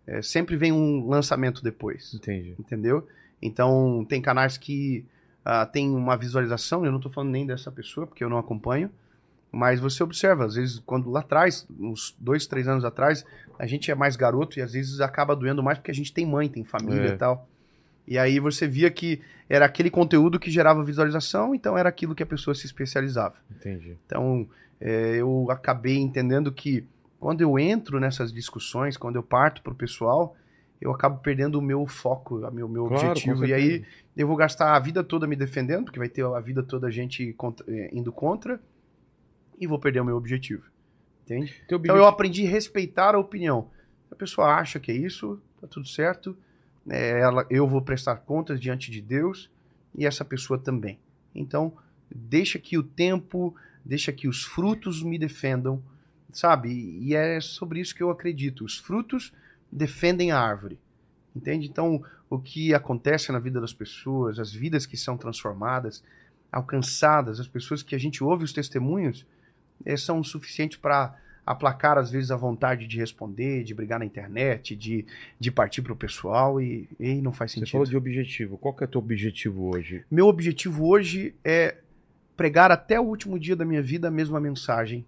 É, sempre vem um lançamento depois, Entendi. entendeu? Então, tem canais que ah, tem uma visualização, eu não tô falando nem dessa pessoa, porque eu não acompanho, mas você observa, às vezes, quando lá atrás, uns dois, três anos atrás, a gente é mais garoto e às vezes acaba doendo mais porque a gente tem mãe, tem família É. e tal. E aí você via que era aquele conteúdo que gerava visualização, então era aquilo que a pessoa se especializava. Entendi. Então, é, eu acabei entendendo que quando eu entro nessas discussões, quando eu parto para o pessoal, eu acabo perdendo o meu foco, o meu, meu Claro, objetivo. E aí eu vou gastar a vida toda me defendendo, porque vai ter a vida toda a gente contra- é, indo contra, e vou perder o meu objetivo. Entende? Então eu aprendi a respeitar a opinião. A pessoa acha que é isso, tá tudo certo. É, ela, eu vou prestar contas diante de Deus e essa pessoa também. Então, deixa que o tempo, deixa que os frutos me defendam, sabe? E é sobre isso que eu acredito. Os frutos defendem a árvore. Entende? Então, o que acontece na vida das pessoas, as vidas que são transformadas, alcançadas, as pessoas que a gente ouve os testemunhos, eh, são o suficiente para aplacar, às vezes, a vontade de responder, de brigar na internet, de, de partir para o pessoal e, e não faz Você sentido. falou de objetivo. Qual que é teu objetivo hoje? Meu objetivo hoje é pregar até o último dia da minha vida a mesma mensagem.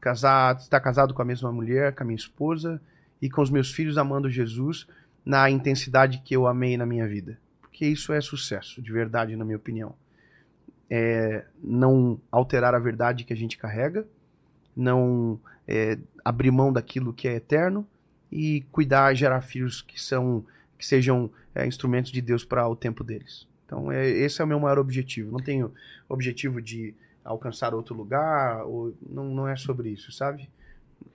Casar, estar casado com a mesma mulher, com a minha esposa e com os meus filhos amando Jesus na intensidade que eu amei na minha vida. Porque isso é sucesso, de verdade, na minha opinião. É não alterar a verdade que a gente carrega, não é, abrir mão daquilo que é eterno e cuidar e gerar filhos que são que sejam é, instrumentos de Deus para o tempo deles. Então, é, esse é o meu maior objetivo. Não tenho objetivo de alcançar outro lugar, ou, não, não é sobre isso, sabe?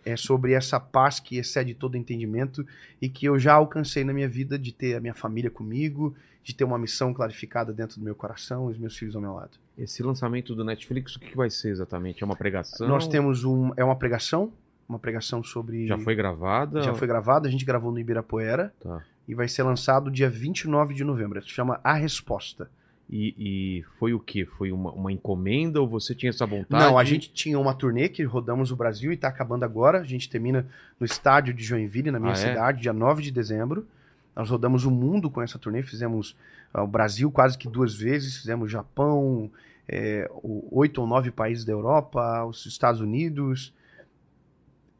É sobre essa paz que excede todo entendimento e que eu já alcancei na minha vida de ter a minha família comigo, de ter uma missão clarificada dentro do meu coração e os meus filhos ao meu lado. Esse lançamento do Netflix, o que vai ser exatamente? É uma pregação? Nós temos um. É uma pregação, uma pregação sobre. Já foi gravada? Já foi gravada, a gente gravou no Ibirapuera Tá. e vai ser lançado dia 29 de novembro. Se chama A Resposta. E, e foi o quê? Foi uma, uma encomenda ou você tinha essa vontade? Não, a gente tinha uma turnê que rodamos o Brasil e tá acabando agora. A gente termina no estádio de Joinville, na minha Ah, é? cidade, dia 9 de dezembro. Nós rodamos o mundo com essa turnê, fizemos ah, o Brasil quase que duas vezes, fizemos Japão, é, oito ou nove países da Europa, os Estados Unidos,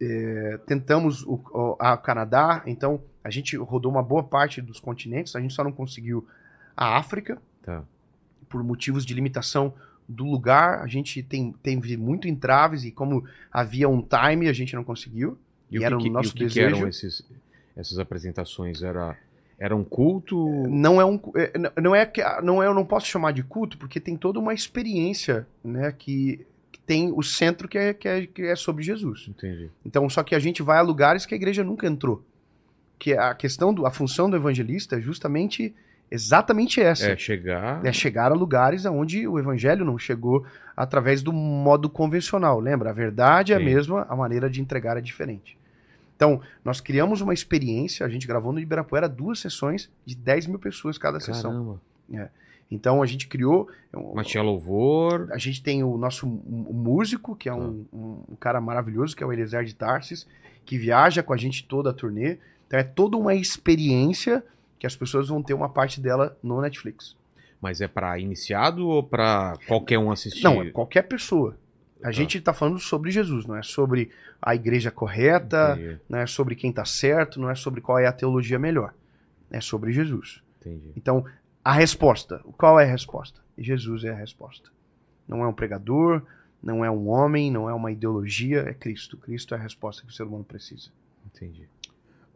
é, tentamos o, o a Canadá, então a gente rodou uma boa parte dos continentes, a gente só não conseguiu a África, Tá. Por motivos de limitação do lugar, a gente tem, teve muito entraves e como havia um time, a gente não conseguiu. E, o era que, o que- nosso e o que que desejo. eram esses, essas apresentações? Era, era um culto? Não é um é, não é que não é eu não posso chamar de culto porque tem toda uma experiência, né, que, que tem o centro que é, que é que é sobre Jesus. Entendi. Então, só que a gente vai a lugares que a igreja nunca entrou. Que a questão do a função do evangelista é justamente exatamente essa. É chegar. É chegar a lugares onde o evangelho não chegou através do modo convencional. Lembra? A verdade é a Sim. mesma, a maneira de entregar é diferente. Então, nós criamos uma experiência, a gente gravou no Ibirapuera duas sessões de 10 mil pessoas cada sessão. Caramba. Então, a gente criou. Mas tinha louvor. a gente tem o nosso o músico, que é um, um- um cara maravilhoso, que é o Eliezer de Tarsis, que viaja com a gente toda a turnê. Então é toda uma experiência que as pessoas vão ter uma parte dela no Netflix. Mas é pra iniciado ou pra qualquer um assistir? Não, é qualquer pessoa. A Tá. gente está falando sobre Jesus, não é sobre a igreja correta, Entendi, não é sobre quem está certo, não é sobre qual é a teologia melhor. É sobre Jesus. entendi. Então, a resposta. Qual é a resposta? Jesus é a resposta. Não é um pregador, não é um homem, não é uma ideologia, é Cristo. Cristo é a resposta que o ser humano precisa. Entendi.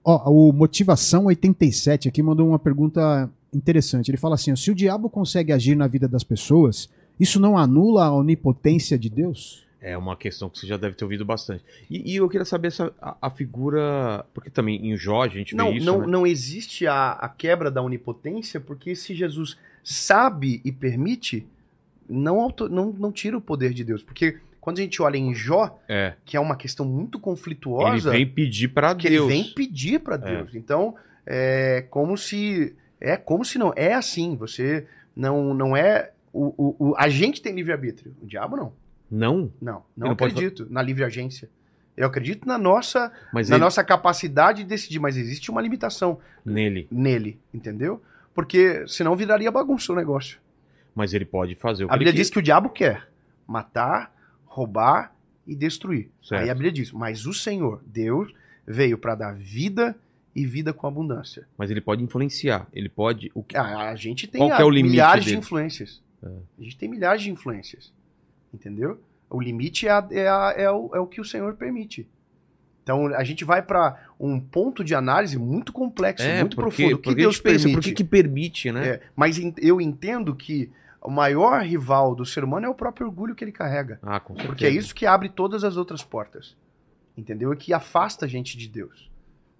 Ó, o Motivação 87 aqui mandou uma pergunta interessante. Ele fala assim: ó, se o diabo consegue agir na vida das pessoas, isso não anula a onipotência de Deus? É uma questão que você já deve ter ouvido bastante. E, e eu queria saber essa, a, a figura. Porque também em Jó a gente Não, vê isso. não, né? não existe a, a quebra da onipotência, porque se Jesus sabe e permite, não, auto- não, não tira o poder de Deus. Porque quando a gente olha em Jó, É. que é uma questão muito Ele conflituosa, vem pedir pra que Deus. ele vem pedir para Deus. Então, é como se é como se não é assim. Você não não é o, o, o- a gente tem livre arbítrio. O diabo não. Não, Não, não, Ele não pode acredito na livre agência. Eu acredito na nossa mas na ele, nossa capacidade de decidir, mas existe uma limitação nele. nele, entendeu? Porque senão viraria bagunça o negócio. Mas ele pode fazer o que A Bíblia ele diz que o diabo quer matar, roubar e destruir. Certo. Aí a Bíblia diz: "Mas o Senhor, Deus, veio para dar vida e vida com abundância". Mas ele pode influenciar. Ele pode. O que... A, a gente tem Qual a- é o limite milhares de dele? influências. É. A gente tem milhares de influências. Entendeu? O limite é, a- é, a- é o, é o que o Senhor permite. Então a gente vai para um ponto de análise muito complexo, é, muito porque, profundo. O que Deus permite? por que, que permite, né? É, mas eu entendo que o maior rival do ser humano é o próprio orgulho que ele carrega. Ah, com certeza. Porque é isso que abre todas as outras portas. Entendeu? E que afasta a gente de Deus.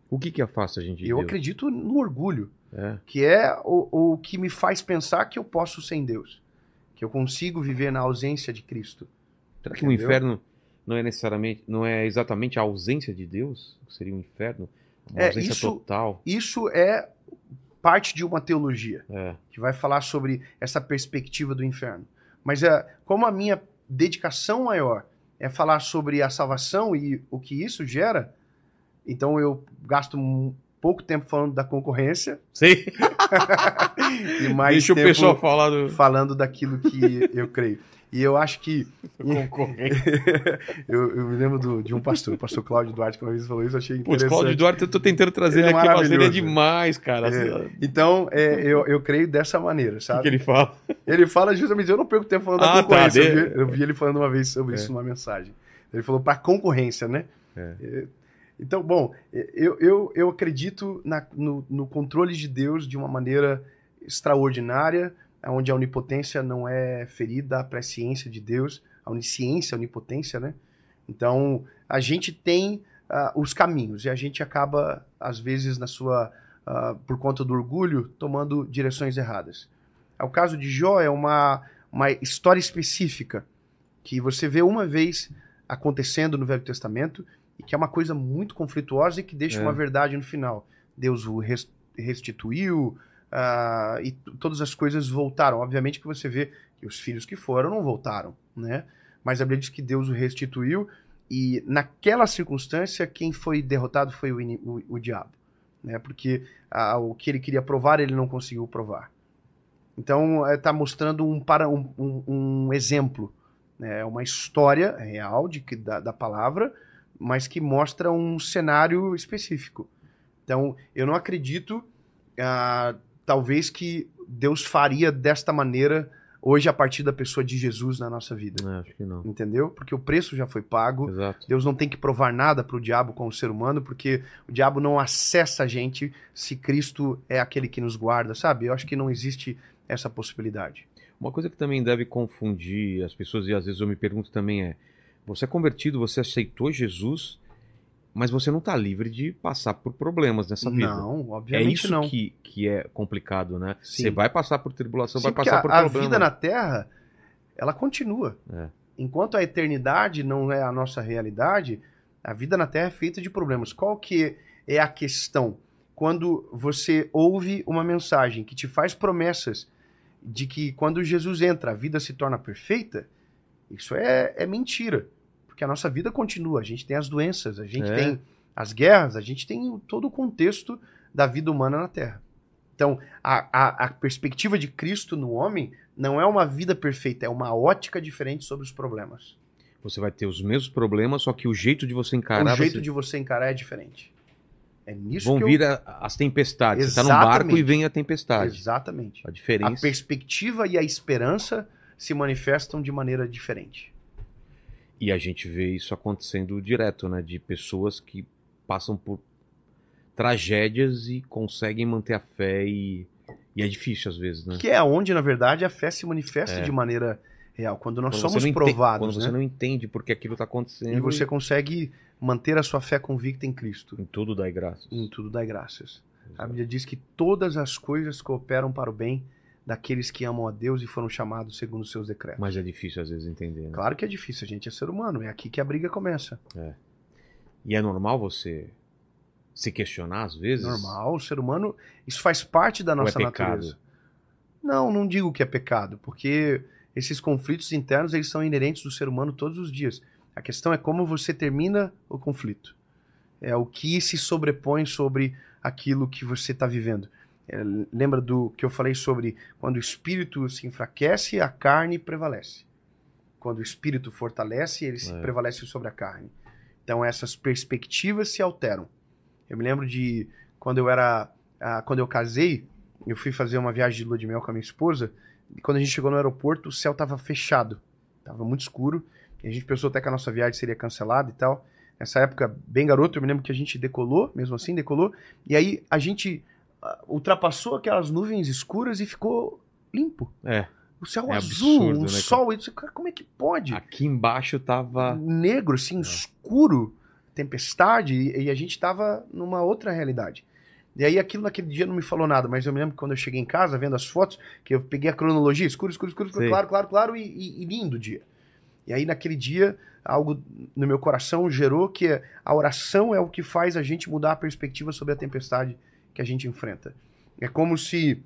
O que que afasta a gente de eu Deus? acredito no orgulho, É. que é o, o que me faz pensar que eu posso sem Deus. Que eu consigo viver na ausência de Cristo. Será que o inferno não é necessariamente, não é exatamente a ausência de Deus? Seria um inferno? Uma É, ausência isso- total? Isso é parte de uma teologia. É. que vai falar sobre essa perspectiva do inferno. Mas é, como a minha dedicação maior é falar sobre a salvação e o que isso gera, então eu gasto um pouco tempo falando da concorrência Sei. e mais Deixa o pessoal falar do falando daquilo que eu creio. E eu acho que concorrente. eu, eu me lembro do- de um pastor, o pastor Cláudio Duarte, que uma vez falou isso, eu achei interessante. Cláudio Duarte, eu tô tentando trazer Ele ele é aqui, mas ele é demais, cara. É. Então, é, eu, eu creio dessa maneira, O que, sabe? que ele fala? Ele fala justamente, eu não perco tempo falando Ah, da concorrência. tá, eu, vi, eu vi ele falando uma vez sobre É. isso numa mensagem. Ele falou para concorrência, né? É. É, Então, bom, eu, eu, eu acredito na- no, no controle de Deus de uma maneira extraordinária, onde a onipotência não é ferida, a presciência de Deus, a onisciência, a onipotência, né? Então, a gente tem ah, os caminhos e a gente acaba, às vezes, na sua, ah, por conta do orgulho, tomando direções erradas. O caso de Jó é uma, uma história específica que você vê uma vez acontecendo no Velho Testamento e que é uma coisa muito conflituosa e que deixa É. uma verdade no final. Deus o res- restituiu ah, e todas as coisas voltaram. Obviamente que você vê que os filhos que foram não voltaram, né? Mas a Bíblia diz que Deus o restituiu e naquela circunstância quem foi derrotado foi o, o- o diabo, né? Porque ah, o que ele queria provar ele não conseguiu provar. Então está mostrando um, para, um, um- um exemplo, né? uma história real de, da, da palavra, mas que mostra um cenário específico. Então eu não acredito, ah, talvez que Deus faria desta maneira hoje a partir da pessoa de Jesus na nossa vida. É, acho que não. Entendeu? Porque o preço já foi pago. Exato. Deus não tem que provar nada para o diabo como ser humano, porque o diabo não acessa a gente se Cristo é aquele que nos guarda, sabe? Eu acho que não existe essa possibilidade. Uma coisa que também deve confundir as pessoas, e às vezes eu me pergunto também é: você é convertido, você aceitou Jesus, mas você não está livre de passar por problemas nessa vida. Não, É obviamente isso não. Que, que é complicado, né? Sim. Você vai passar por tribulação, Sim, vai passar a, por a problema. vida na Terra, ela continua. É. Enquanto a eternidade não é a nossa realidade, a vida na Terra é feita de problemas. Qual que é a questão? Quando você ouve uma mensagem que te faz promessas de que quando Jesus entra, a vida se torna perfeita, isso é, é mentira. Porque a nossa vida continua. A gente tem as doenças, a gente É. tem as guerras, a gente tem todo o contexto da vida humana na Terra. Então, a, a, a perspectiva de Cristo no homem não é uma vida perfeita, é uma ótica diferente sobre os problemas. Você vai ter os mesmos problemas, só que o jeito de você encarar. o jeito você... de você encarar é diferente. É nisso Vão que eu... vir a- as tempestades. Você tá num barco Exatamente. e vem a tempestade. Exatamente. A A diferença. perspectiva e a esperança se manifestam de maneira diferente. E a gente vê isso acontecendo direto, né? De pessoas que passam por tragédias e conseguem manter a fé e, e é difícil às vezes, né? Que é onde, na verdade, a fé se manifesta É. de maneira real. Quando nós Quando somos você provados, quando você né? não entende porque aquilo está acontecendo E você consegue manter a sua fé convicta em Cristo. em tudo dá graças. Em tudo dai graças. A Bíblia diz que todas as coisas cooperam para o bem daqueles que amam a Deus e foram chamados segundo os seus decretos. Mas é difícil às vezes entender, né? Claro que é difícil, a gente é ser humano, é aqui que a briga começa. E é normal você se questionar às vezes? Normal, o ser humano, isso faz parte da Ou é nossa pecado? natureza. Não, não digo que é pecado, porque esses conflitos internos eles são inerentes do ser humano todos os dias. A questão é como você termina o conflito. É o que se sobrepõe sobre aquilo que você está vivendo. É, lembra do que eu falei sobre quando o espírito se enfraquece, a carne prevalece. Quando o espírito fortalece, ele se É. prevalece sobre a carne. Então essas perspectivas se alteram. Eu me lembro de quando eu era, ah, quando eu casei, eu fui fazer uma viagem de lua de mel com a minha esposa. E quando a gente chegou no aeroporto, o céu estava fechado, estava muito escuro. E a gente pensou até que a nossa viagem seria cancelada e tal. Nessa época, bem garoto, eu me lembro que a gente decolou, mesmo assim, decolou. E aí a gente ultrapassou aquelas nuvens escuras e ficou limpo. É. O céu É azul, absurdo, um né, sol. E disse, cara, como é que pode? Aqui embaixo tava. negro, assim, escuro, tempestade, e, e a gente tava numa outra realidade. E aí aquilo naquele dia não me falou nada, mas eu me lembro que quando eu cheguei em casa, vendo as fotos, que eu peguei a cronologia, escuro, escuro, escuro, escuro claro, claro, claro, e, e- e lindo o dia. E aí naquele dia, algo no meu coração gerou que a oração é o que faz a gente mudar a perspectiva sobre a tempestade que a gente enfrenta. É como se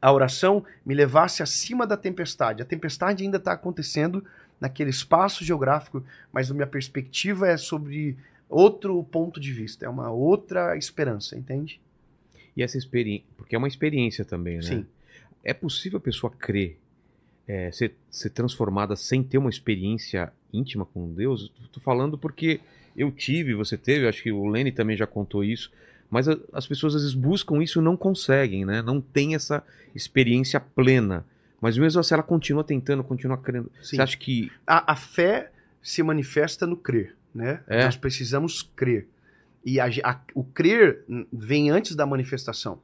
a oração me levasse acima da tempestade. A tempestade ainda está acontecendo naquele espaço geográfico, mas a minha perspectiva é sobre outro ponto de vista, é uma outra esperança, entende? E essa experiência. Porque é uma experiência também, né? Sim. É possível a pessoa crer, é, ser, ser transformada sem ter uma experiência íntima com Deus? Tô falando porque eu tive, você teve, acho que o Lenny também já contou isso, mas a- as pessoas às vezes buscam isso e não conseguem, né? Não tem essa experiência plena. Mas mesmo assim, ela continua tentando, continua crendo. Sim. Você acha que. A, a fé se manifesta no crer, né? É. Nós precisamos crer. E a o crer vem antes da manifestação.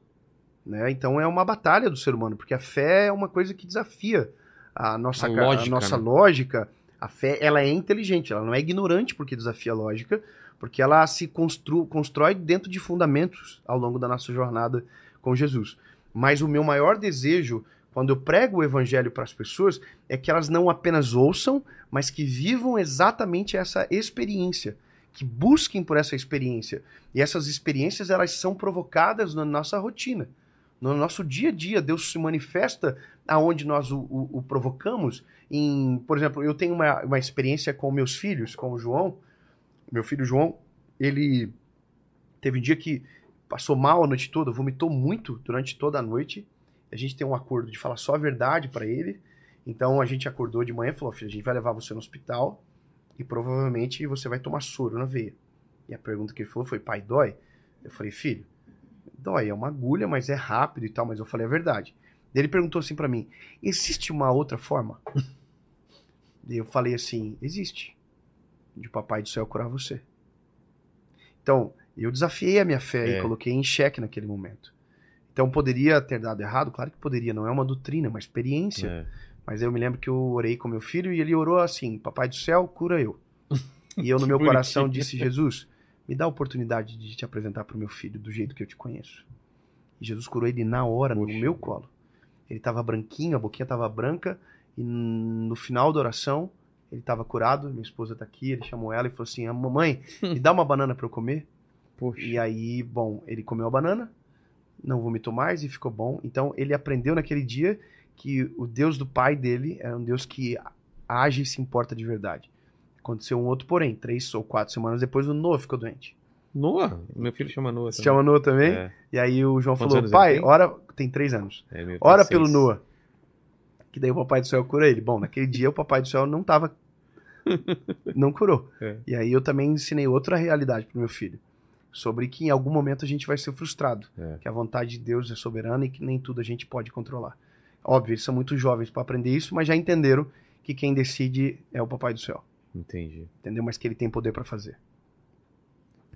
Né? Então é uma batalha do ser humano, porque a fé é uma coisa que desafia a nossa, A ca- a lógica, nossa né? lógica. A fé ela é inteligente, ela não é ignorante porque desafia a lógica, porque ela se constru, constrói dentro de fundamentos ao longo da nossa jornada com Jesus. Mas o meu maior desejo, quando eu prego o evangelho para as pessoas, é que elas não apenas ouçam, mas que vivam exatamente essa experiência, que busquem por essa experiência. E essas experiências elas são provocadas na nossa rotina, no nosso dia a dia. Deus se manifesta aonde nós o, o- o provocamos. Em, por exemplo, eu tenho uma, uma experiência com meus filhos, com o João. Meu filho João, ele teve um dia que passou mal a noite toda, vomitou muito durante toda a noite. A gente tem um acordo de falar só a verdade para ele. Então a gente acordou de manhã e falou: filho, a gente vai levar você no hospital e provavelmente você vai tomar soro na veia. E a pergunta que ele falou foi: pai, dói? Eu falei: filho, dói, é uma agulha, mas é rápido e tal. Mas eu falei a verdade. Ele perguntou assim pra mim: existe uma outra forma? Eu falei assim: existe. De papai do céu curar você. Então, eu desafiei a minha fé É. e coloquei em xeque naquele momento. Então, poderia ter dado errado? Claro que poderia, não é uma doutrina, é uma experiência. É. Mas eu me lembro que eu orei com meu filho e ele orou assim: Papai do céu, cura eu. E eu, no meu coração, disse: Jesus, me dá a oportunidade de te apresentar para o meu filho do jeito que eu te conheço. E Jesus curou ele na hora, no Poxa. meu colo. Ele estava branquinho, a boquinha estava branca, e no final da oração, ele estava curado. Minha esposa está aqui, ele chamou ela e falou assim: "Ah, Mamãe, me dá uma banana para eu comer. Poxa. E aí, bom, ele comeu a banana, não vomitou mais e ficou bom. Então, ele aprendeu naquele dia que o Deus do pai dele era um Deus que age e se importa de verdade. Aconteceu um outro, porém, três ou quatro semanas depois, o Noah ficou doente. Noah? Meu filho chama Noah. Se chama Noah também? É, E aí o João Quantos falou: pai, tem? ora. Tem três anos. é, Ora pelo Noah. Que daí o papai do céu cura ele. Bom, naquele dia o papai do céu não tava. não curou. É. E aí eu também ensinei outra realidade pro meu filho. Sobre que em algum momento a gente vai ser frustrado. É. Que a vontade de Deus é soberana e que nem tudo a gente pode controlar. Óbvio, eles são muito jovens para aprender isso, mas já entenderam que quem decide é o papai do céu. Entendi. Entendeu? Mas que ele tem poder para fazer.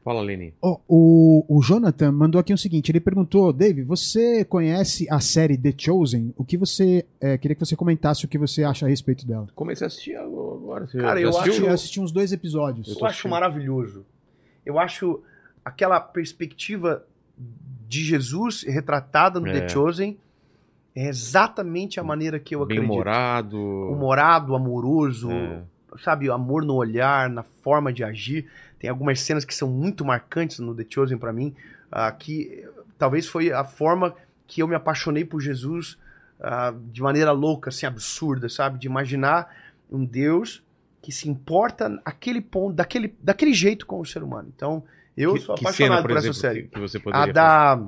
Fala, Leni. Ó, o, o Jonathan mandou aqui o seguinte: ele perguntou, Dave, você conhece a série The Chosen? O que você. é, queria que você comentasse o que você acha a respeito dela. Comecei a assistir agora. Você Cara, eu assistiu? acho- Eu assisti uns dois episódios. Eu Eu acho maravilhoso. Eu acho aquela perspectiva de Jesus retratada no É. The Chosen é exatamente a maneira que eu Bem acredito. humorado. Humorado, amoroso, É. sabe, amor no olhar, na forma de agir. Tem algumas cenas que são muito marcantes no The Chosen pra mim, ah, que talvez foi a forma que eu me apaixonei por Jesus ah, de maneira louca, assim, absurda, sabe? De imaginar um Deus que se importa aquele ponto, daquele, daquele jeito com o ser humano. Então, eu Que- sou apaixonado cena, por, essa exemplo, série. Que, você A da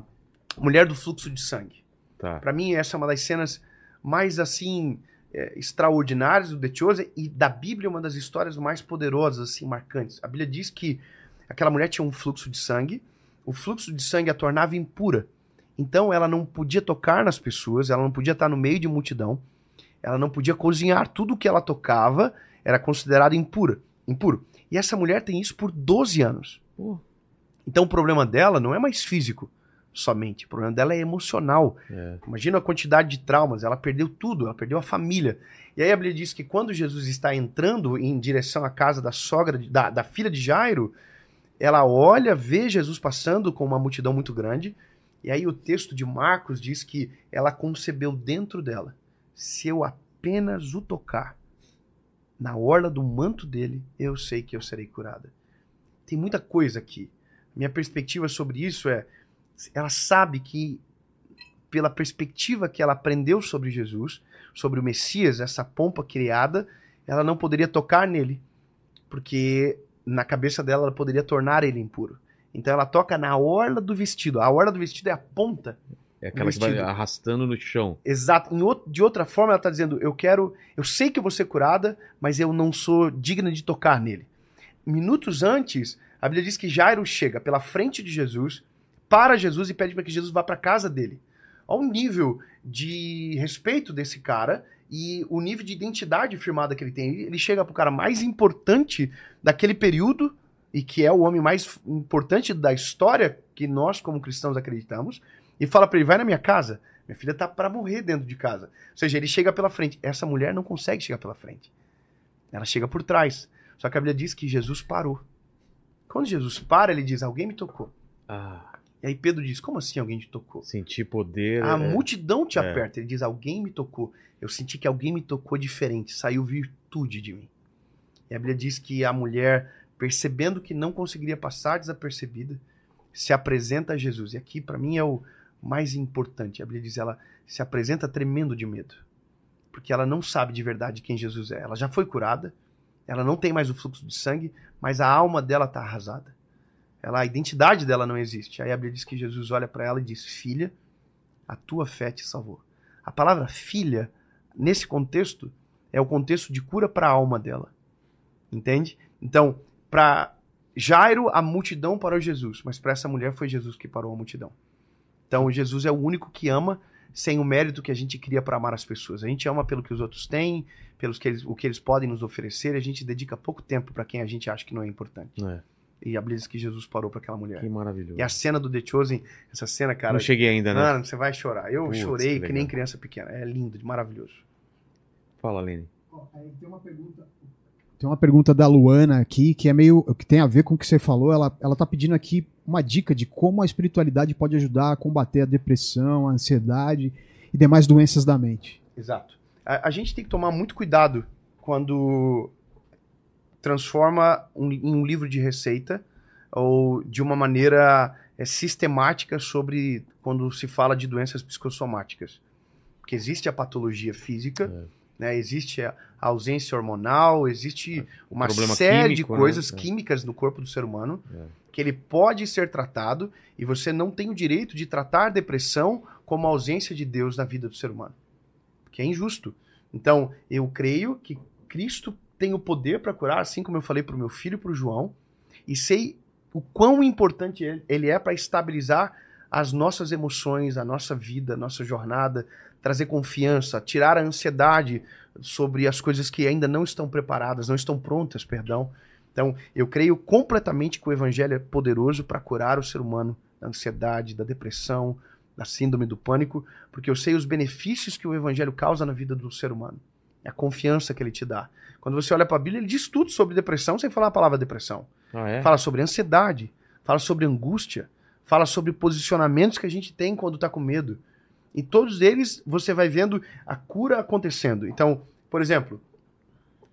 Mulher do Fluxo de Sangue. Tá. Pra mim, essa é uma das cenas mais, assim, é, extraordinárias do The Chosen e da Bíblia, uma das histórias mais poderosas, assim, marcantes. A Bíblia diz que aquela mulher tinha um fluxo de sangue, o fluxo de sangue a tornava impura. Então, ela não podia tocar nas pessoas, ela não podia estar no meio de multidão, ela não podia cozinhar. Tudo que ela tocava era considerado impura, impuro. E essa mulher tem isso por 12 anos. Então, o problema dela não é mais físico somente, o problema dela é emocional. É. Imagina a quantidade de traumas, ela perdeu tudo, ela perdeu a família. E aí a Bíblia diz que quando Jesus está entrando em direção à casa da sogra, da, da filha de Jairo, ela olha, vê Jesus passando com uma multidão muito grande, e aí o texto de Marcos diz que ela concebeu dentro dela: se eu apenas o tocar na orla do manto dele, eu sei que eu serei curada. Tem muita coisa aqui. Minha perspectiva sobre isso é: ela sabe que pela perspectiva que ela aprendeu sobre Jesus, sobre o Messias, essa pompa criada, ela não poderia tocar nele, porque na cabeça dela ela poderia tornar ele impuro. Então ela toca na orla do vestido. A orla do vestido é a ponta. É aquela que vai arrastando no chão. Exato. Em out- de outra forma, ela está dizendo: eu quero, eu sei que eu vou ser curada, mas eu não sou digna de tocar nele. Minutos antes, a Bíblia diz que Jairo chega pela frente de Jesus, para Jesus e pede para que Jesus vá para casa dele. Olha o nível de respeito desse cara e o nível de identidade firmada que ele tem. Ele- chega pro cara mais importante daquele período e que é o homem mais importante da história que nós como cristãos acreditamos e fala para ele: "Vai na minha casa. Minha filha tá para morrer dentro de casa". Ou seja, ele chega pela frente. Essa mulher não consegue chegar pela frente. Ela chega por trás. Só que a Bíblia diz que Jesus parou. Quando Jesus para, ele diz: "Alguém me tocou". Ah, E aí Pedro diz: "Como assim alguém te tocou?" sentir poder. A é- multidão te É. aperta. Ele diz: Alguém me tocou. Eu senti que alguém me tocou diferente. Saiu virtude de mim. E a Bíblia diz que a mulher, percebendo que não conseguiria passar desapercebida, se apresenta a Jesus. E aqui, para mim, é o mais importante. A Bíblia diz: ela se apresenta tremendo de medo. Porque ela não sabe de verdade quem Jesus é. Ela já foi curada, ela não tem mais o fluxo de sangue, mas a alma dela está arrasada. Ela, a identidade dela não existe. Aí a Bíblia diz que Jesus olha para ela e diz: Filha, a tua fé te salvou. A palavra filha, nesse contexto, é o contexto de cura para a alma dela. Entende? Então, para Jairo, a multidão parou Jesus, mas para essa mulher foi Jesus que parou a multidão. Então, Jesus é o único que ama sem o mérito que a gente cria para amar as pessoas. A gente ama pelo que os outros têm, pelos que eles, o que eles podem nos oferecer, a gente dedica pouco tempo para quem a gente acha que não é importante. É, E a diz que Jesus parou para aquela mulher. que maravilhoso. E a cena do The Chosen, essa cena, cara, Não cheguei ainda, né? mano, você vai chorar. Eu Putz, chorei que que, nem criança pequena. É lindo, maravilhoso. Fala, Lene. Tem uma pergunta. Tem uma pergunta da Luana aqui que é meio que tem a ver com o que você falou. Ela, ela tá pedindo aqui uma dica de como a espiritualidade pode ajudar a combater a depressão, a ansiedade e demais doenças da mente. Exato. A, a gente tem que tomar muito cuidado quando transforma um, em um livro de receita ou de uma maneira é, sistemática sobre quando se fala de doenças psicossomáticas. Porque existe a patologia física, né, existe a ausência hormonal, existe uma Problema série químico, de né? coisas É. químicas no corpo do ser humano É. que ele pode ser tratado e você não tem o direito de tratar depressão como a ausência de Deus na vida do ser humano. Porque é injusto. Então, eu creio que Cristo tem o poder para curar, assim como eu falei para o meu filho e para o João, e sei o quão importante ele é para estabilizar as nossas emoções, a nossa vida, a nossa jornada, trazer confiança, tirar a ansiedade sobre as coisas que ainda não estão preparadas, não estão prontas, perdão. Então, eu creio completamente que o evangelho é poderoso para curar o ser humano da ansiedade, da depressão, da síndrome do pânico, porque eu sei os benefícios que o evangelho causa na vida do ser humano. É a confiança que ele te dá. Quando você olha para a Bíblia, ele diz tudo sobre depressão sem falar a palavra depressão. Ah, é? Fala sobre ansiedade, fala sobre angústia, fala sobre posicionamentos que a gente tem quando está com medo. E todos eles você vai vendo a cura acontecendo. Então, por exemplo,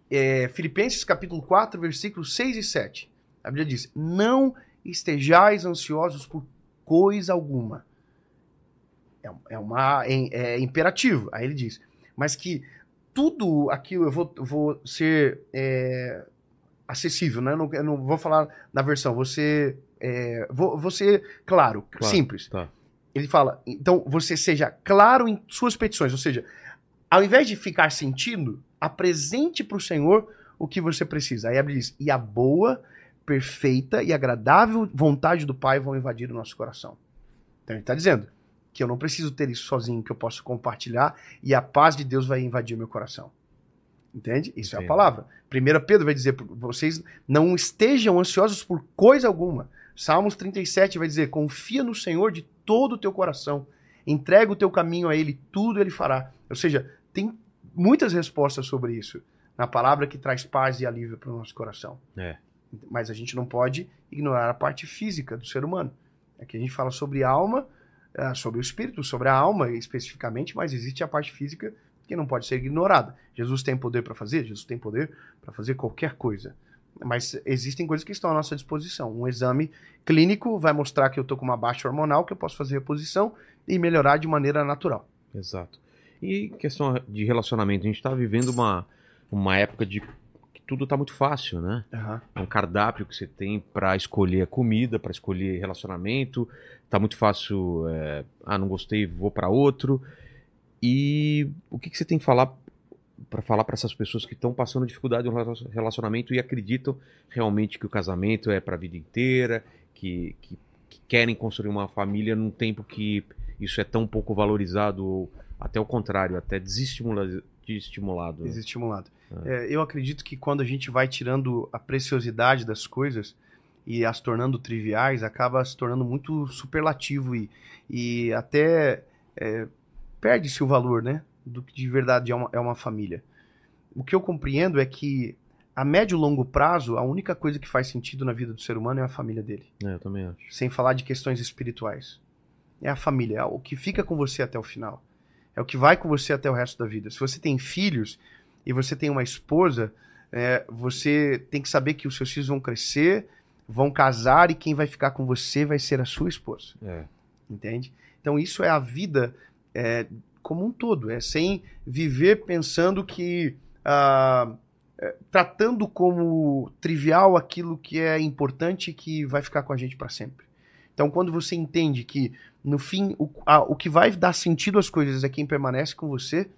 é, Filipenses capítulo 4, versículos 6 e 7. A Bíblia diz: Não estejais ansiosos por coisa alguma. É, é uma, é, é imperativo. Aí ele diz: Mas que tudo aquilo, eu vou, vou ser é, acessível, né? Eu não, eu não vou falar na versão, ser, é, vou, vou ser claro, Claro, simples. tá. Ele fala, então você seja claro em suas petições, ou seja, ao invés de ficar sentindo, apresente para o Senhor o que você precisa. Aí a Bíblia diz, e a boa, perfeita e agradável vontade do Pai vão invadir o nosso coração. Então ele está dizendo que eu não preciso ter isso sozinho, que eu posso compartilhar e a paz de Deus vai invadir o meu coração. Entende? Isso é a palavra. 1 Pedro vai dizer, vocês não estejam ansiosos por coisa alguma. Salmos 37 vai dizer, confia no Senhor de todo o teu coração, entrega o teu caminho a Ele, tudo Ele fará. Ou seja, tem muitas respostas sobre isso na palavra que traz paz e alívio para o nosso coração. É. Mas a gente não pode ignorar a parte física do ser humano. Aqui a gente fala sobre alma, ah, sobre o espírito, sobre a alma especificamente, mas existe a parte física que não pode ser ignorada. Jesus tem poder para fazer? Jesus tem poder para fazer qualquer coisa. Mas existem coisas que estão à nossa disposição. Um exame clínico vai mostrar que eu estou com uma baixa hormonal, que eu posso fazer reposição e melhorar de maneira natural. Exato. E questão de relacionamento, a gente tá vivendo uma, uma época de tudo tá muito fácil, né? É um cardápio que você tem para escolher a comida, para escolher relacionamento. Tá muito fácil. é, ah, não gostei, vou para outro. E o que, que você tem que falar para falar para essas pessoas que estão passando dificuldade no relacion- relacionamento e acreditam realmente que o casamento é para a vida inteira, que, que, que querem construir uma família num tempo que isso é tão pouco valorizado, ou até o contrário, até desestimula- desestimulado. né? desestimulado. É, eu acredito que quando a gente vai tirando a preciosidade das coisas e as tornando triviais, acaba se tornando muito superlativo e, e até é, perde-se o valor, né? Do que de verdade é uma, é uma família. O que eu compreendo é que a médio e longo prazo, a única coisa que faz sentido na vida do ser humano é a família dele. É, eu também acho. Sem falar de questões espirituais. É a família, é o que fica com você até o final. É o que vai com você até o resto da vida. Se você tem filhos e você tem uma esposa, é, você tem que saber que os seus filhos vão crescer, vão casar e quem vai ficar com você vai ser a sua esposa. É. Entende? Então isso é a vida é, como um todo. É sem viver pensando que. ah, é, tratando como trivial aquilo que é importante e que vai ficar com a gente para sempre. Então, quando você entende que, no fim, o, a- o que vai dar sentido às coisas é quem permanece com você,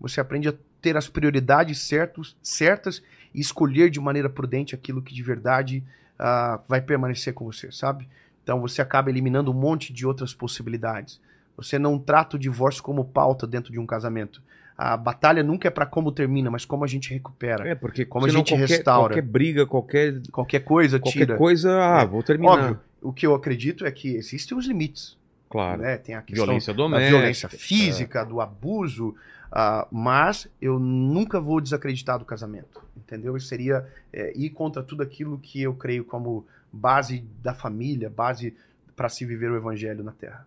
você aprende a ter as prioridades certos, certas e escolher de maneira prudente aquilo que de verdade ah, vai permanecer com você, sabe? Então, você acaba eliminando um monte de outras possibilidades. Você não trata o divórcio como pauta dentro de um casamento. A batalha nunca é para como termina, mas como a gente recupera. É, porque Como a gente qualquer, restaura. Qualquer briga, qualquer, Qualquer coisa qualquer tira. coisa, ah, É. vou terminar. Óbvio, o que eu acredito é que existem os limites. Claro. Né? Tem a questão Violência da doméstica. violência física, do abuso, ah, mas eu nunca vou desacreditar do casamento, entendeu? Isso seria é, ir contra tudo aquilo que eu creio como base da família, base para se viver o evangelho na Terra.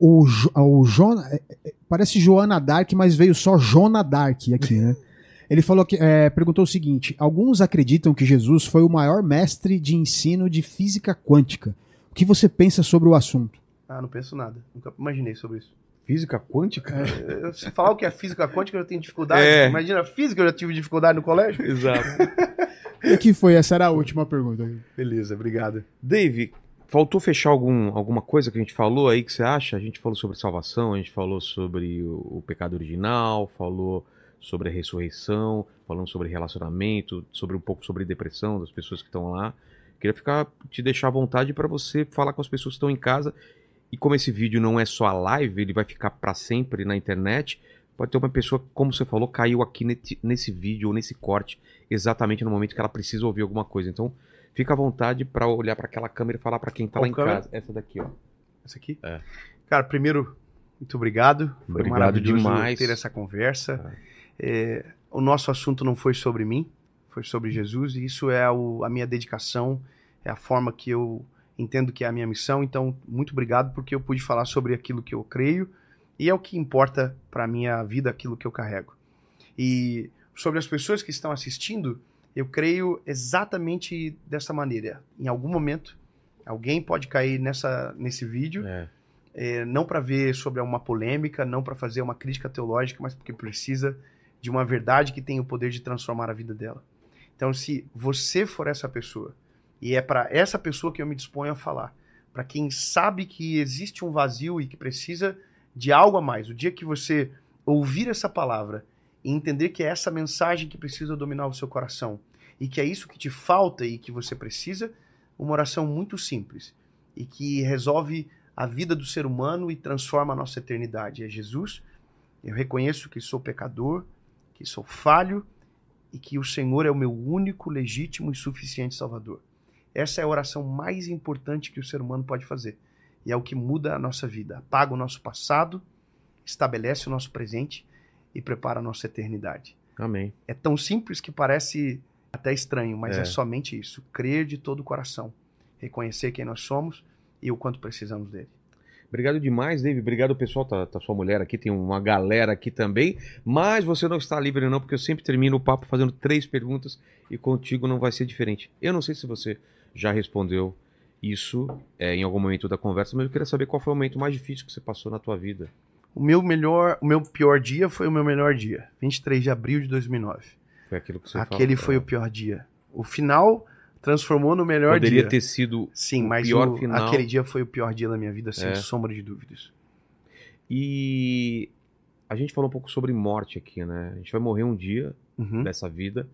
O, Jo- o Jona, é, é, parece Joana Dark, mas veio só Jona Dark aqui, né? Ele falou que é, perguntou o seguinte: alguns acreditam que Jesus foi o maior mestre de ensino de física quântica. O que você pensa sobre o assunto? Ah, não penso nada. Nunca imaginei sobre isso. Física quântica? Eu- Se falar o que é física quântica, eu tenho dificuldade. É. Imagina, física eu já tive dificuldade no colégio. Exato. E que foi? Essa era a última pergunta. Beleza, obrigado. Dave, faltou fechar algum, alguma coisa que a gente falou aí que você acha? A gente falou sobre salvação, a gente falou sobre o, o pecado original, falou sobre a ressurreição, falamos sobre relacionamento, sobre um pouco sobre depressão das pessoas que estão lá. Queria ficar te deixar à vontade para você falar com as pessoas que estão em casa. E como esse vídeo não é só a live, ele vai ficar para sempre na internet. Pode ter uma pessoa, como você falou, caiu aqui nesse, vídeo ou nesse corte exatamente no momento que ela precisa ouvir alguma coisa. Então, fica à vontade para olhar para aquela câmera e falar para quem tá Qual lá em câmera? casa. Essa daqui, ó. Essa aqui? É. Cara, primeiro, muito obrigado. Foi Obrigado maravilhoso demais. ter essa conversa. É, o nosso assunto não foi sobre mim, foi sobre Jesus, e isso é o- a minha dedicação, é a forma que eu entendo que é a minha missão. Então, muito obrigado porque eu pude falar sobre aquilo que eu creio e é o que importa para a minha vida, aquilo que eu carrego. E sobre as pessoas que estão assistindo, eu creio exatamente dessa maneira. Em algum momento, alguém pode cair nessa, nesse vídeo É. é, não para ver sobre uma polêmica, não para fazer uma crítica teológica, mas porque precisa de uma verdade que tem o poder de transformar a vida dela. Então, se você for essa pessoa, e é para essa pessoa que eu me disponho a falar, para quem sabe que existe um vazio e que precisa de algo a mais, o dia que você ouvir essa palavra e entender que é essa mensagem que precisa dominar o seu coração e que é isso que te falta e que você precisa, uma oração muito simples e que resolve a vida do ser humano e transforma a nossa eternidade. É Jesus. Eu reconheço que sou pecador, que sou falho e que o Senhor é o meu único, legítimo e suficiente Salvador. Essa é a oração mais importante que o ser humano pode fazer. E é o que muda a nossa vida. Apaga o nosso passado, estabelece o nosso presente e prepara a nossa eternidade. Amém. É tão simples que parece até estranho, mas É. é. somente isso. Crer de todo o coração, reconhecer quem nós somos e o quanto precisamos dele. Obrigado demais, Dave. Obrigado, pessoal. Tá, tá sua mulher aqui, tem uma galera aqui também. Mas você não está livre, não, porque eu sempre termino o papo fazendo três perguntas e contigo não vai ser diferente. Eu não sei se você já respondeu isso é, em algum momento da conversa, mas eu queria saber qual foi o momento mais difícil que você passou na tua vida. O meu melhor, o meu pior dia foi o meu melhor dia, 23 de abril de 2009. Foi aquilo que você Aquele foi o pior dia. O final transformou no melhor Poderia dia. ter sido Sim, o mas pior o- final. aquele dia foi o pior dia da minha vida, sem É. sombra de dúvidas. E a gente falou um pouco sobre morte aqui, né? A gente vai morrer um dia Uhum. dessa vida.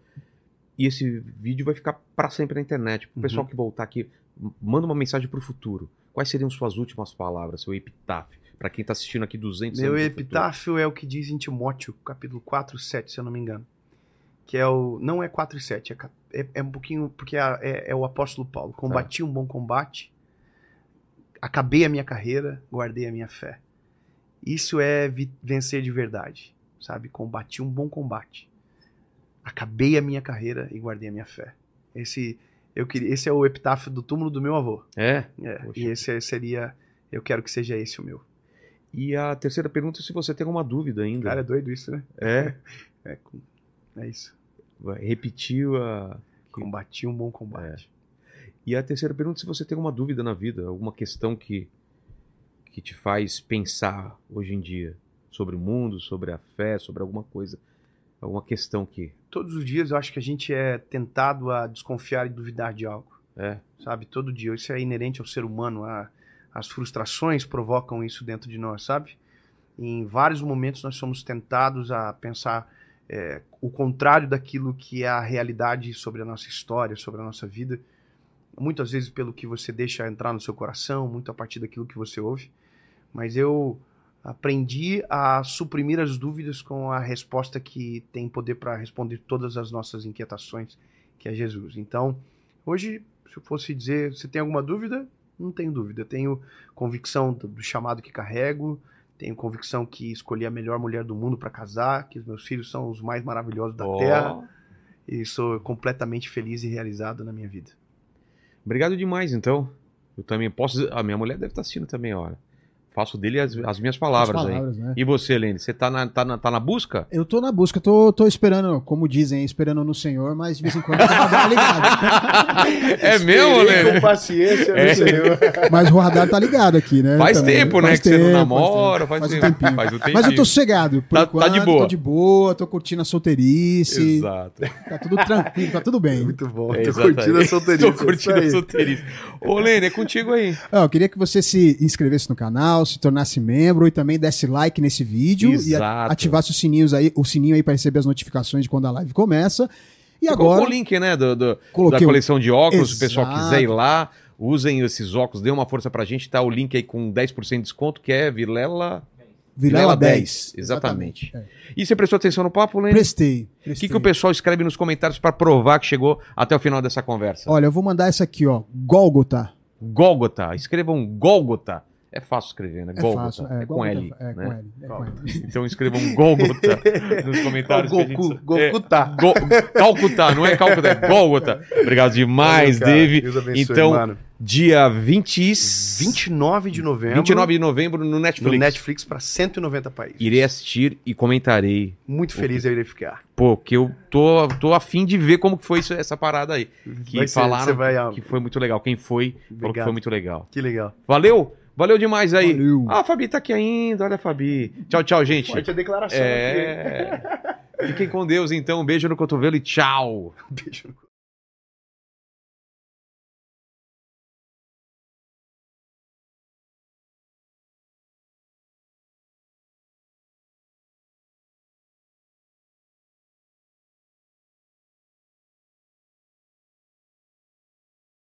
E esse vídeo vai ficar para sempre na internet. O pessoal Uhum. que voltar aqui, manda uma mensagem pro futuro. Quais seriam suas últimas palavras, seu epitáfio? Para quem tá assistindo aqui 200 Meu epitáfio é o que diz em Timóteo, capítulo 4, 7, se eu não me engano. Que é o. Não é 4 e 7, é, é, é um pouquinho. Porque é, é- é o apóstolo Paulo. Combati um bom combate, acabei a minha carreira, guardei a minha fé. Isso é vencer de verdade, sabe? Combati um bom combate, acabei a minha carreira e guardei a minha fé. Esse, eu queria, esse é o epitáfio do túmulo do meu avô. É. É, e esse seria. Eu quero que seja esse o meu. E a terceira pergunta é se você tem alguma dúvida ainda. Cara, é doido isso, né? É. É, é isso. Repetiu a. Combati um bom combate. E a terceira pergunta é se você tem alguma dúvida na vida, alguma questão que, que te faz pensar hoje em dia sobre o mundo, sobre a fé, sobre alguma coisa. Alguma questão que. Todos os dias eu acho que a gente é tentado a desconfiar e duvidar de algo, É. sabe? Todo dia. Isso é inerente ao ser humano. A, as frustrações provocam isso dentro de nós, sabe? Em vários momentos nós somos tentados a pensar é, o contrário daquilo que é a realidade sobre a nossa história, sobre a nossa vida. muitas vezes pelo que você deixa entrar no seu coração, muito a partir daquilo que você ouve. Mas eu aprendi a suprimir as dúvidas com a resposta que tem poder para responder todas as nossas inquietações, que é Jesus. Então, hoje, se eu fosse dizer, se tem alguma dúvida, não tenho dúvida. Tenho convicção do, do chamado que carrego, tenho convicção que escolhi a melhor mulher do mundo para casar, que os meus filhos são os mais maravilhosos da Ó. terra e sou completamente feliz e realizado na minha vida. Obrigado demais, então. Eu também posso. A minha mulher deve estar assistindo também, ó. Faço dele as, as minhas palavras, As aí. palavras, né? E você, Lene, você tá na, tá, na, tá na busca? Eu tô na busca, tô, tô esperando, como dizem, esperando no Senhor, mas de vez em quando eu a ligado. é mesmo, Lene? Com paciência, É. no Senhor. Mas o radar tá ligado aqui, né? Faz Também. tempo, né? Faz que você não tempo, namora, faz, faz tempo. Faz um tempinho. Mas eu tô sossegado. Por Tá- tá enquanto, de boa. Tô de boa, tô curtindo a solteirice. Exato. Tá tudo tranquilo, tá tudo bem. Muito bom. É, tô exatamente. curtindo a solteirice. Tô curtindo a solteirice. Ô, Lene, é contigo aí. Ah, eu queria que você se inscrevesse no canal, se tornasse membro e também desse like nesse vídeo e Exato. a- ativasse os sininhos aí, o sininho aí para receber as notificações de quando a live começa. E Você agora colocou o link, né, do, do- da coleção de óculos, se o pessoal quiser ir lá, usem esses óculos, dê uma força pra gente, tá o link aí com 10% de desconto, que é Vilela... Vilela 10. Exatamente. É. E você prestou atenção no papo, Lene? Prestei. O que, que o pessoal escreve nos comentários pra provar que chegou até o final dessa conversa? Olha, eu vou mandar essa aqui, ó. Gólgota. Gólgota. Escrevam Gólgota. É fácil escrever, né? É Gólgota. fácil. É, com Gólgota L. É, né? com L. É com L. Então escrevam Gólgota nos comentários. que gente- É, Goku tá. Go- Calcutá, não é Calcutá, é Gólgota. Obrigado demais, Valeu. Dave. Deus abençoe, Então, mano. Dia 20... 29 de novembro. 29 de novembro no no Netflix. Netflix para 190 países. Irei assistir e comentarei. Muito feliz eu irei ficar. Pô, que eu tô, tô afim de ver como que foi isso- essa parada aí. Que Vai ser- falaram você vai, que foi muito legal. Quem foi, falou que Obrigado. foi muito legal. Que legal. Valeu? Valeu demais aí. Valeu. Ah, a Fabi tá aqui ainda. Olha a Fabi. Tchau, tchau, gente. Forte a declaração aqui. É. Fiquem com Deus, então. Um beijo no cotovelo e tchau. Beijo.